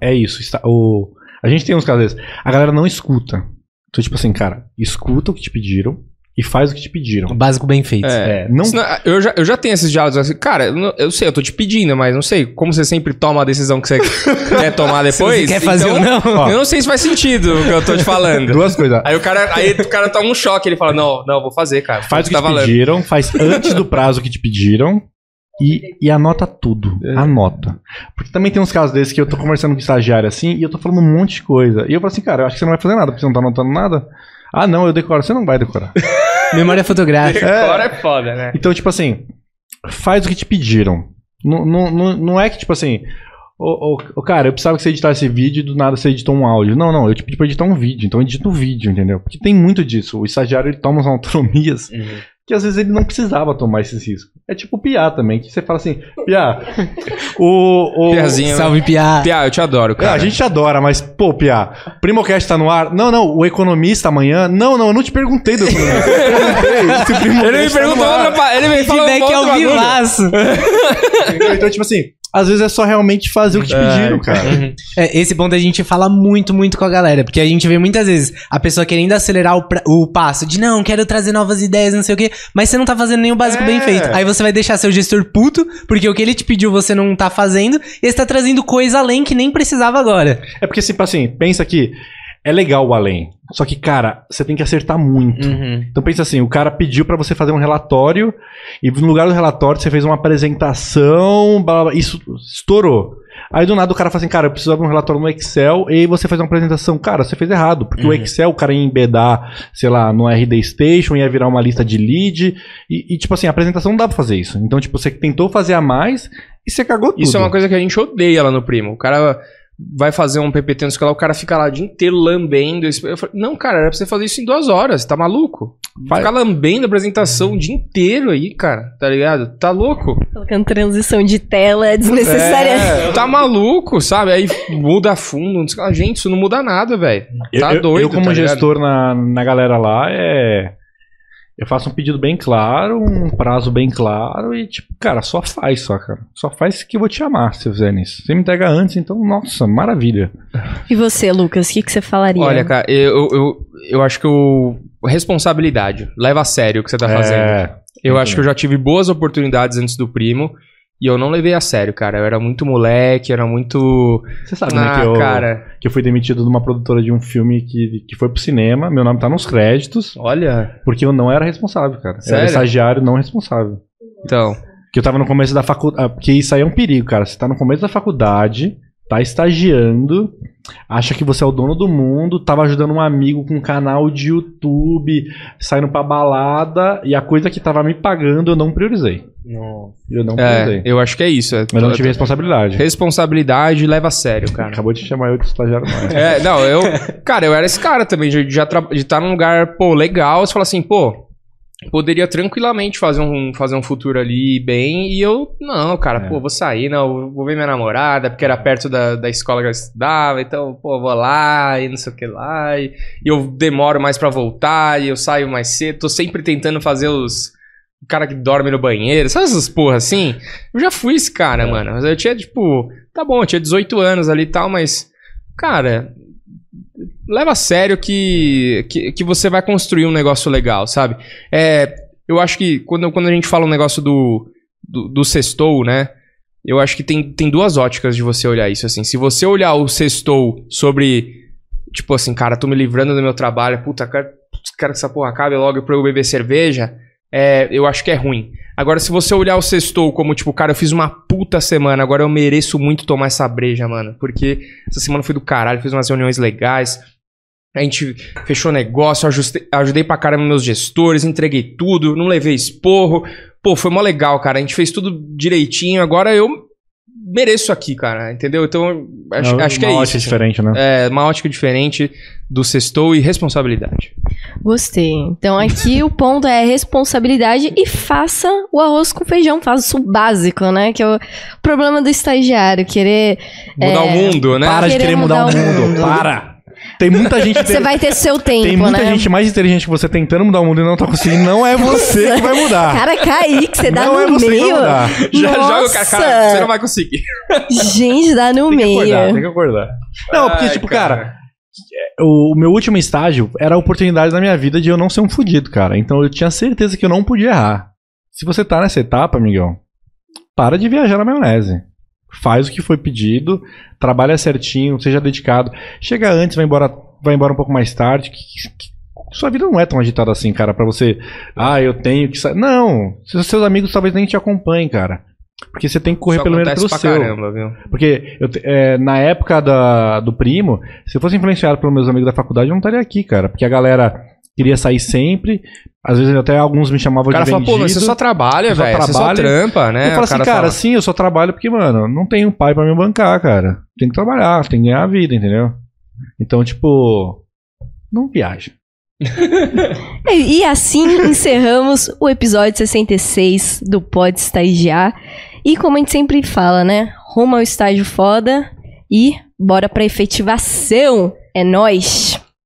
[SPEAKER 3] é isso. está- o, a gente tem uns casos desses. A galera não escuta. Então, tipo assim, cara, escuta o que te pediram e faz o que te
[SPEAKER 2] O
[SPEAKER 3] pediram.
[SPEAKER 2] básico bem feito.
[SPEAKER 3] É, não
[SPEAKER 4] Senão, eu, já, eu já tenho esses diálogos assim, cara, eu, não- eu sei, eu tô te pedindo, mas não sei, como você sempre toma a decisão que você (laughs) quer tomar depois.
[SPEAKER 2] você quer fazer
[SPEAKER 4] então,
[SPEAKER 2] ou não.
[SPEAKER 4] Eu não sei se faz sentido o que eu tô te falando. (laughs)
[SPEAKER 3] duas coisas.
[SPEAKER 4] Aí o cara, aí o cara toma um choque, ele fala: Não, não, vou fazer, cara.
[SPEAKER 3] Faz o que
[SPEAKER 4] tá
[SPEAKER 3] te pediram, faz antes do prazo que te pediram e, e anota tudo.
[SPEAKER 4] É.
[SPEAKER 3] Anota. Porque também tem uns casos desses que eu tô conversando com estagiário assim e eu tô falando um monte de coisa. E eu falo assim, cara, eu acho que você não vai fazer nada, porque você não tá anotando nada. Ah, não, eu decoro. Você não vai decorar. (laughs)
[SPEAKER 2] Memória fotográfica.
[SPEAKER 4] Agora é foda, né?
[SPEAKER 3] Então, tipo assim, faz o que te pediram. Não, não, não, não é que, tipo assim, ô, ô, cara, eu precisava que você editasse esse vídeo e do nada você editou um áudio. Não, não, eu te pedi pra editar um vídeo, então edita o vídeo, entendeu? Porque tem muito disso. O estagiário ele toma umas autonomias que às vezes ele não precisava tomar esses riscos. É tipo o Piá também, que você fala assim, Piá, o. o
[SPEAKER 4] Piazinho.
[SPEAKER 2] Salve, Pia.
[SPEAKER 4] Pia, eu te adoro,
[SPEAKER 3] É,
[SPEAKER 4] cara.
[SPEAKER 3] a gente te adora, mas, pô, Piá, Primocast tá no ar. Não, não, o economista amanhã. Não, não, eu não te perguntei do economista. (laughs) O
[SPEAKER 4] Ele me
[SPEAKER 3] tá
[SPEAKER 4] perguntou, pa- ele me falou um
[SPEAKER 2] Feedback ao
[SPEAKER 4] outro bagulho.
[SPEAKER 2] vivaço.
[SPEAKER 3] Então, tipo assim, às vezes é só realmente fazer o que te pediram, cara.
[SPEAKER 2] É, esse ponto a gente fala muito, muito com a galera, porque a gente vê muitas vezes a pessoa querendo acelerar o, pra- o passo de não, quero trazer novas ideias, não sei o quê, mas você não tá fazendo nem o básico
[SPEAKER 3] É.
[SPEAKER 2] bem feito. Aí você vai deixar seu gestor puto, porque o que ele te pediu você não tá fazendo, e você tá trazendo coisa além que nem precisava agora.
[SPEAKER 3] É porque, tipo assim, pensa que é legal o além. Só que, cara, você tem que acertar muito. Então pensa assim, o cara pediu pra você fazer um relatório e no lugar do relatório você fez uma apresentação, blá, blá, isso estourou. Aí do nada o cara fala assim, cara, eu precisava de um relatório no Excel e você faz uma apresentação. Cara, você fez errado, porque o Excel o cara ia embedar, sei lá, no RD Station, ia virar uma lista de lead e, e, tipo assim, a apresentação não dá pra fazer isso. Então, tipo, você tentou fazer a mais e você cagou tudo.
[SPEAKER 4] Isso é uma coisa que a gente odeia lá no Primo. O cara vai fazer um PPT no escolar, o cara fica lá o dia inteiro lambendo. Eu falei, não, cara, era pra você fazer isso em duas horas, tá maluco?
[SPEAKER 3] Vai-
[SPEAKER 4] Ficar lambendo a apresentação o dia inteiro aí, cara, tá ligado? Tá louco?
[SPEAKER 1] Colocando transição de tela é desnecessária.
[SPEAKER 4] É, (laughs) tá maluco, sabe? Aí muda fundo, não sei o que lá. gente, isso não muda nada, velho. Tá
[SPEAKER 3] eu-
[SPEAKER 4] doido,
[SPEAKER 3] eu como
[SPEAKER 4] tá
[SPEAKER 3] gestor na, na galera lá, é. Eu faço um pedido bem claro, um prazo bem claro e, tipo, cara, só faz, só, cara. Só faz que eu vou te amar se fizer isso. Você me entrega antes, então, nossa, maravilha.
[SPEAKER 1] E você, Lucas, o que, que você falaria?
[SPEAKER 4] Olha, cara, eu, eu, eu acho que o. Responsabilidade. Leva a sério o que você tá fazendo.
[SPEAKER 3] É,
[SPEAKER 4] Eu acho que eu já tive boas oportunidades antes do primo. E eu não levei a sério, cara. Eu era muito moleque, era muito.
[SPEAKER 3] Você sabe, né,
[SPEAKER 4] Ah,
[SPEAKER 3] que eu,
[SPEAKER 4] cara.
[SPEAKER 3] que eu fui demitido de uma produtora de um filme que, que foi pro cinema, meu nome tá nos créditos,
[SPEAKER 4] Olha.
[SPEAKER 3] porque eu não era responsável, cara. Eu era
[SPEAKER 4] Sério?
[SPEAKER 3] estagiário não responsável.
[SPEAKER 4] Então.
[SPEAKER 3] Que eu tava no começo da faculdade. Porque isso aí é um perigo, cara. Você tá no começo da faculdade, tá estagiando, acha que você é o dono do mundo, tava ajudando um amigo com um canal de YouTube, saindo pra balada, e a coisa que tava me pagando eu não priorizei. Eu não priorizei.
[SPEAKER 4] É, eu acho que é isso. É,
[SPEAKER 3] Mas eu não tive responsabilidade.
[SPEAKER 4] Responsabilidade leva a sério, cara.
[SPEAKER 3] Acabou de chamar eu de estagiário (laughs) mais.
[SPEAKER 4] É, não, eu. Cara, eu era esse cara também, de estar de estar num lugar, pô, legal. Você fala assim, pô, poderia tranquilamente fazer um, fazer um futuro ali bem. E eu, não, cara,
[SPEAKER 3] É.
[SPEAKER 4] pô, vou sair, não, vou ver minha namorada, porque era perto da, da escola que eu estudava, então, pô, vou lá e não sei o que lá. E, e eu demoro mais pra voltar, e eu saio mais cedo. Tô sempre tentando fazer os. O cara que dorme no banheiro, sabe essas porra assim? Eu já fui esse cara, mano. Mas eu tinha, tipo, tá bom, eu tinha 18 anos ali e tal, mas, cara, leva a sério que, que, que você vai construir um negócio legal, sabe? É, eu acho que quando, quando a gente fala um negócio do, do, do sextou, né? Eu acho que tem, tem duas óticas de você olhar isso, assim. Se você olhar o sextou sobre, tipo assim, cara, tô me livrando do meu trabalho, puta, quero, quero que essa porra acabe logo pra eu beber cerveja, é, eu acho que é ruim. Agora, se você olhar o sextou como, tipo, cara, eu fiz uma puta semana, agora eu mereço muito tomar essa breja, mano. Porque essa semana foi do caralho, fiz umas reuniões legais, a gente fechou negócio, ajustei, ajudei pra caramba meus gestores, entreguei tudo, não levei esporro. Pô, foi mó legal, cara. A gente fez tudo direitinho. Agora eu mereço isso aqui, cara, entendeu? Então, acho,
[SPEAKER 3] Uma-
[SPEAKER 4] acho que é
[SPEAKER 3] uma
[SPEAKER 4] isso.
[SPEAKER 3] ótica diferente, né?
[SPEAKER 4] É, uma ótica diferente do sextou e responsabilidade.
[SPEAKER 1] Gostei. Então aqui o ponto é responsabilidade e faça o arroz com feijão. Faça o básico, né? Que é o problema do estagiário, querer...
[SPEAKER 4] Mudar
[SPEAKER 1] É,
[SPEAKER 4] o mundo, né?
[SPEAKER 3] Para de
[SPEAKER 1] querer
[SPEAKER 3] mudar,
[SPEAKER 1] mudar
[SPEAKER 3] o
[SPEAKER 1] o
[SPEAKER 3] mundo.
[SPEAKER 1] mundo.
[SPEAKER 3] Para! Tem muita gente.
[SPEAKER 1] Você vai ter seu tempo,
[SPEAKER 3] Tem muita
[SPEAKER 1] né?
[SPEAKER 3] gente mais inteligente que você tentando mudar o mundo e não tá conseguindo. Não é você que vai mudar.
[SPEAKER 1] Cara, Kaique, você dá
[SPEAKER 3] não
[SPEAKER 1] no
[SPEAKER 3] é você que vai
[SPEAKER 1] meio.
[SPEAKER 3] mudar.
[SPEAKER 4] Já joga o cara, cara, você não vai conseguir.
[SPEAKER 1] Gente, dá no
[SPEAKER 3] Tem que
[SPEAKER 1] meio.
[SPEAKER 3] acordar, tem que acordar. Não, porque,
[SPEAKER 4] Ai,
[SPEAKER 3] tipo, cara, o, o meu último estágio era a oportunidade na minha vida de eu não ser um fudido, cara. Então eu tinha certeza que eu não podia errar. Se você tá nessa etapa, amigão, para de viajar na maionese. Faz o que foi pedido, trabalha certinho, seja dedicado. Chega antes, vai embora, vai embora um pouco mais tarde. que- que- sua vida não é tão agitada assim, cara, pra você. Ah, eu tenho que sair. Não, seus amigos talvez nem te acompanhem, cara. Porque você tem que correr pelo menos pelo seu.
[SPEAKER 4] caramba, viu?
[SPEAKER 3] Porque eu é, na época da, do primo, se eu fosse influenciado pelos meus amigos da faculdade, eu não estaria aqui, cara. Porque a galera queria sair sempre. Às vezes até alguns me chamavam
[SPEAKER 4] O cara
[SPEAKER 3] de
[SPEAKER 4] fala,
[SPEAKER 3] vendido.
[SPEAKER 4] pô, mas você só trabalha, velho. Você só trampa, né?
[SPEAKER 3] eu falo
[SPEAKER 4] O
[SPEAKER 3] assim, cara,
[SPEAKER 4] fala,
[SPEAKER 3] sim, eu só trabalho porque, mano, não tenho pai pra me bancar, cara. Tem que trabalhar, tem que ganhar a vida, entendeu? Então, tipo, não viaja. (laughs)
[SPEAKER 1] E assim encerramos o episódio 66 do Pode Estagiar. E como a gente sempre fala, né? Rumo ao estágio foda e bora pra efetivação. É nóis!